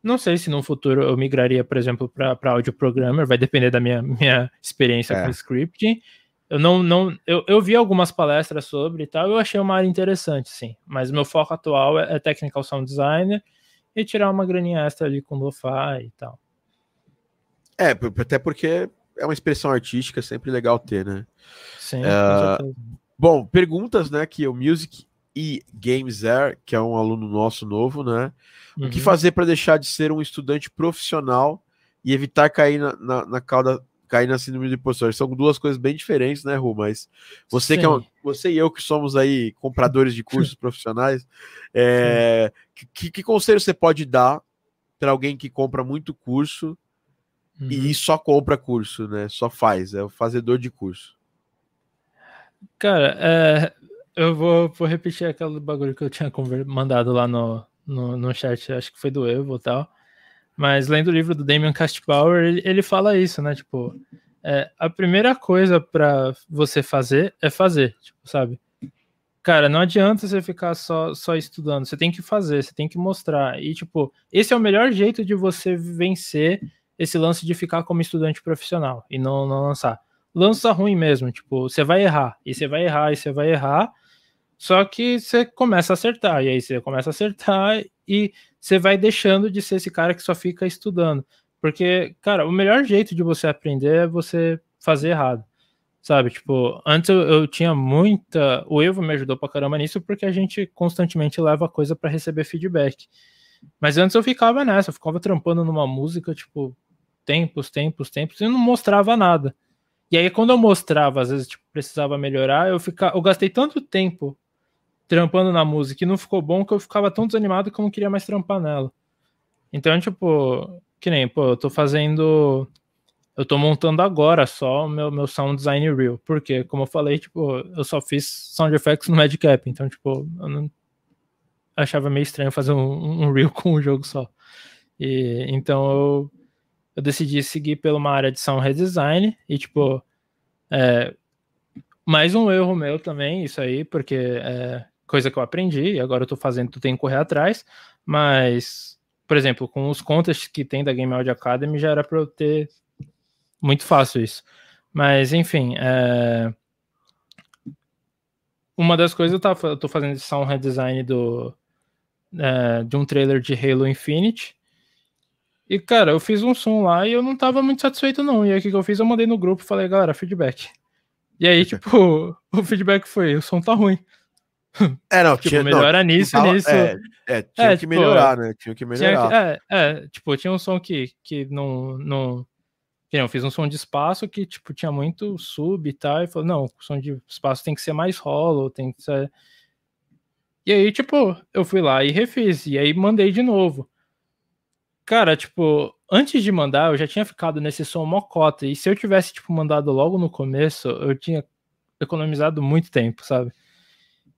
B: Não sei se no futuro eu migraria, por exemplo, para audio programmer, vai depender da minha, minha experiência é. com scripting. Eu não, não eu, eu vi algumas palestras sobre e tal, eu achei uma área interessante, sim. Mas meu foco atual é, é technical sound designer e tirar uma graninha extra ali com lo-fi e tal.
A: É, até porque é uma expressão artística sempre legal ter, né?
B: Sim, é,
A: Bom, perguntas, né, que o Music e Games Air, que é um aluno nosso novo, né? Uhum. O que uhum. fazer para deixar de ser um estudante profissional e evitar cair na, na, na cauda, cair na síndrome do impostor? São duas coisas bem diferentes, né, Ru? Mas você, que é um, você e eu que somos aí compradores de cursos profissionais, é, que, que conselho você pode dar para alguém que compra muito curso uhum. e só compra curso, né? Só faz, é o fazedor de curso.
B: Cara, é, eu vou, vou repetir aquele bagulho que eu tinha mandado lá no, no, no chat, acho que foi do Evo e tal. Mas lendo o livro do Damien Castbauer, ele, ele fala isso, né? Tipo, é, a primeira coisa para você fazer é fazer, tipo, sabe? cara, não adianta você ficar só, só estudando, você tem que fazer, você tem que mostrar. E, tipo, esse é o melhor jeito de você vencer esse lance de ficar como estudante profissional e não, não lançar. Lança ruim mesmo, tipo, você vai errar, e você vai errar, e você vai errar, só que você começa a acertar, e aí você começa a acertar e você vai deixando de ser esse cara que só fica estudando. Porque, cara, o melhor jeito de você aprender é você fazer errado. Sabe, tipo, antes eu, eu, tinha muita. O Evo me ajudou pra caramba nisso porque a gente constantemente leva coisa para receber feedback. Mas antes eu ficava nessa, eu ficava trampando numa música, tipo, tempos, tempos, tempos, e não mostrava nada. E aí, quando eu mostrava, às vezes, tipo, precisava melhorar, eu ficava. Eu gastei tanto tempo trampando na música e não ficou bom que eu ficava tão desanimado que eu não queria mais trampar nela. Então, tipo, que nem, pô, eu tô fazendo eu tô montando agora só o meu, meu sound design reel, porque, como eu falei, tipo, eu só fiz sound effects no Madcap, então, tipo, eu não achava meio estranho fazer um, um reel com um jogo só. E, então eu, eu decidi seguir pela uma área de sound redesign e, tipo, é, mais um erro meu também, isso aí, porque é coisa que eu aprendi e agora eu tô fazendo, tu tem que correr atrás, mas, por exemplo, com os contests que tem da Game Audio Academy já era para eu ter muito fácil isso. Mas, enfim, é... uma das coisas eu, tava, eu tô fazendo sound redesign do, é, de um trailer de Halo Infinite. E, cara, eu fiz um som lá e eu não tava muito satisfeito, não. E aí, o que, que eu fiz? Eu mandei no grupo e falei, galera, feedback. E aí, tipo, o feedback foi: o som tá ruim.
A: É, não, tipo, tinha,
B: melhora
A: não,
B: nisso, tava, nisso.
A: É, é tinha é, que tipo, melhorar, né? Tinha que melhorar.
B: Tinha que, é, é, tipo, tinha um som que, que não, não, eu fiz um som de espaço que, tipo, tinha muito sub e tal, e falou, não, o som de espaço tem que ser mais hollow, tem que ser... E aí, tipo, eu fui lá e refiz, e aí mandei de novo. Cara, tipo, antes de mandar, eu já tinha ficado nesse som mocota, e se eu tivesse, tipo, mandado logo no começo, eu tinha economizado muito tempo, sabe?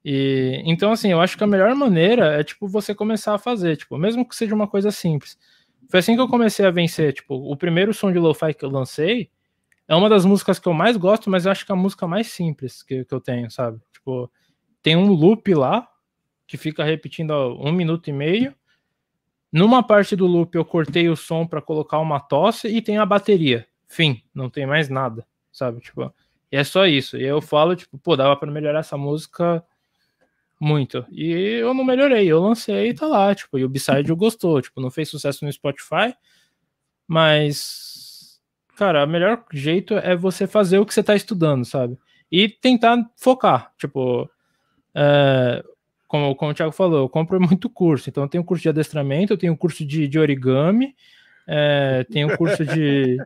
B: E, então, assim, eu acho que a melhor maneira é, tipo, você começar a fazer, tipo, mesmo que seja uma coisa simples. Foi assim que eu comecei a vencer. Tipo, o primeiro som de lo-fi que eu lancei é uma das músicas que eu mais gosto, mas eu acho que é a música mais simples que, que eu tenho, sabe? Tipo, tem um loop lá que fica repetindo um minuto e meio. Numa parte do loop eu cortei o som para colocar uma tosse e tem a bateria. Fim, não tem mais nada, sabe? Tipo, e é só isso. E eu falo, tipo, pô, dava para melhorar essa música muito. E eu não melhorei, eu lancei e tá lá, tipo, e o B-Side gostou, tipo, não fez sucesso no Spotify, mas cara, o melhor jeito é você fazer o que você tá estudando, sabe? E tentar focar, tipo, é, como, como o Thiago falou, eu compro muito curso, então eu tenho curso de adestramento, eu tenho curso de, de origami, é, tem um curso de.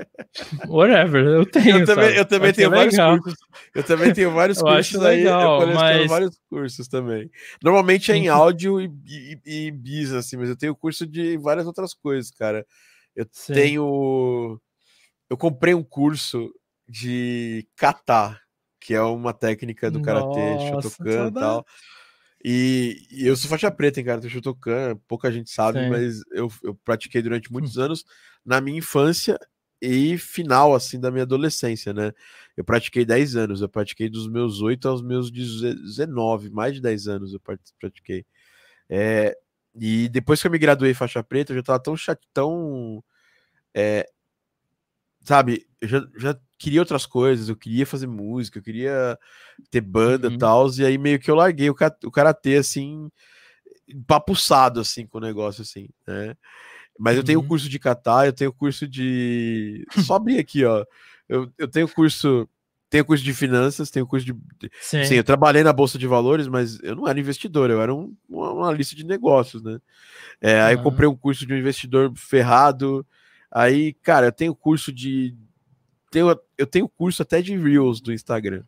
B: Whatever, eu tenho.
A: Eu também, eu também tenho vários legal. cursos. Eu também tenho vários eu cursos aí. Legal, eu mas... vários cursos também. Normalmente é em áudio e, e, e bis, assim, mas eu tenho curso de várias outras coisas, cara. Eu Sim. tenho. Eu comprei um curso de kata, que é uma técnica do karatê, Shotokan e tal. E, e, eu sou faixa preta, hein, cara, do Shotokan, pouca gente sabe, Sim. mas eu, eu pratiquei durante muitos hum. anos na minha infância e final, assim, da minha adolescência, né? Eu pratiquei 10 anos, eu pratiquei dos meus 8 aos meus 19, mais de 10 anos eu pratiquei. É, e depois que eu me graduei faixa preta, eu já tava tão chatão, é, sabe, eu já, já queria outras coisas, eu queria fazer música, eu queria ter banda e uhum. tal, e aí meio que eu larguei o, o karatê assim, papuçado assim com o negócio assim, né? Mas eu tenho uhum. curso de kata, eu tenho curso de. Só abrir aqui, ó. Eu, eu tenho curso. Tenho curso de finanças, tenho curso de. Sim. Sim. eu trabalhei na Bolsa de Valores, mas eu não era investidor, eu era um, uma, lista de negócios, né? É, uhum. Aí eu comprei um curso de um investidor ferrado. Aí, cara, eu tenho curso de tenho, eu tenho curso até de Reels do Instagram.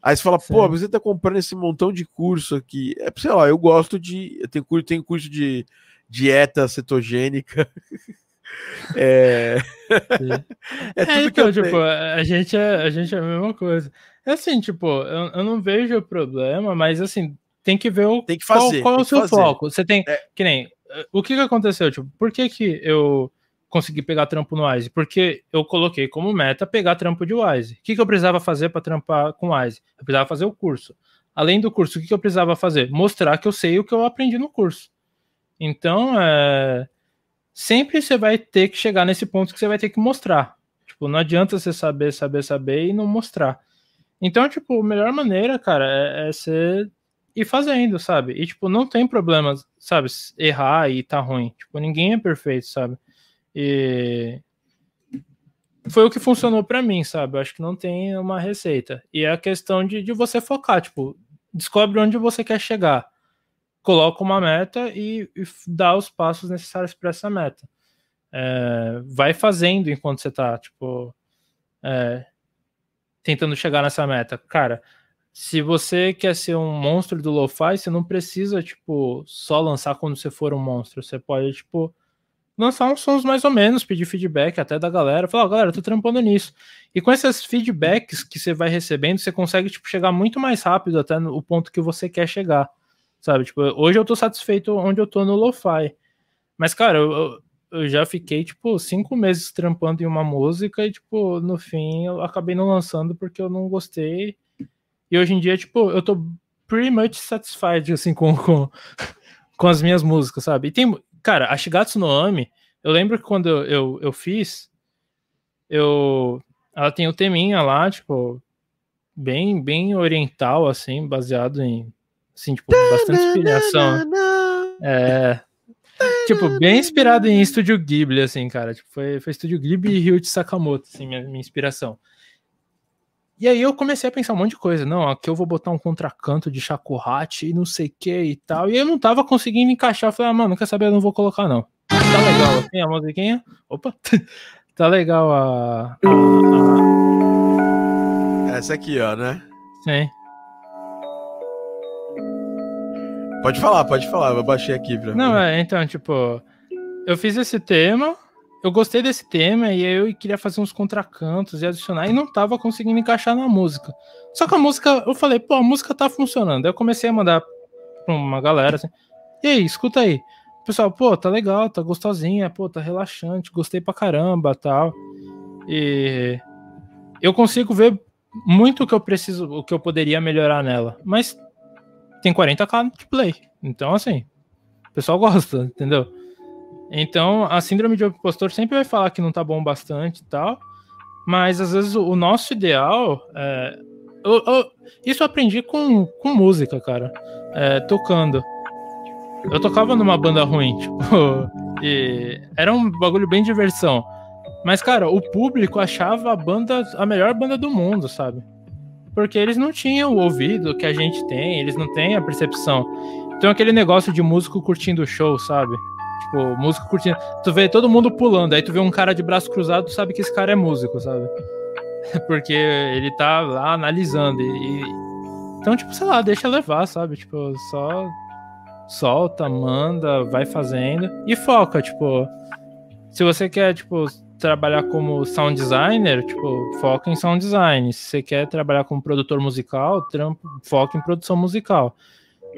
A: Aí você fala, Sim. pô, você tá comprando esse montão de curso aqui. É, sei lá, eu gosto de. Eu tenho, tenho curso de dieta cetogênica. é...
B: é tudo é, então, que eu tipo, a gente, é, a gente é a mesma coisa. É assim, tipo, eu, eu não vejo o problema, mas assim, tem que ver o,
A: tem que fazer,
B: qual, qual
A: é
B: o seu fazer. foco. Você tem. É. Que nem. O que, que aconteceu? Tipo, por que, que eu conseguir pegar trampo no Wise? Porque eu coloquei como meta pegar trampo de Wise. O que, que eu precisava fazer para trampar com Wise? Eu precisava fazer o curso. além do curso, o que eu precisava fazer? Mostrar que eu sei o que eu aprendi no curso. Então, é, sempre você vai ter que chegar nesse ponto que você vai ter que mostrar. Tipo, não adianta você saber, saber, saber e não mostrar. Então, tipo, a melhor maneira, cara, é, é você ir fazendo, sabe? E, tipo, não tem problema, sabe, errar e tá ruim. Tipo, ninguém é perfeito, sabe? E foi o que funcionou para mim, sabe? Eu acho que não tem uma receita. E é a questão de, de você focar, tipo, descobre onde você quer chegar, coloca uma meta e, e dá os passos necessários para essa meta. É, vai fazendo enquanto você tá, tipo, é, tentando chegar nessa meta. Cara, se você quer ser um monstro do lo-fi, você não precisa, tipo, só lançar quando você for um monstro. Você pode, tipo, lançar uns sons mais ou menos, pedir feedback até da galera, falar, oh, galera, tô trampando nisso. E com esses feedbacks que você vai recebendo, você consegue tipo chegar muito mais rápido até no ponto que você quer chegar. Sabe? Tipo, hoje eu tô satisfeito onde eu tô no lo-fi. Mas cara, eu, eu já fiquei tipo cinco meses trampando em uma música e tipo, no fim eu acabei não lançando porque eu não gostei. E hoje em dia, tipo, eu tô pretty much satisfied assim com, com, com as minhas músicas, sabe? E tem, Cara, a Shigatsu no Ami, eu lembro que quando eu, eu, eu fiz, eu. Ela tem o teminha lá, tipo, bem, bem oriental, assim, baseado em. Assim, tipo, bastante inspiração. É. Tipo, bem inspirado em Estúdio Ghibli, assim, cara. Tipo, foi, foi Estúdio Ghibli e Ryuichi Sakamoto, assim, minha, minha inspiração. E aí eu comecei a pensar um monte de coisa. Não, aqui eu vou botar um contracanto de Shakuhachi e não sei o que e tal. E eu não tava conseguindo encaixar. Eu falei, ah, mano, quer saber? Eu não vou colocar, não. Tá legal assim a musiquinha. Opa! tá legal a, a,
A: a... Essa aqui, ó, né?
B: Sim.
A: Pode falar, pode falar. Eu baixei aqui pra
B: Não, é, então, tipo, eu fiz esse tema eu gostei desse tema e eu queria fazer uns contracantos e adicionar e não tava conseguindo encaixar na música. Só que a música, eu falei, pô, a música tá funcionando. Aí eu comecei a mandar pra uma galera assim, e aí, escuta aí. O pessoal, pô, tá legal, tá gostosinha, pô, tá relaxante, gostei pra caramba, tal. E eu consigo ver muito o que eu preciso, o que eu poderia melhorar nela, mas tem 40k de play. Então, assim, o pessoal gosta, entendeu? Então, a síndrome de impostor sempre vai falar que não tá bom bastante e tal, mas às vezes o nosso ideal é. Eu, eu, isso eu aprendi com, com música, cara, é, tocando. Eu tocava numa banda ruim, tipo, e era um bagulho bem diversão. Mas, cara, o público achava a banda a melhor banda do mundo, sabe? Porque eles não tinham o ouvido que a gente tem, eles não têm a percepção. Então, aquele negócio de músico curtindo o show, sabe? Tipo, músico curtindo. Tu vê todo mundo pulando, aí tu vê um cara de braço cruzado, tu sabe que esse cara é músico, sabe? Porque ele tá lá analisando. E, Então, tipo, sei lá, deixa levar, sabe? Tipo, só solta, manda, vai fazendo e foca, tipo. Se você quer, tipo, trabalhar como sound designer, tipo, foca em sound design. Se você quer trabalhar como produtor musical, trampo, foca em produção musical.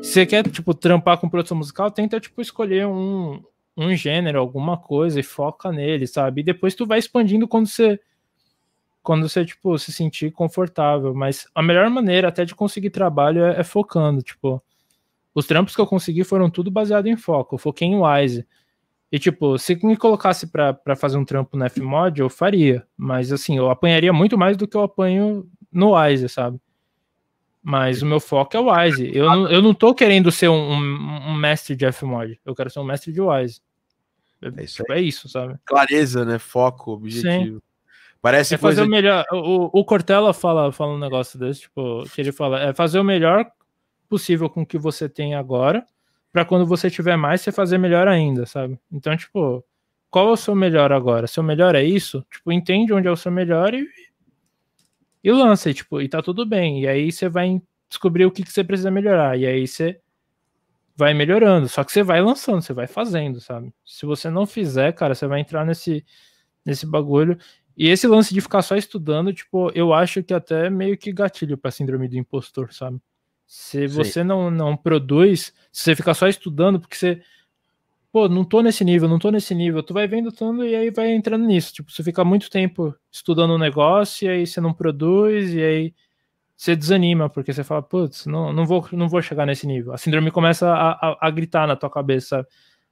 B: Se você quer, tipo, trampar com produção musical, tenta, tipo, escolher um, um gênero, alguma coisa e foca nele, sabe? E depois tu vai expandindo quando você quando você tipo se sentir confortável, mas a melhor maneira até de conseguir trabalho é, é focando, tipo, os trampos que eu consegui foram tudo baseado em foco, eu foquei em Wise. E tipo, se me colocasse para fazer um trampo no Fmod, eu faria, mas assim, eu apanharia muito mais do que eu apanho no Wise, sabe? Mas o meu foco é o Wise. Eu não, eu não tô querendo ser um, um, um mestre de Fmod, eu quero ser um mestre de Wise. É isso, tipo, é isso, sabe?
A: Clareza, né? Foco, objetivo. Sim.
B: Parece é fazer o melhor. O, o Cortella fala, fala um negócio desse, tipo, que ele fala, é fazer o melhor possível com o que você tem agora, para quando você tiver mais, você fazer melhor ainda, sabe? Então, tipo, qual é o seu melhor agora? Seu melhor é isso? Tipo, entende onde é o seu melhor e, e lança, e, tipo, e tá tudo bem. E aí você vai descobrir o que, que você precisa melhorar. E aí você vai melhorando. Só que você vai lançando, você vai fazendo, sabe? Se você não fizer, cara, você vai entrar nesse, nesse bagulho. E esse lance de ficar só estudando, tipo, eu acho que até é meio que gatilho para síndrome do impostor, sabe? Se Sim. você não, não produz, se você ficar só estudando, porque você, pô, não tô nesse nível, não tô nesse nível, tu vai vendo tudo e aí vai entrando nisso. Tipo, você fica muito tempo estudando um negócio e aí você não produz, e aí você desanima, porque você fala, putz, não, não, vou, não vou chegar nesse nível. A síndrome começa a, a, a gritar na tua cabeça,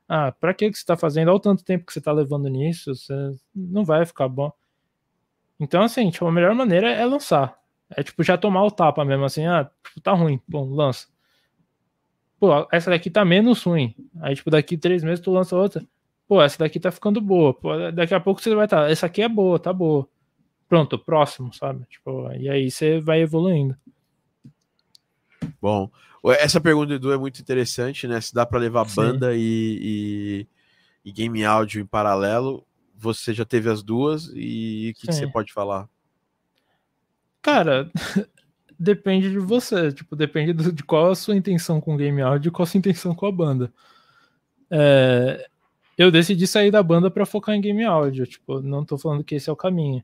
B: ah, pra que, que você tá fazendo? Olha o tanto tempo que você tá levando nisso, você não vai ficar bom. Então, assim, tipo, a melhor maneira é lançar. É tipo, já tomar o tapa mesmo, assim, ah, tá ruim, bom, lança. Pô, essa daqui tá menos ruim. Aí, tipo, daqui três meses tu lança outra. Pô, essa daqui tá ficando boa. Pô, daqui a pouco você vai estar, tá, essa aqui é boa, tá boa pronto, próximo, sabe? Tipo, e aí você vai evoluindo.
A: Bom, essa pergunta do Edu é muito interessante, né? Se dá para levar Sim. banda e, e, e, game áudio em paralelo, você já teve as duas e o que, que, você pode falar?
B: Cara, depende de você, tipo, depende de qual a sua intenção com game áudio e qual a sua intenção com a banda. É, eu decidi sair da banda para focar em game áudio, tipo, não tô falando que esse é o caminho.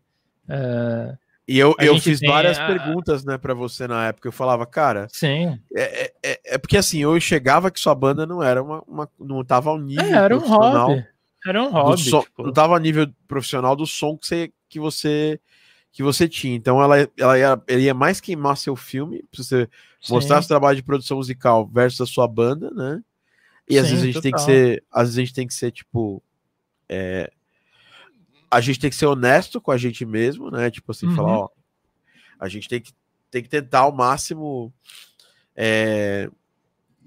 A: É, e eu, eu fiz várias a... perguntas, né, para você na época. Eu falava, cara.
B: Sim.
A: É, é, é, porque assim, eu enxergava que sua banda não era uma. uma não tava ao nível. É,
B: era um hobby. Era um hobby.
A: Som, tipo... Não tava ao nível profissional do som que você, que você, que você tinha. Então ela, ela, ia, ela ia mais queimar seu filme, pra você Sim. mostrar seu trabalho de produção musical versus a sua banda, né? E Sim, às vezes a gente total. tem que ser. Às vezes a gente tem que ser, tipo. É, a gente tem que ser honesto com a gente mesmo, né? Tipo assim, uhum. falar, ó, a gente tem que, tem que tentar ao máximo é,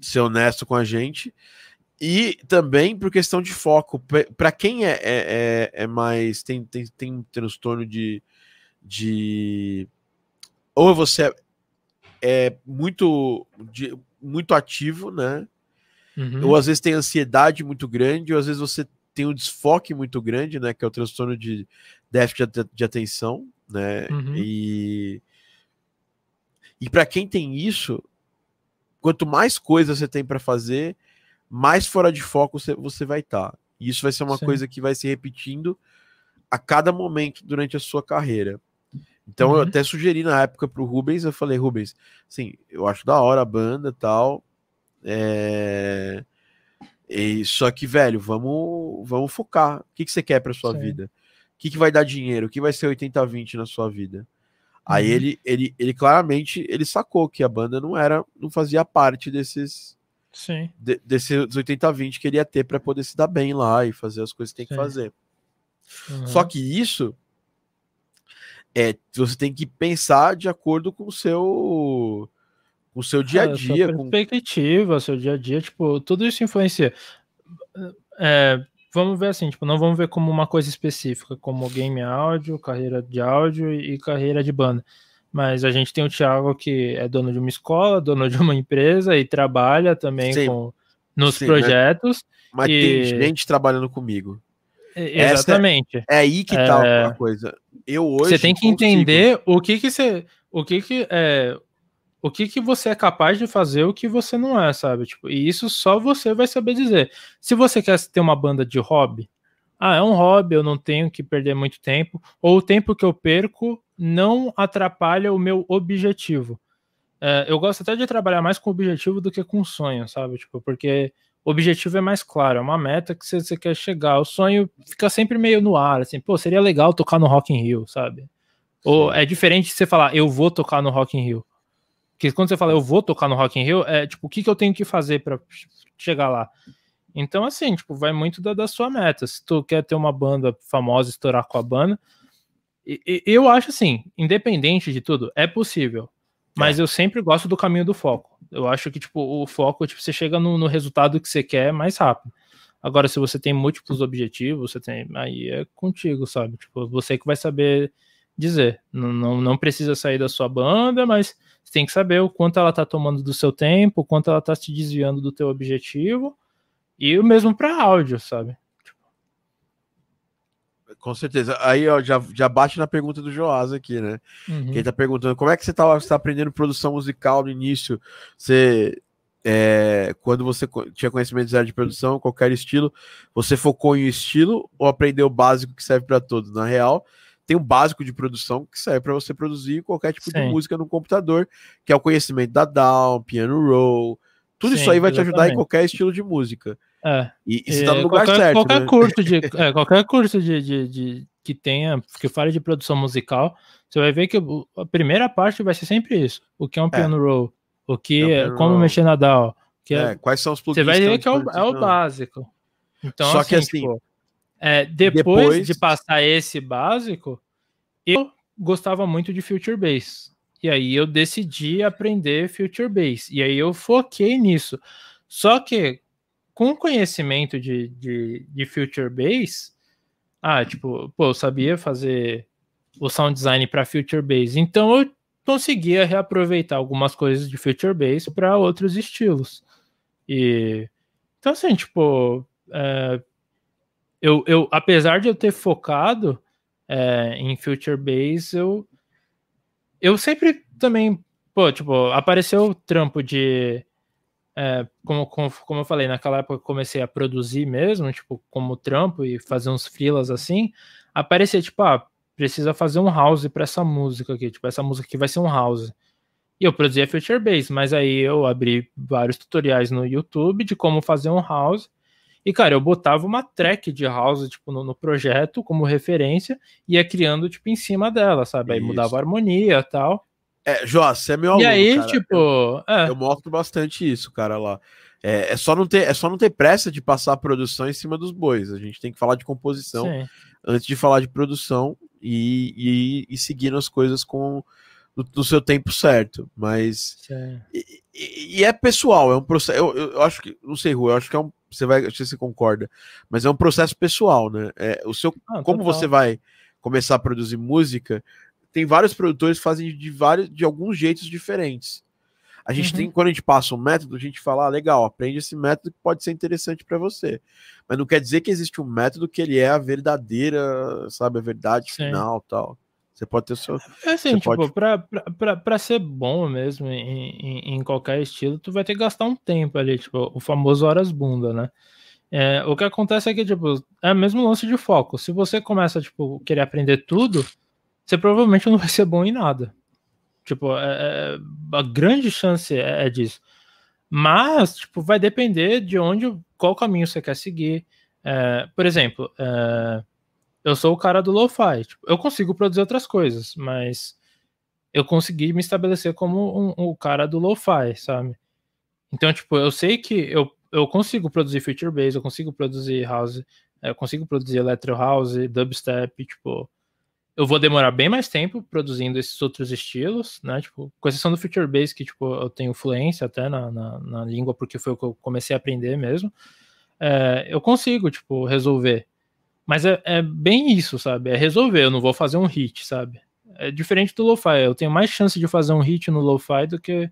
A: ser honesto com a gente. E também por questão de foco. Para quem é, é, é, é, mais. Tem, tem, tem um transtorno de. De ou você é, é muito, de, muito ativo, né? Uhum. Ou às vezes tem ansiedade muito grande, ou às vezes você tem um desfoque muito grande, né? Que é o transtorno de déficit de atenção, né? Uhum. E, e para quem tem isso, quanto mais coisas você tem para fazer, mais fora de foco você, você vai estar. Tá. E isso vai ser uma Sim. coisa que vai se repetindo a cada momento durante a sua carreira. Então uhum. eu até sugeri na época pro Rubens, eu falei, Rubens, assim, eu acho da hora a banda tal. É... E, só que, velho, vamos, vamos focar. O que, que você quer para sua Sim. vida? O que, que vai dar dinheiro? O que vai ser 80-20 na sua vida? Uhum. Aí ele, ele, ele claramente ele sacou que a banda não era, não fazia parte desses
B: Sim.
A: De, desses 80-20 que ele ia ter para poder se dar bem lá e fazer as coisas que tem que fazer. Uhum. Só que isso é você tem que pensar de acordo com o seu o seu dia a é, dia.
B: É, com... perspectiva, seu dia a dia, tipo, tudo isso influencia. É, vamos ver assim, tipo, não vamos ver como uma coisa específica, como game áudio, carreira de áudio e carreira de banda. Mas a gente tem o Thiago que é dono de uma escola, dono de uma empresa e trabalha também Sim. com nos Sim, né? projetos.
A: Mas
B: e...
A: tem gente trabalhando comigo.
B: Exatamente.
A: É, é, aí que tá é... a coisa. Eu hoje.
B: Você tem que consigo... entender o que que você. O que que. É, o que, que você é capaz de fazer o que você não é, sabe? Tipo, e isso só você vai saber dizer. Se você quer ter uma banda de hobby, ah, é um hobby, eu não tenho que perder muito tempo, ou o tempo que eu perco não atrapalha o meu objetivo. É, eu gosto até de trabalhar mais com objetivo do que com sonho, sabe? Tipo, porque o objetivo é mais claro, é uma meta que você, você quer chegar. O sonho fica sempre meio no ar, assim, pô, seria legal tocar no Rock in Rio, sabe? Sim. Ou é diferente de você falar, eu vou tocar no Rock in Rio. Porque quando você fala eu vou tocar no Rock in Rio, é tipo, o que, que eu tenho que fazer para chegar lá? Então, assim, tipo, vai muito da, da, sua meta. Se tu quer ter uma banda famosa, estourar com a banda, e, e, eu acho assim, independente de tudo, é possível. Mas é. eu sempre gosto do caminho do foco. Eu acho que, tipo, o foco, tipo, você chega no, no resultado que você quer mais rápido. Agora, se você tem múltiplos objetivos, você tem. Aí é contigo, sabe? Tipo, você que vai saber dizer. Não, não, não precisa sair da sua banda, mas você tem que saber o quanto ela está tomando do seu tempo, o quanto ela está se desviando do teu objetivo, e o mesmo para áudio, sabe?
A: Com certeza. Aí ó, já, já bate na pergunta do Joás aqui, né? Uhum. Que ele tá perguntando como é que você está tá aprendendo produção musical no início? Você é, quando você tinha conhecimento de produção, qualquer estilo, você focou em estilo ou aprendeu o básico que serve para todos? Na real, tem um básico de produção que serve para você produzir qualquer tipo Sim. de música no computador, que é o conhecimento da DAW, piano roll, tudo Sim, isso aí vai exatamente. te ajudar em qualquer estilo de música.
B: É.
A: E, e você tá no lugar qualquer, certo.
B: Qualquer né? curso de, é, qualquer curso de, de, de, que tenha, que fale de produção musical, você vai ver que a primeira parte vai ser sempre isso. O que é um é. piano roll, o que é, como roll. mexer na DAW. Que é,
A: é, quais são os
B: plugins? Você vai ver que é o, é o básico. Então, Só assim, que assim, tipo, é, depois, depois, de passar esse básico, eu gostava muito de Future Bass. E aí eu decidi aprender Future Bass. E aí eu foquei nisso. Só que com conhecimento de, de, de Future Bass, ah, tipo, pô, eu sabia fazer o sound design para Future Bass. Então eu conseguia reaproveitar algumas coisas de Future Bass para outros estilos. E então assim, tipo, é, eu, eu, apesar de eu ter focado é, em Future Bass, eu, eu sempre também, pô, tipo, apareceu o trampo de, é, como, como, como eu falei, naquela época eu comecei a produzir mesmo, tipo, como trampo e fazer uns freelas assim, aparecia, tipo, ah, precisa fazer um house para essa música aqui, tipo, essa música aqui vai ser um house. E eu produzia Future Bass, mas aí eu abri vários tutoriais no YouTube de como fazer um house e, cara, eu botava uma track de house, tipo, no, no projeto como referência e ia criando, tipo, em cima dela, sabe? Aí Isso. mudava a harmonia e tal.
A: É, Jó, você é meu aluno,
B: E aí, cara. tipo...
A: Eu, é. eu mostro bastante isso, cara, lá. É, é, só não ter, é só não ter pressa de passar a produção em cima dos bois. A gente tem que falar de composição Sim. antes de falar de produção e, e, e seguindo as coisas com no, no seu tempo certo. Mas e, e, é pessoal, é um processo. Eu, eu, eu, acho que não sei, Rua, eu acho que é um você vai, não sei se você concorda, mas é um processo pessoal, né? É, o seu, ah, como você vai começar a produzir música, tem vários produtores que fazem de vários, de alguns jeitos diferentes. A gente uhum. tem, quando a gente passa um método, a gente fala, ah, legal, aprende esse método que pode ser interessante para você. Mas não quer dizer que existe um método que ele é a verdadeira, sabe, a verdade Sim. final tal. Você pode ter o seu.
B: É assim, tipo, pode... pra, pra, pra, pra, ser bom mesmo em, em, em, qualquer estilo, tu vai ter que gastar um tempo ali, tipo, o famoso horas bunda, né? É, o que acontece é que, tipo, é o mesmo lance de foco. Se você começa, tipo, querer aprender tudo, você provavelmente não vai ser bom em nada. Tipo, é, é, a grande chance é, é, disso. Mas, tipo, vai depender de onde, qual caminho você quer seguir. É, por exemplo, é, eu sou o cara do lo-fi. Tipo, eu consigo produzir outras coisas, mas eu consegui me estabelecer como um, um cara do lo-fi, sabe? Então, tipo, eu sei que eu, eu consigo produzir feature base, eu consigo produzir house, eu consigo produzir electro house, dubstep, tipo, eu vou demorar bem mais tempo produzindo esses outros estilos, né? Tipo, com exceção do feature base, que tipo, eu tenho fluência até na, na, na língua, porque foi o que eu comecei a aprender mesmo. É, eu consigo, tipo, resolver. Mas é, é, bem isso, sabe? É resolver, eu não vou fazer um hit, sabe? É diferente do lo-fi, eu tenho mais chance de fazer um hit no lo-fi do que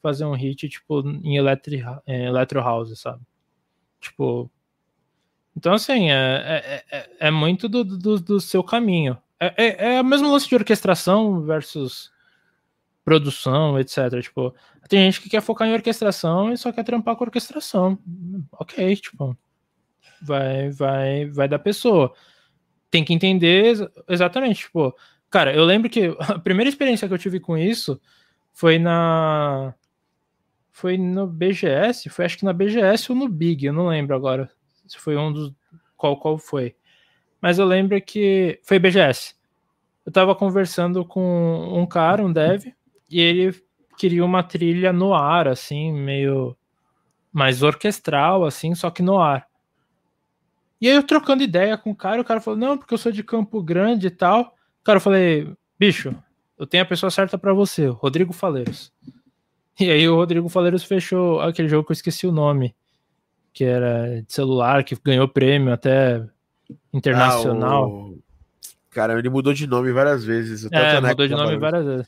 B: fazer um hit, tipo, em, em electro house, sabe? Tipo... Então, assim, é, é, é, é muito do, do, do, seu caminho. É, é, é a mesma lance de orquestração versus produção, etc. Tipo, tem gente que quer focar em orquestração e só quer trampar com orquestração. Ok, tipo vai, vai, vai da pessoa. Tem que entender exatamente, tipo, cara, eu lembro que a primeira experiência que eu tive com isso foi na foi no BGS, foi acho que na BGS ou no Big, eu não lembro agora se foi um dos qual qual foi. Mas eu lembro que foi BGS. Eu tava conversando com um cara, um dev, e ele queria uma trilha no ar, assim, meio mais orquestral, assim, só que no ar. E aí eu trocando ideia com o cara, o cara falou, não, porque eu sou de Campo Grande e tal. Cara, eu falei, bicho, eu tenho a pessoa certa para você, Rodrigo Faleiros. E aí o Rodrigo Faleiros fechou aquele jogo que eu esqueci o nome, que era de celular, que ganhou prêmio até internacional. Ah, o...
A: Cara, ele mudou de nome várias vezes.
B: É, mudou de nome várias vezes.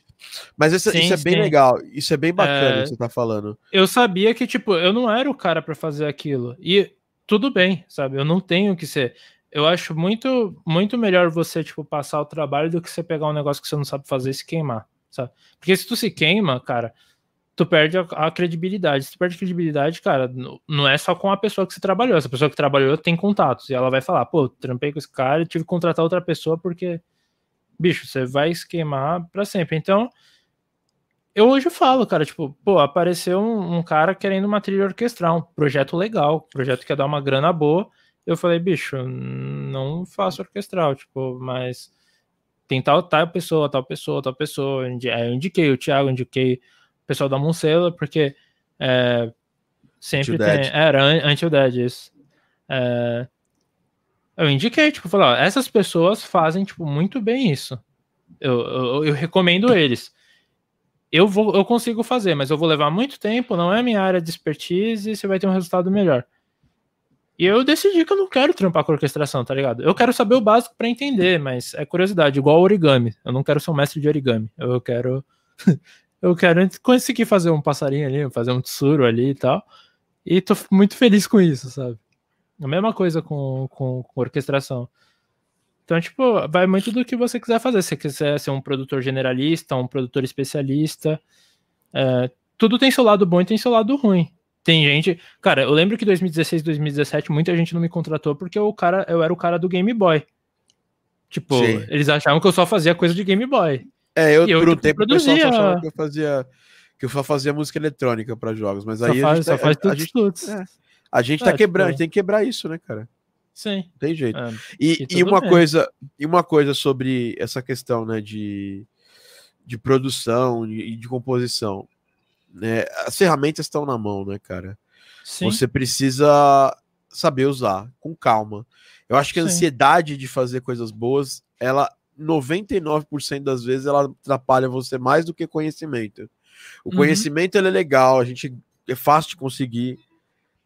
A: Mas isso, sim, isso é bem sim. legal, isso é bem bacana é... que você tá falando.
B: Eu sabia que, tipo, eu não era o cara para fazer aquilo. E tudo bem, sabe? Eu não tenho que ser. Eu acho muito, muito melhor você, tipo, passar o trabalho do que você pegar um negócio que você não sabe fazer e se queimar, sabe? Porque se tu se queima, cara, tu perde a, a credibilidade. Se tu perde a credibilidade, cara, não é só com a pessoa que você trabalhou. Essa pessoa que trabalhou tem contatos. E ela vai falar, pô, trampei com esse cara e tive que contratar outra pessoa porque, bicho, você vai se queimar pra sempre. Então, eu hoje falo, cara, tipo, pô, apareceu um, um, cara querendo uma trilha orquestral, um projeto legal, projeto que ia dar uma grana boa, Eu falei, bicho, não faço orquestral, tipo, mas tem tal, tal pessoa, tal pessoa, tal pessoa. Aí eu indiquei o Thiago, indiquei pessoal da Moncela, porque é, sempre tem. Dead. Era Until Dead, isso. É, eu indiquei, tipo, falei, ó, essas pessoas fazem, tipo, muito bem isso. Eu, eu, eu, recomendo eles. Eu vou, eu consigo fazer, mas eu vou levar muito tempo, não é minha área de expertise, e você vai ter um resultado melhor. E eu decidi que eu não quero trampar com orquestração, tá ligado? Eu quero saber o básico para entender, mas é curiosidade, igual origami. Eu não quero ser um mestre de origami. Eu quero eu quero conseguir fazer um passarinho ali, fazer um tsuru ali e tal. E tô muito feliz com isso, sabe? A mesma coisa com, com, com orquestração. Então, tipo, vai muito do que você quiser fazer. Se você quiser ser um produtor generalista, um produtor especialista, é, tudo tem seu lado bom e tem seu lado ruim. Tem gente. Cara, eu lembro que 2016, 2017, muita gente não me contratou porque o cara, eu era o cara do Game Boy. Tipo, Sim. eles achavam que eu só fazia coisa de Game Boy.
A: É, eu, eu por um tempo produzia... o pessoal só achava que eu fazia. Que eu só fazia música eletrônica para jogos, mas só aí
B: faz,
A: a gente,
B: só faz tudo,
A: a, gente, tudo. É, a gente tá é, quebrando, tipo... tem que quebrar isso, né, cara?
B: Sim.
A: Tem jeito. É, e, e, e uma bem. coisa, e uma coisa sobre essa questão, né, de, de produção e de, de composição né? As ferramentas estão na mão, né, cara? Sim. Você precisa saber usar com calma. Eu acho que a Sim. ansiedade de fazer coisas boas, ela 99% das vezes ela atrapalha você mais do que conhecimento. O uhum. conhecimento ele é legal, a gente é fácil de conseguir.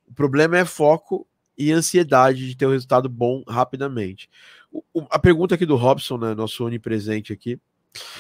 A: O problema é foco e ansiedade de ter um resultado bom rapidamente. O, o, a pergunta aqui do Robson, né, nosso onipresente aqui,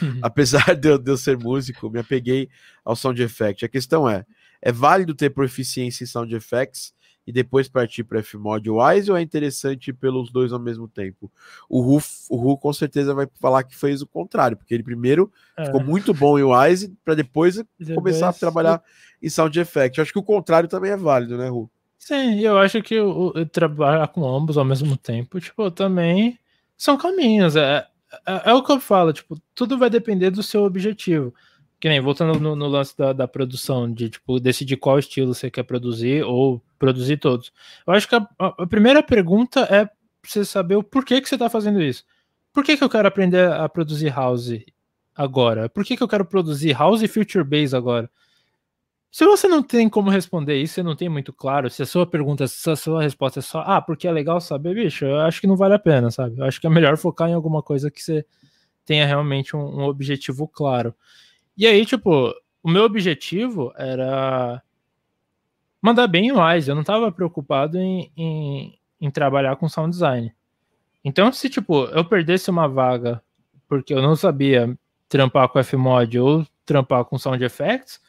A: Uhum. Apesar de eu, de eu, ser músico, me apeguei ao sound effect. A questão é: é válido ter proficiência em sound effects e depois partir para Fmod Wise ou é interessante pelos dois ao mesmo tempo? O Ru, o Ru com certeza vai falar que fez o contrário, porque ele primeiro é. ficou muito bom em Wise para depois, depois, começar a trabalhar em sound effect. Eu acho que o contrário também é válido, né, Ru?
B: Sim, eu acho que o, o trabalhar com ambos ao mesmo tempo, tipo, também são caminhos. É, é, é, o que eu falo, tipo, tudo vai depender do seu objetivo. Que nem, voltando no, no lance da, da, produção, de tipo, decidir qual estilo você quer produzir ou produzir todos. Eu acho que a, a primeira pergunta é você saber o porquê que você está fazendo isso. Por que, que eu quero aprender a produzir house agora? Por que, que eu quero produzir house e future bass agora? Se você não tem como responder isso, você não tem muito claro, se a sua pergunta, se a sua resposta é só, ah, porque é legal saber, bicho, eu acho que não vale a pena, sabe? Eu acho que é melhor focar em alguma coisa que você tenha realmente um, um objetivo claro. E aí, tipo, o meu objetivo era mandar bem mais, eu não estava preocupado em, em, em trabalhar com sound design. Então, se, tipo, eu perdesse uma vaga porque eu não sabia trampar com Fmod ou trampar com sound effects,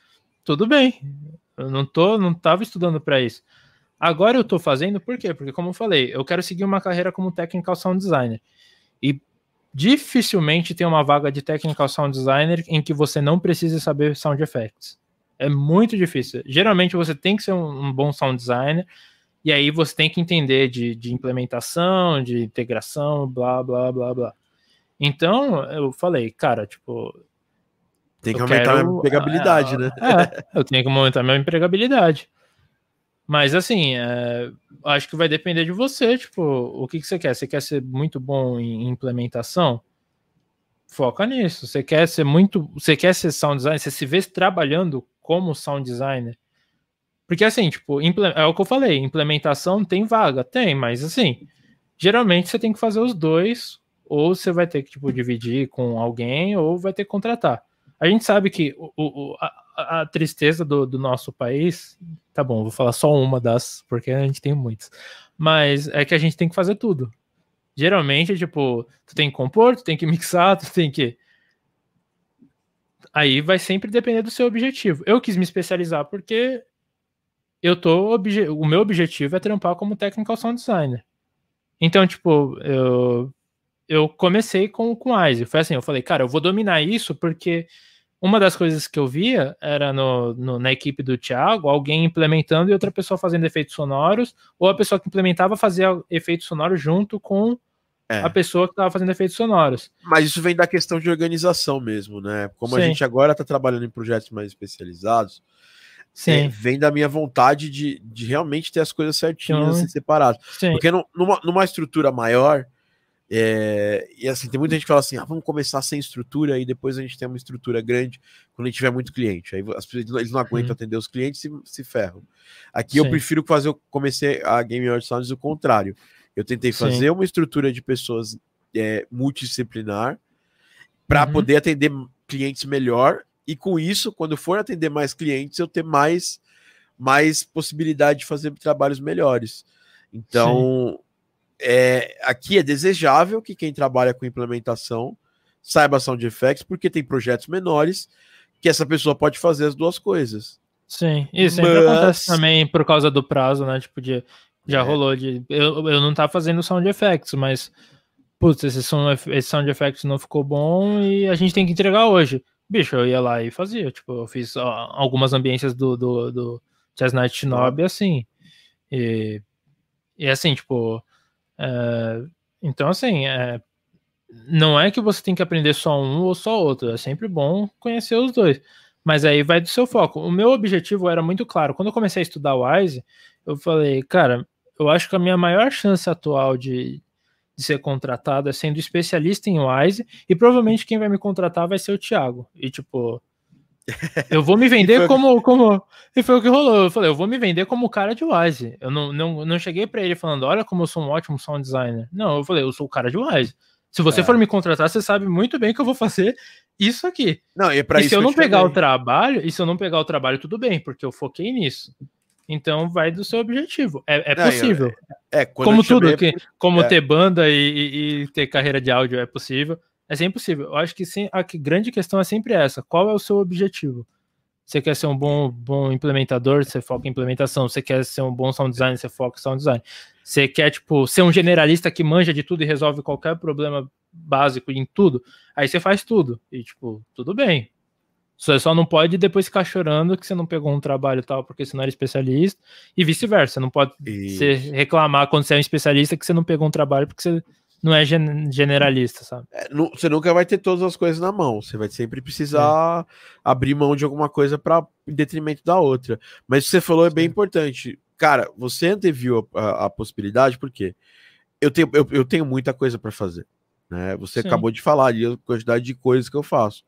B: tudo bem. Eu não tô, não tava estudando para isso. Agora eu tô fazendo por quê? Porque como eu falei, eu quero seguir uma carreira como technical sound designer. E dificilmente tem uma vaga de technical sound designer em que você não precise saber sound effects. É muito difícil. Geralmente você tem que ser um, um bom sound designer e aí você tem que entender de, de implementação, de integração, blá, blá, blá, blá. Então, eu falei, cara, tipo,
A: tem que aumentar quero, a empregabilidade,
B: é,
A: né?
B: É, eu tenho que aumentar a minha empregabilidade. Mas assim, é, acho que vai depender de você, tipo, o que, que você quer? Você quer ser muito bom em implementação? Foca nisso. Você quer ser muito. Você quer ser sound designer? Você se vê trabalhando como sound designer? Porque assim, tipo, é o que eu falei, implementação tem vaga, tem, mas assim, geralmente você tem que fazer os dois, ou você vai ter que tipo, dividir com alguém, ou vai ter que contratar. A gente sabe que o, o a, a, tristeza do, do, nosso país, tá bom, vou falar só uma das, porque a gente tem muitas, mas é que a gente tem que fazer tudo. Geralmente, tipo, tu tem que compor, tu tem que mixar, tu tem que. Aí vai sempre depender do seu objetivo. Eu quis me especializar porque eu tô. O meu objetivo é trampar como technical sound designer. Então, tipo, eu, eu comecei com, com Ice. Foi assim, eu falei, cara, eu vou dominar isso porque uma das coisas que eu via era no, no, na equipe do Thiago, alguém implementando e outra pessoa fazendo efeitos sonoros, ou a pessoa que implementava fazia efeitos sonoros junto com é. a pessoa que estava fazendo efeitos sonoros.
A: Mas isso vem da questão de organização mesmo, né? Como Sim. a gente agora está trabalhando em projetos mais especializados, é, vem da minha vontade de, de realmente ter as coisas certinhas, então, assim, separadas. Sim. Porque numa, numa estrutura maior, é, e assim, tem muita gente que fala assim: ah, vamos começar sem estrutura e depois a gente tem uma estrutura grande quando a gente tiver muito cliente. Aí as pessoas eles não aguentam uhum. atender os clientes e se, se ferram. Aqui Sim. eu prefiro fazer, eu comecei a Game Award Sounds o contrário. Eu tentei fazer Sim. uma estrutura de pessoas é, multidisciplinar para uhum. poder atender clientes melhor e com isso, quando for atender mais clientes, eu ter mais mais possibilidade de fazer trabalhos melhores. Então, é, aqui é desejável que quem trabalha com implementação saiba sound effects, porque tem projetos menores que essa pessoa pode fazer as duas coisas.
B: Sim, isso Mas... sempre acontece também por causa do prazo, né? Tipo, de, já é. rolou de. Eu, eu não tava fazendo sound effects, mas. Putz, esse, som, esse sound effects não ficou bom e a gente tem que entregar hoje. Bicho, eu ia lá e fazia. Tipo, eu fiz ó, algumas ambiências do, do, do Chess Night Shinobi assim. E, e assim, tipo. É, então, assim, é, não é que você tem que aprender só um ou só outro. É sempre bom conhecer os dois. Mas aí vai do seu foco. O meu objetivo era muito claro. Quando eu comecei a estudar Wise, eu falei, cara, eu acho que a minha maior chance atual de, de ser contratado é sendo especialista em Wise, e provavelmente quem vai me contratar vai ser o Thiago. E tipo, eu vou me vender foi... como, como. E foi o que rolou. Eu falei, eu vou me vender como cara de Wise. Eu não, não, não cheguei para ele falando, olha como eu sou um ótimo sound designer. Não, eu falei, eu sou o cara de Wise. Se você é. for me contratar, você sabe muito bem que eu vou fazer isso aqui.
A: Não, e, e
B: se eu não pegar o trabalho, e se eu não pegar o trabalho, tudo bem, porque eu foquei nisso. Então vai do seu objetivo. É, é não, possível. é, como tudo, que, como é. ter banda e, e, e, ter carreira de áudio é possível. É sempre possível. Eu acho que sim, a grande questão é sempre essa. Qual é o seu objetivo? Você quer ser um bom, bom implementador, você foca em implementação. Você quer ser um bom sound design, você foca em sound design. Você quer, tipo, ser um generalista que manja de tudo e resolve qualquer problema básico em tudo. Aí você faz tudo. E, tipo, tudo bem. Você só não pode depois ficar chorando que você não pegou um trabalho tal porque você não era especialista e vice-versa. Você não pode reclamar quando você é um especialista que você não pegou um trabalho porque você não é gen generalista, sabe?
A: É, não, você nunca vai ter todas as coisas na mão. Você vai sempre precisar é. abrir mão de alguma coisa para em detrimento da outra. Mas o que você falou é bem importante. Cara, você anteviu a, a, a possibilidade porque eu tenho, eu, eu tenho muita coisa para fazer. Né? Você Sim. acabou de falar ali a quantidade de coisas que eu faço.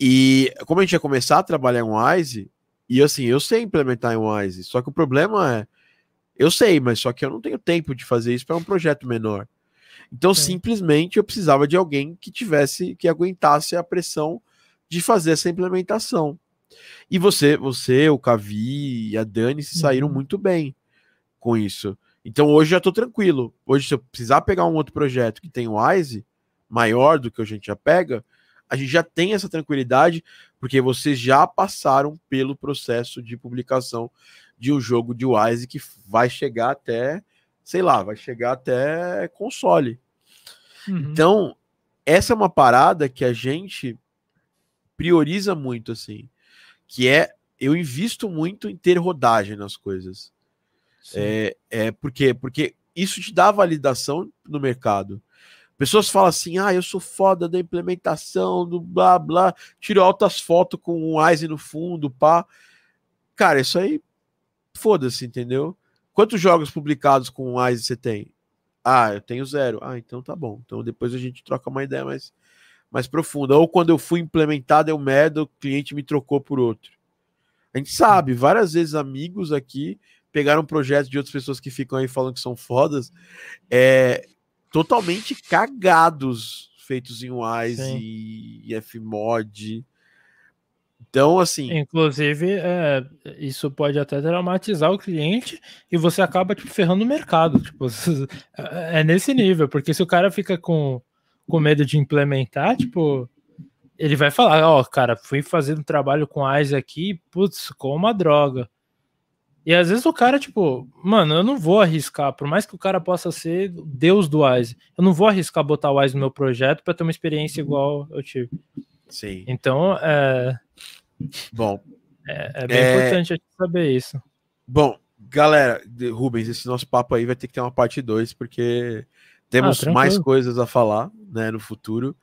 A: E como a gente ia começar a trabalhar em Wise, e assim, eu sei implementar em Wise, só que o problema é, eu sei, mas só que eu não tenho tempo de fazer isso para um projeto menor. Então, simplesmente eu precisava de alguém que tivesse, que aguentasse a pressão de fazer essa implementação. E você, você, o Cavi e a Dani se saíram uhum. muito bem com isso. Então hoje já estou tranquilo. Hoje, se eu precisar pegar um outro projeto que tem o Wise, maior do que a gente já pega, a gente já tem essa tranquilidade, porque vocês já passaram pelo processo de publicação de um jogo de Wise que vai chegar até, sei lá, vai chegar até console. Uhum. Então, essa é uma parada que a gente prioriza muito, assim, que é eu invisto muito em ter rodagem nas coisas. É, é porque, porque isso te dá validação no mercado. Pessoas falam assim: ah, eu sou foda da implementação, do blá blá, tiro altas fotos com um Wise no fundo, pá. Cara, isso aí, foda-se, entendeu? Quantos jogos publicados com o Wise você tem? Ah, eu tenho zero. Ah, então tá bom. Então depois a gente troca uma ideia mais, mais profunda. Ou quando eu fui implementado, eu merda, o cliente me trocou por outro. A gente sabe, várias vezes amigos aqui pegaram projetos de outras pessoas que ficam aí falando que são fodas. É, totalmente cagados, feitos em Wise e Fmod. Então, assim.
B: Inclusive, é, isso pode até traumatizar o cliente e você acaba tipo, ferrando o mercado. Tipo, é nesse nível, porque se o cara fica com, com medo de implementar, tipo, ele vai falar: Ó, oh, cara, fui fazendo um trabalho com Wise aqui, putz, com uma droga. E às vezes o cara, tipo, mano, eu não vou arriscar, por mais que o cara possa ser Deus do Wise, eu não vou arriscar botar o Wise no meu projeto para ter uma experiência igual eu tive.
A: Sim.
B: Então, é.
A: Bom.
B: É, é bem é... importante saber isso.
A: Bom, galera, Rubens, esse nosso papo aí vai ter que ter uma parte 2, porque Temos ah, mais coisas a falar, né, no futuro.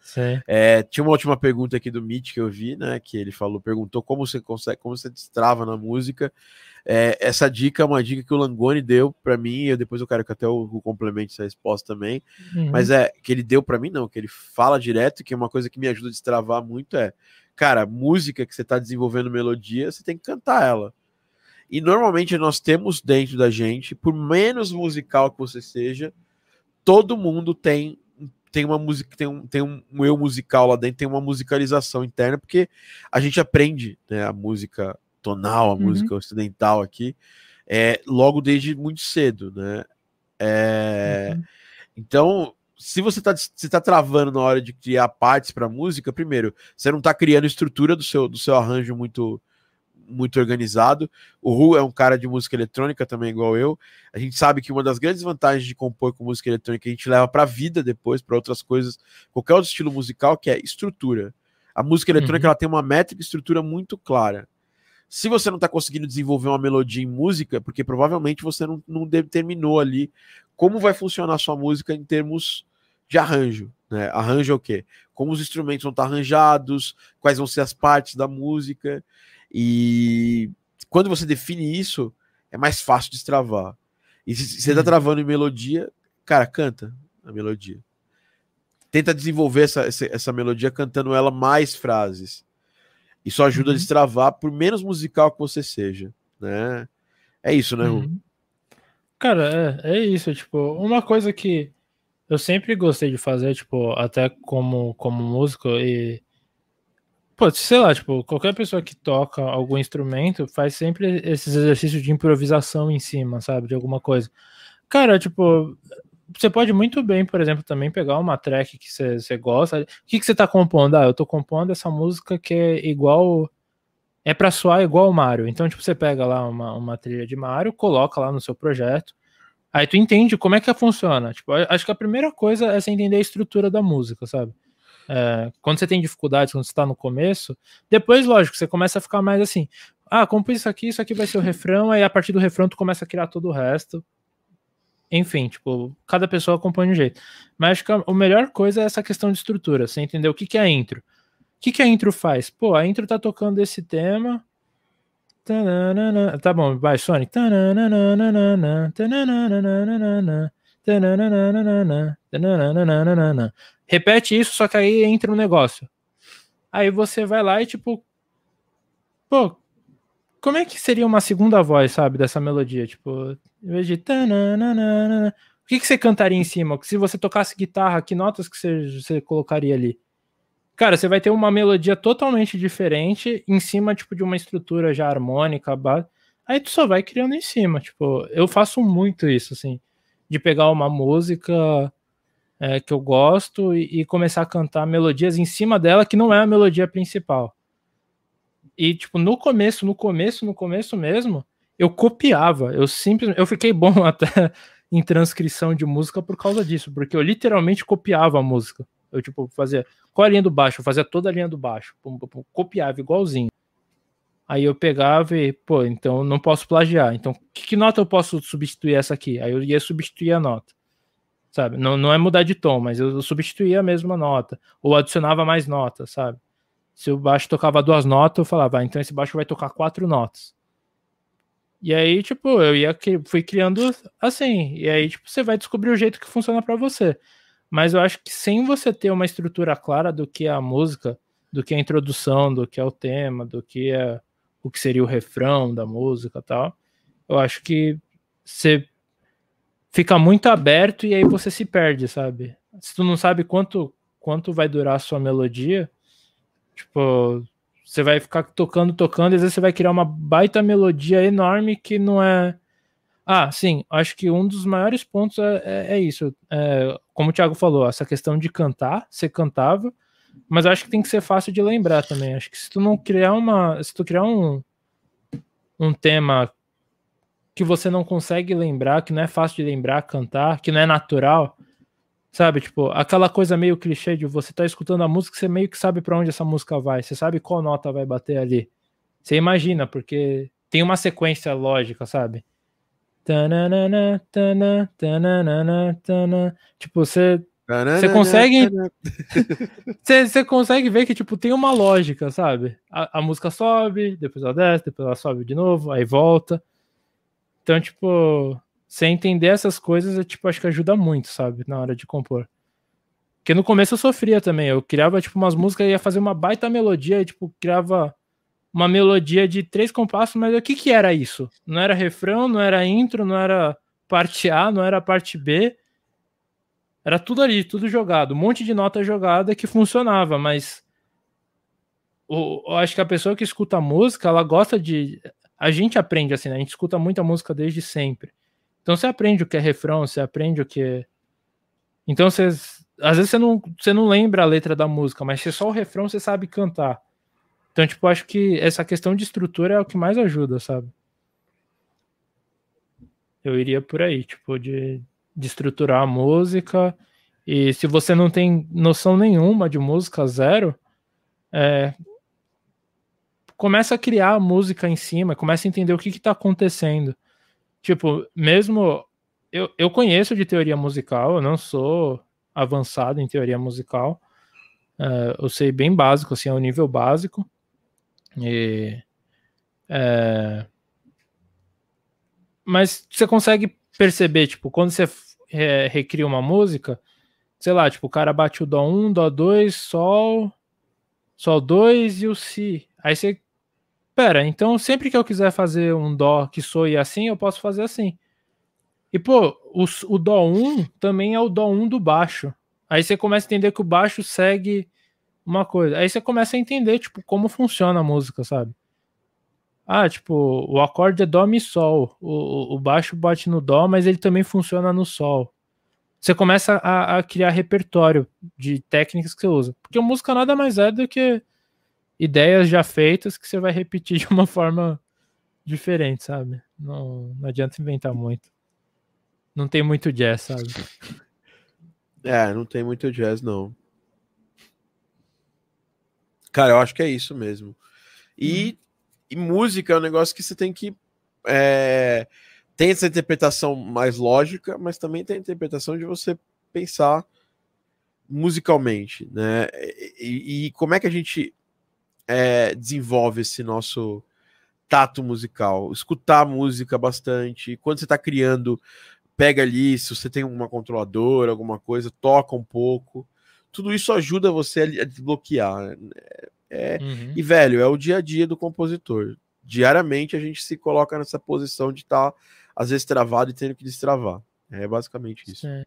A: É, tinha uma última pergunta aqui do Mitch que eu vi, né, que ele falou, perguntou como você consegue, como você destrava na música. É, essa dica é uma dica que o Langoni deu para mim, eu depois eu quero que até o, o complemente essa resposta também. Uhum. Mas é que ele deu para mim não, que ele fala direto, que é uma coisa que me ajuda a destravar muito é, cara, música que você está desenvolvendo melodia, você tem que cantar ela. E normalmente nós temos dentro da gente, por menos musical que você seja, todo mundo tem tem uma música, tem um, tem um, eu musical lá dentro, tem uma musicalização interna, porque a gente aprende né, a música tonal, a uhum. música ocidental aqui, é, logo desde muito cedo, né? É, uhum. Então, se você está se tá travando na hora de criar partes para música, primeiro, você não está criando estrutura do seu, do seu arranjo muito muito organizado. O Ru é um cara de música eletrônica também, igual eu. A gente sabe que uma das grandes vantagens de compor com música eletrônica a gente leva para a vida depois, para outras coisas, qualquer outro estilo musical, que é estrutura. A música eletrônica uhum. ela tem uma métrica e estrutura muito clara. Se você não está conseguindo desenvolver uma melodia em música, porque provavelmente você não, não determinou ali como vai funcionar a sua música em termos de arranjo. Né? Arranjo é o quê? Como os instrumentos vão estar arranjados, quais vão ser as partes da música. E quando você define isso, é mais fácil de destravar. E se você está travando em melodia, cara, canta a melodia. Tenta desenvolver essa, essa, essa melodia cantando ela mais frases. Isso ajuda uhum. a destravar, por menos musical que você seja, né? É isso, né, uhum.
B: Cara, é, é isso. Tipo, uma coisa que eu sempre gostei de fazer, tipo, até como, como músico e Pô, sei lá, tipo, qualquer pessoa que toca algum instrumento faz sempre esses exercícios de improvisação em cima, sabe? De alguma coisa. Cara, tipo, você pode muito bem, por exemplo, também pegar uma track que você gosta. O que, que você tá compondo? Ah, eu tô compondo essa música que é igual. É pra soar igual o Mario. Então, tipo, você pega lá uma, uma trilha de Mario, coloca lá no seu projeto. Aí tu entende como é que funciona. Tipo, acho que a primeira coisa é você entender a estrutura da música, sabe? É, quando você tem dificuldades, quando você está no começo, depois, lógico, você começa a ficar mais assim. Ah, compõe isso aqui, isso aqui vai ser o refrão, aí a partir do refrão tu começa a criar todo o resto. Enfim, tipo, cada pessoa compõe de um jeito. Mas acho que a, a melhor coisa é essa questão de estrutura, você entendeu o que, que é a intro. O que, que a intro faz? Pô, a intro tá tocando esse tema. Tá bom, vai, Sonic. Repete isso, só que aí entra um negócio. Aí você vai lá e tipo. Pô, como é que seria uma segunda voz, sabe, dessa melodia? Tipo, em vez de. O que, que você cantaria em cima? Se você tocasse guitarra, que notas que você, você colocaria ali? Cara, você vai ter uma melodia totalmente diferente em cima, tipo, de uma estrutura já harmônica, aí tu só vai criando em cima, tipo, eu faço muito isso, assim de pegar uma música é, que eu gosto e, e, começar a cantar melodias em cima dela que não é a melodia principal. E, tipo, no começo, no começo, no começo mesmo, eu copiava. Eu simplesmente. Eu fiquei bom até em transcrição de música por causa disso, porque eu literalmente copiava a música. Eu, tipo, fazia. Qual a linha do baixo? Eu fazia toda a linha do baixo. Copiava igualzinho. Aí eu pegava e, pô, então não posso plagiar. Então, que, que, nota eu posso substituir essa aqui? Aí eu ia substituir a nota. Sabe? Não, não é mudar de tom, mas eu substituía a mesma nota. Ou adicionava mais notas, sabe? Se o baixo tocava duas notas, eu falava, ah, então esse baixo vai tocar quatro notas. E aí, tipo, eu ia fui criando assim. E aí, tipo, você vai descobrir o jeito que funciona para você. Mas eu acho que sem você ter uma estrutura clara do que é a música, do que é a introdução, do que é o tema, do que é o que seria o refrão da música tal. Eu acho que você fica muito aberto e aí você se perde, sabe? Se tu não sabe quanto quanto vai durar a sua melodia, tipo, você vai ficar tocando, tocando, e às vezes você vai criar uma baita melodia enorme que não é. Ah, sim, acho que um dos maiores pontos é, é, é isso. É, como o Thiago falou, essa questão de cantar, ser cantável, mas acho que tem que ser fácil de lembrar também. Acho que se tu não criar uma. Se tu criar um, um tema que você não consegue lembrar, que não é fácil de lembrar, cantar, que não é natural, sabe? Tipo, aquela coisa meio clichê de você tá escutando a música, você meio que sabe para onde essa música vai, você sabe qual nota vai bater ali. Você imagina, porque tem uma sequência lógica, sabe? Tananana, tana, tananana, tana. Tipo, você você consegue. Você consegue ver que, tipo, tem uma lógica, sabe? A, a, música sobe, depois ela desce, depois ela sobe de novo, aí volta. Então, tipo, você entender essas coisas, eu, tipo, acho que ajuda muito, sabe? Na hora de compor. Porque no começo eu sofria também. Eu criava, tipo, umas músicas e ia fazer uma baita melodia e, tipo, criava uma melodia de três compassos, mas o que que era isso? Não era refrão, não era intro, não era parte A, não era parte B era tudo ali, tudo jogado, um monte de nota jogada que funcionava, mas o, eu acho que a pessoa que escuta música, ela gosta de. A gente aprende assim, né? A gente escuta muita música desde sempre. Então você aprende o que é refrão, você aprende o que é. Então você. Às vezes você não, você não lembra a letra da música, mas se só o refrão você sabe cantar. Então, tipo, acho que essa questão de estrutura é o que mais ajuda, sabe? Eu iria por aí, tipo, de, de estruturar a música. E se você não tem noção nenhuma de música, zero, é, começa a criar a música em cima, começa a entender o que está acontecendo. Tipo, mesmo eu, eu conheço de teoria musical, eu não sou avançado em teoria musical. É, eu sei bem básico, assim, é o nível básico. E, é, mas você consegue perceber, tipo, quando você é, recria uma música, sei lá, tipo, o cara bate o Dó 1, Dó 2, Sol, Sol 2 e o Si. Aí você. Pera, então sempre que eu quiser fazer um Dó que soe assim, eu posso fazer assim. E, pô, o, o Dó 1 também é o Dó 1 do baixo. Aí você começa a entender que o baixo segue uma coisa. Aí você começa a entender, tipo, como funciona a música, sabe? Ah, tipo, o acorde é Dó, Mi, Sol. O, o baixo bate no Dó, mas ele também funciona no Sol. Você começa a, a, criar repertório de técnicas que você usa. Porque a música nada mais é do que ideias já feitas que você vai repetir de uma forma diferente, sabe? Não, não adianta inventar muito. Não tem muito jazz, sabe?
A: É, não tem muito jazz, não. Cara, eu acho que é isso mesmo. E hum. E música é um negócio que você tem que. É, tem essa interpretação mais lógica, mas também tem a interpretação de você pensar musicalmente, né? E, e como é que a gente é, desenvolve esse nosso tato musical? Escutar música bastante. Quando você está criando, pega ali, se você tem uma controladora, alguma coisa, toca um pouco. Tudo isso ajuda você a desbloquear. Né? É, uhum. E, velho, é o dia a dia do compositor. Diariamente a gente se coloca nessa posição de estar, tá, às vezes, travado e tendo que destravar. É basicamente isso.
B: Sim.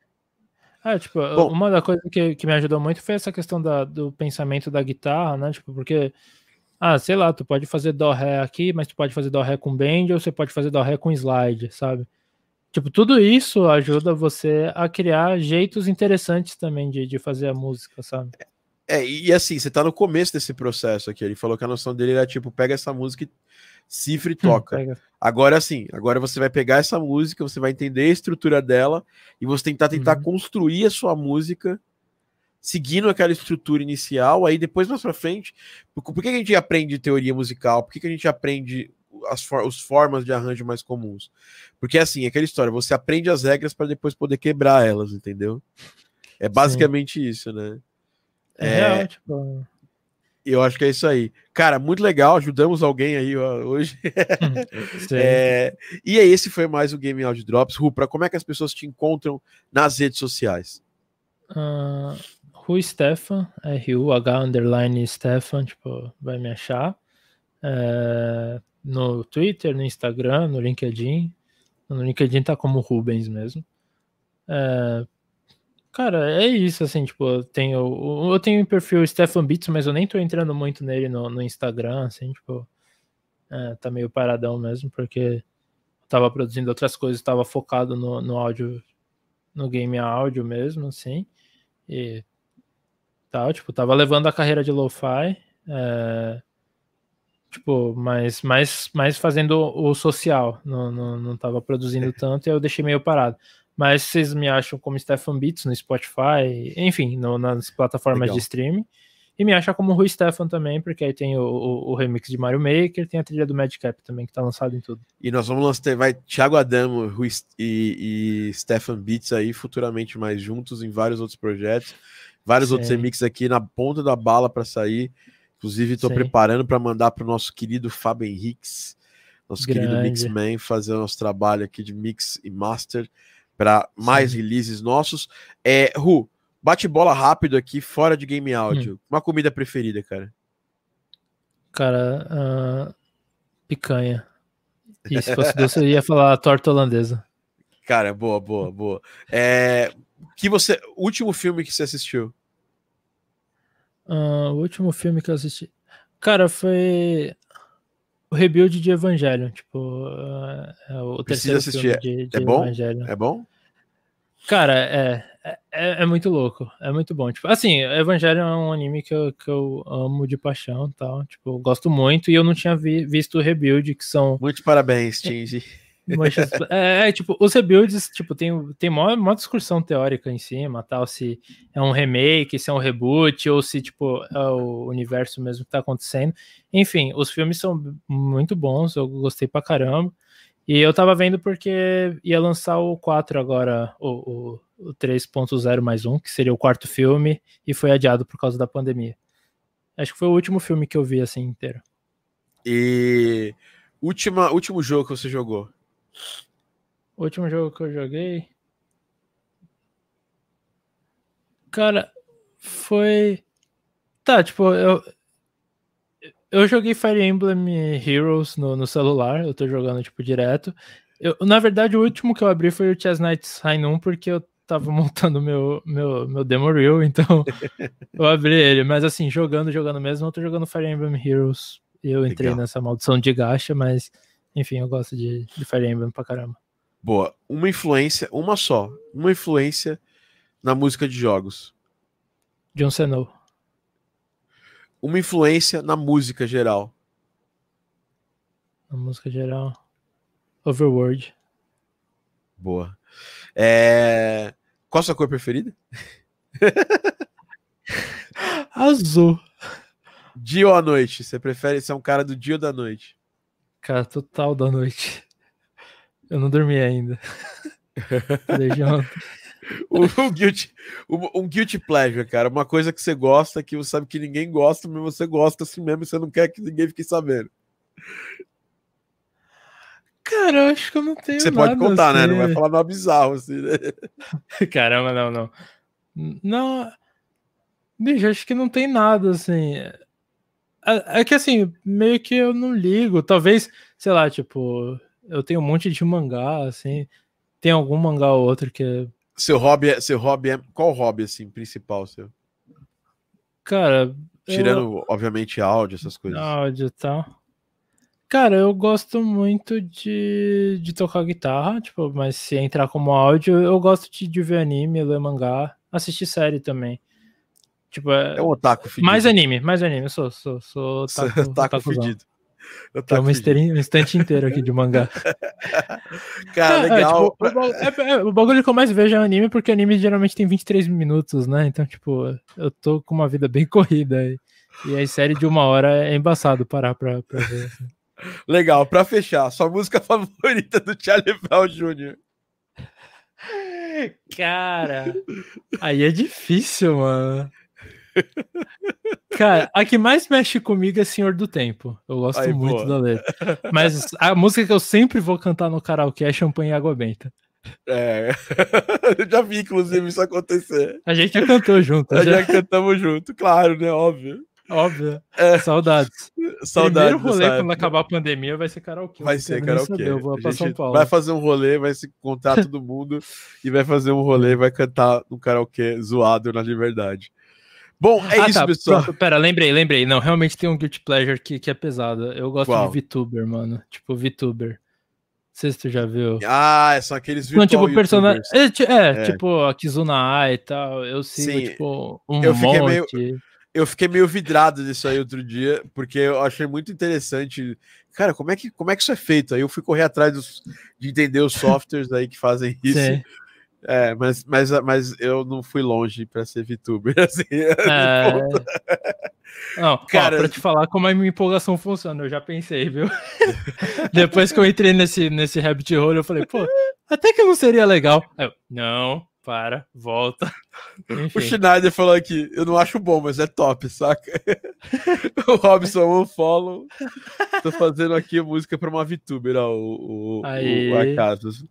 B: É, tipo, Bom, uma da coisa que, que me ajudou muito foi essa questão da, do pensamento da guitarra, né? Tipo, porque, ah, sei lá, tu pode fazer dó ré aqui, mas tu pode fazer dó ré com bend ou você pode fazer dó ré com slide, sabe? Tipo, tudo isso ajuda você a criar jeitos interessantes também de, de fazer a música, sabe?
A: É, e assim, você tá no começo desse processo aqui. Ele falou que a noção dele era tipo, pega essa música e cifra e hum, toca. Hum, agora sim, agora você vai pegar essa música, você vai entender a estrutura dela e você tentar tentar uhum. construir a sua música seguindo aquela estrutura inicial, aí depois mais para frente, por, que a gente aprende teoria musical? Por que, que a gente aprende as for, os formas de arranjo mais comuns? Porque assim, aquela história, você aprende as regras para depois poder quebrar elas, entendeu? É basicamente sim. isso, né?
B: É, é tipo...
A: Eu acho que é isso aí. Cara, muito legal, ajudamos alguém aí ó, hoje. é, e aí, esse foi mais o Game Audio Drops. Rupra, como é que as pessoas te encontram nas redes sociais?
B: Uh, Ru Stefan, R-U-H underline Stefan, tipo, vai me achar. É, no Twitter, no Instagram, no LinkedIn. No LinkedIn tá como Rubens mesmo. É, Cara, é isso, assim, tipo, eu tenho, eu tenho o perfil Stefan Beats, mas eu nem tô entrando muito nele no, no Instagram, assim, tipo, é, tá meio paradão mesmo, porque eu tava produzindo outras coisas, tava focado no, no áudio, no game áudio mesmo, assim, e tal, tipo, tava levando a carreira de lo-fi, é, tipo, mas mais, mais fazendo o social, não, não, não tava produzindo tanto e eu deixei meio parado. Mas vocês me acham como Stefan Beats no Spotify, enfim, no, nas plataformas Legal. de streaming. E me acha como Rui Stefan também, porque aí tem o, o, o, remix de Mario Maker, tem a trilha do Madcap também, que tá lançado em tudo.
A: E nós vamos lançar, vai Thiago Adamo Rui, e, e Stefan Beats aí futuramente mais juntos em vários outros projetos, vários Sim. outros remixes aqui na ponta da bala para sair. Inclusive, estou preparando para mandar para o nosso querido Fábio Henriques, nosso Grande. querido Mixman, fazer o nosso trabalho aqui de mix e master para mais Sim. releases nossos. É, Ru, bate bola rápido aqui, fora de game áudio. Hum. Uma comida preferida, cara?
B: Cara, uh, picanha. E se fosse doce, eu ia falar torta holandesa.
A: Cara, boa, boa, boa. É, que você, último filme que você assistiu?
B: Uh, o último filme que eu assisti. Cara, foi o rebuild de Evangelho. Tipo, é o terceiro assistir. filme de, de
A: é bom? Evangelho. É bom?
B: Cara, é, é, é, muito louco. É muito bom. Tipo, assim, Evangelho é um anime que eu, que eu amo de paixão tal. Tipo, eu gosto muito e eu não tinha vi, visto o rebuild, que são.
A: Muitos parabéns, Tingy.
B: É, é, tipo, os rebuilds, tipo, tem, tem uma, uma discussão teórica em cima, tal, se é um remake, se é um reboot, ou se, tipo, é o universo mesmo que tá acontecendo. Enfim, os filmes são muito bons, eu gostei pra caramba. E eu tava vendo porque ia lançar o 4 agora, o, o, o 3.0 mais um, que seria o quarto filme, e foi adiado por causa da pandemia. Acho que foi o último filme que eu vi, assim, inteiro.
A: E... Última, último jogo que você jogou?
B: O último jogo que eu joguei. Cara, foi. Tá, tipo, eu. Eu joguei Fire Emblem Heroes no, no celular, eu tô jogando, tipo, direto. Eu, na verdade, o último que eu abri foi o Chess Knights High 1, porque eu tava montando meu, meu, meu demo reel, então eu abri ele. Mas assim, jogando, jogando mesmo, eu tô jogando Fire Emblem Heroes. Eu entrei Legal. nessa maldição de gacha, mas enfim, eu gosto de, de Fire Emblem pra caramba.
A: Boa. Uma influência, uma só. Uma influência na música de jogos.
B: John Snow.
A: Uma influência na música geral.
B: Na música geral. Overworld.
A: Boa. É... Qual a sua cor preferida?
B: Azul.
A: Dia ou à noite? Você prefere ser um cara do dia ou da noite?
B: Cara, total da noite. Eu não dormi ainda. Desde ontem.
A: um, guilty, um, um guilty pleasure, cara. Uma coisa que você gosta, que você sabe que ninguém gosta, mas você gosta assim mesmo e você não quer que ninguém fique sabendo.
B: Cara, eu acho que eu não tenho
A: Você pode contar, assim. né? Não vai falar nada bizarro, assim, né?
B: Caramba, não, não. Não. Bicho, acho que não tem nada, assim. É, é que assim, meio que eu não ligo. Talvez, sei lá, tipo, eu tenho um monte de mangá, assim. Tem algum mangá ou outro que é.
A: Seu hobby é. Seu hobby é. Qual hobby, assim, principal seu?
B: Cara.
A: Tirando, eu... obviamente, áudio, essas coisas.
B: Áudio e tal. Cara, eu gosto muito de, de tocar guitarra, tipo, mas se entrar como áudio, eu gosto de, de ver anime, ler mangá, assistir série também. Tipo, é,
A: é um otaku
B: fedido. Mais anime, mais anime. Eu sou, sou, sou otaku,
A: otaku fedido.
B: Tem uma um instante inteiro aqui de mangá.
A: Cara, é, legal.
B: É, tipo, o, é, é, o, bagulho que eu mais vejo é anime, porque anime geralmente tem 23 minutos, né? Então, tipo, eu tô com uma vida bem corrida. E, e a série de uma hora é embaçado parar pra, pra ver. Assim.
A: Legal, pra fechar, sua música favorita do Charlie Brown Jr.
B: Cara, aí é difícil, mano. Cara, a que mais mexe comigo é Senhor do Tempo. Eu gosto Aí, muito boa. da letra. Mas a música que eu sempre vou cantar no karaokê é Champanhe e Água Benta.
A: É, eu já vi, inclusive, isso acontecer.
B: A gente já cantou junto.
A: Já, já cantamos junto, claro, né? Óbvio.
B: Óbvio. É. Saudades.
A: Saudades.
B: Primeiro rolê quando acabar a pandemia vai ser karaokê.
A: Vai ser karaokê. Eu vou pra São Paulo. Vai fazer um rolê, vai se encontrar todo mundo e vai fazer um rolê, vai cantar no karaokê zoado na liberdade. Bom, é ah, isso, tá. pessoal. Pronto,
B: pera, lembrei, lembrei. Não, realmente tem um Guilty Pleasure que, que é pesado. Eu gosto Qual? de VTuber, mano. Tipo, VTuber. Não sei se tu já viu.
A: Ah, são aqueles virtual Não,
B: tipo, personagem. É, é, é, tipo, a Kizuna Ai e tal. Eu sigo, Sim. tipo, um eu fiquei monte.
A: Meio, eu fiquei meio vidrado nisso aí outro dia, porque eu achei muito interessante. Cara, como é que, como é que isso é feito? Aí eu fui correr atrás dos, de entender os softwares aí que fazem isso. Sim. É, mas, mas, mas eu não fui longe para ser VTuber, assim. É...
B: Não, cara, ó, pra te falar como a minha empolgação funciona, eu já pensei, viu? Depois que eu entrei nesse, nesse rabbit hole, eu falei, pô, até que não seria legal. Eu, não, para, volta.
A: Enfim. O Schneider falou aqui, eu não acho bom, mas é top, saca? o Robson, um follow. Tô fazendo aqui música pra uma VTuber, ó, o, o, o Acasos.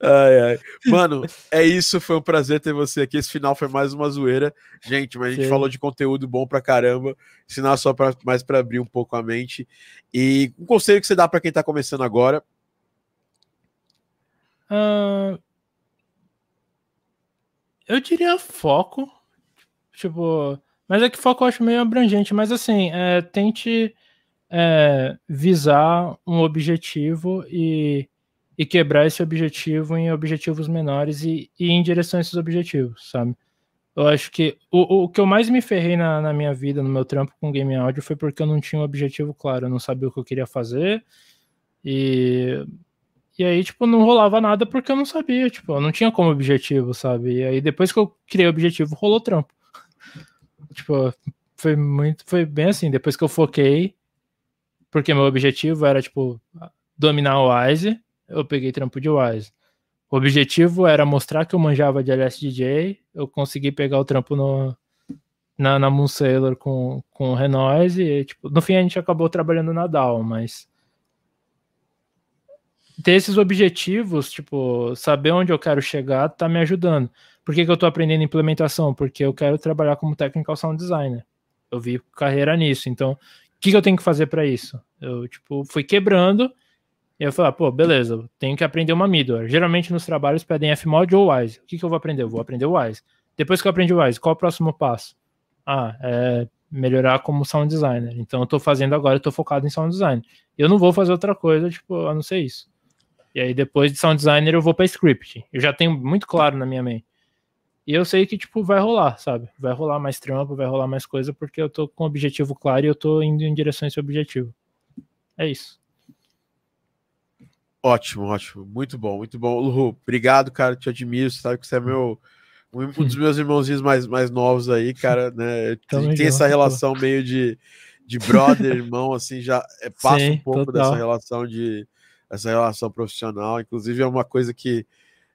A: Ai, ai. Mano, é isso, foi um prazer ter você aqui. Esse final foi mais uma zoeira. Gente, mas a gente Sim. falou de conteúdo bom pra caramba. Ensinar só pra, mais pra abrir um pouco a mente. E um conselho que você dá pra quem tá começando agora.
B: Uh, eu diria foco. Tipo. Mas é que foco eu acho meio abrangente. Mas assim, é, tente é, visar um objetivo e, e quebrar esse objetivo em objetivos menores e, e em direção a esses objetivos, sabe? Eu acho que o, o que eu mais me ferrei na, na minha vida, no meu trampo com game audio, foi porque eu não tinha um objetivo claro, eu não sabia o que eu queria fazer. E e aí, tipo, não rolava nada porque eu não sabia, tipo, eu não tinha como objetivo, sabe? E aí, depois que eu criei o objetivo, rolou trampo. tipo, foi muito, foi bem assim, depois que eu foquei, porque meu objetivo era, tipo, dominar o Wise, eu peguei trampo de Wise. O objetivo era mostrar que eu manjava de LSDJ, eu consegui pegar o trampo no, na, na Moon Sailor com, com o Renoise, e, tipo, no fim a gente acabou trabalhando na DAO, mas ter esses objetivos, tipo, saber onde eu quero chegar, tá me ajudando. Por que, que eu tô aprendendo implementação? Porque eu quero trabalhar como technical sound designer. Eu vi carreira nisso. Então, o que, que eu tenho que fazer para isso? Eu, tipo, fui quebrando. E eu falei, ah, pô, beleza, tenho que aprender uma middleware. Geralmente nos trabalhos pedem Fmod ou Wise. O que, que eu vou aprender? Eu vou aprender Wise. Depois que eu aprendi Wise, qual é o próximo passo? Ah, é melhorar como sound designer. Então eu tô fazendo agora, eu tô focado em sound design. Eu não vou fazer outra coisa, tipo, a não ser isso. E aí depois de sound designer eu vou para script. Eu já tenho muito claro na minha mente. E eu sei que, tipo, vai rolar, sabe? Vai rolar mais trampo, vai rolar mais coisa, porque eu tô com um objetivo claro e eu tô indo em direção a esse objetivo. É isso.
A: Ótimo, ótimo. Muito bom, muito bom. Lu, obrigado, cara. Te admiro. Você sabe que você é meu, um dos meus irmãozinhos mais, mais novos aí, cara, né? Tem junto, essa relação meio de, de brother, irmão, assim, já é, passa Sim, um pouco total. dessa relação de essa relação profissional. Inclusive, é uma coisa que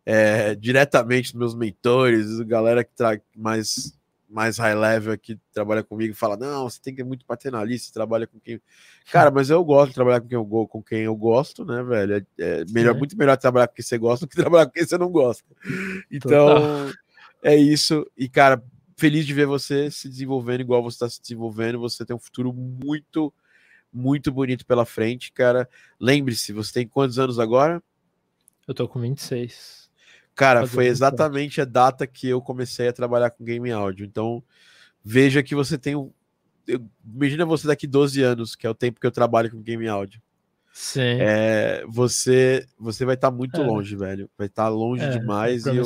A: é, diretamente meus mentores, galera que traz mais mais high level que trabalha comigo fala: não, você tem que ser muito paternalista, trabalha com quem. Cara, mas eu gosto de trabalhar com quem eu, com quem eu gosto, né, velho? É, é melhor, muito melhor trabalhar com quem você gosta do que trabalhar com quem você não gosta. Então, Total. é isso. E, cara, feliz de ver você se desenvolvendo igual você está se desenvolvendo. Você tem um futuro muito muito bonito pela frente, cara. Lembre-se, você tem quantos anos agora?
B: Eu tô com 26.
A: Cara, foi exatamente a data que eu comecei a trabalhar com game áudio. Então, veja que você tem um. Imagina você daqui 12 anos, que é o tempo que eu trabalho com game áudio.
B: Sim.
A: É, você, você vai estar tá muito é. longe, velho. Vai estar tá longe é, demais. E eu,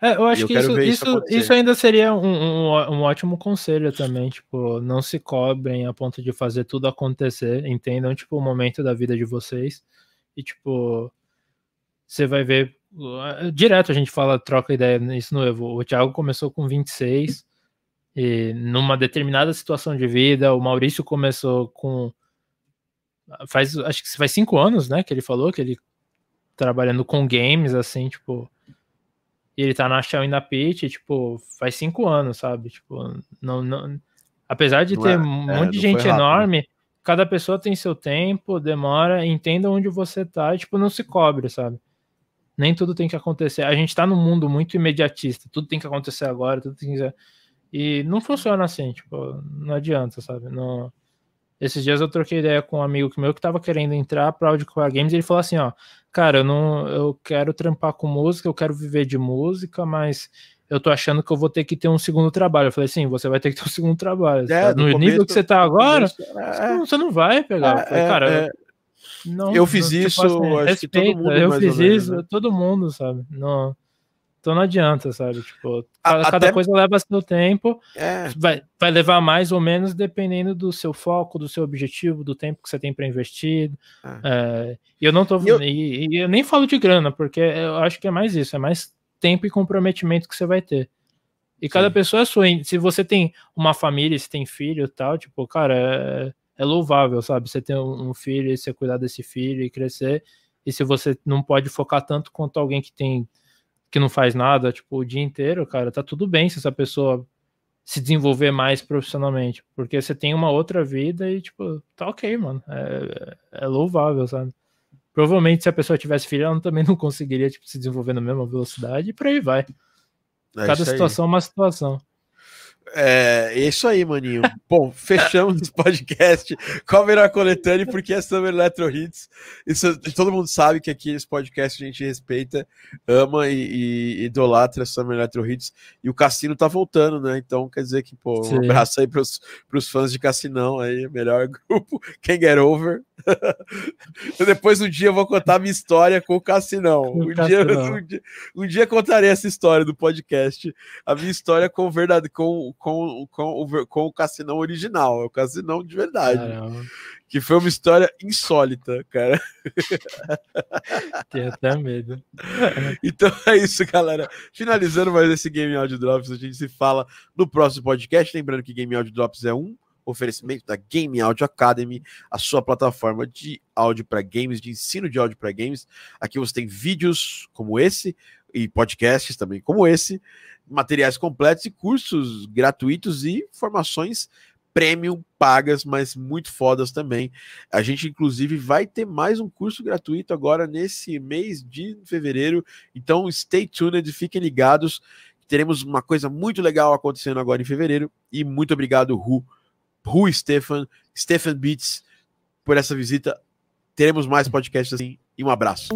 B: é, eu acho eu que isso, isso, isso, ainda seria um, um, um, ótimo conselho também, tipo, não se cobrem a ponto de fazer tudo acontecer, entendam, tipo, o momento da vida de vocês e, tipo, você vai ver, direto a gente fala, troca ideia nisso no Evo, o Thiago começou com 26 e numa determinada situação de vida, o Maurício começou com, faz, acho que faz cinco anos, né, que ele falou, que ele trabalhando com games, assim, tipo e ele tá na Shell e na Pitch, tipo, faz cinco anos, sabe? Tipo, não, não... apesar de não ter é, um é, monte de gente enorme, cada pessoa tem seu tempo, demora, entenda onde você tá, e, tipo, não se cobre, sabe? Nem tudo tem que acontecer. A gente tá num mundo muito imediatista, tudo tem que acontecer agora, tudo tem que... E não funciona assim, tipo, não adianta, sabe? Não... Esses dias eu troquei ideia com um amigo meu que tava querendo entrar para Audiocore Games e ele falou assim, ó, cara, eu não eu quero trampar com música, eu quero viver de música, mas eu tô achando que eu vou ter que ter um segundo trabalho. Eu falei, sim, você vai ter que ter um segundo trabalho. É, no, no nível que você tá agora, é, você não vai pegar. É, falei, cara,
A: é, não, eu fiz não, isso, tipo assim, acho respeita, que todo mundo.
B: Eu fiz isso, né? todo mundo, sabe? Não, então não adianta, sabe? Tipo, cada, Até... coisa leva seu tempo. É. Vai, vai levar mais ou menos dependendo do seu foco, do seu objetivo, do tempo que você tem para investir. É. É, e eu não tô. Eu... E, e eu nem falo de grana, porque eu acho que é mais isso, é mais tempo e comprometimento que você vai ter. E cada Sim. pessoa é sua. Se você tem uma família, se tem filho e tal, tipo, cara, é, é louvável, sabe? Você ter um filho e você cuidar desse filho e crescer. E se você não pode focar tanto quanto alguém que tem que não faz nada, tipo, o dia inteiro, cara, tá tudo bem se essa pessoa se desenvolver mais profissionalmente, porque você tem uma outra vida e, tipo, tá ok, mano, é, é louvável, sabe? Provavelmente se a pessoa tivesse filho, ela também não conseguiria, tipo, se desenvolver na mesma velocidade e por aí vai. É Cada situação é uma situação.
A: É, é isso aí, maninho. Bom, fechamos o podcast com a melhor coletânea, porque é Summer Electro Hits. Isso, todo mundo sabe que aqui nesse podcast a gente respeita, ama e, e idolatra Summer Electro Hits. E o Cassino tá voltando, né? Então quer dizer que, pô, um abraço aí pros, pros fãs de Cassinão aí, melhor grupo. Quem Get Over. Depois um dia eu vou contar minha história com o Cassinão. Um, Dia, um, dia, um dia contarei essa história do podcast. A minha história com verdade, com com, com, o, com o Cassinão original, é o Cassinão de verdade. Caramba. Que foi uma história insólita, cara.
B: Tenho até medo.
A: Então é isso, galera. Finalizando mais esse Game Audio Drops, a gente se fala no próximo podcast. Lembrando que Game Audio Drops é um oferecimento da Game Audio Academy, a sua plataforma de áudio para games, de ensino de áudio para games. Aqui você tem vídeos como esse e podcasts também como esse, materiais completos e cursos gratuitos e formações premium pagas, mas muito fodas também. A gente, inclusive, vai ter mais um curso gratuito agora nesse mês de fevereiro. Então, stay tuned, fiquem ligados. Teremos uma coisa muito legal acontecendo agora em fevereiro. E muito obrigado, Ru, Ru e Stefan, Stefan Beats, por essa visita. Teremos mais podcasts assim. E um abraço.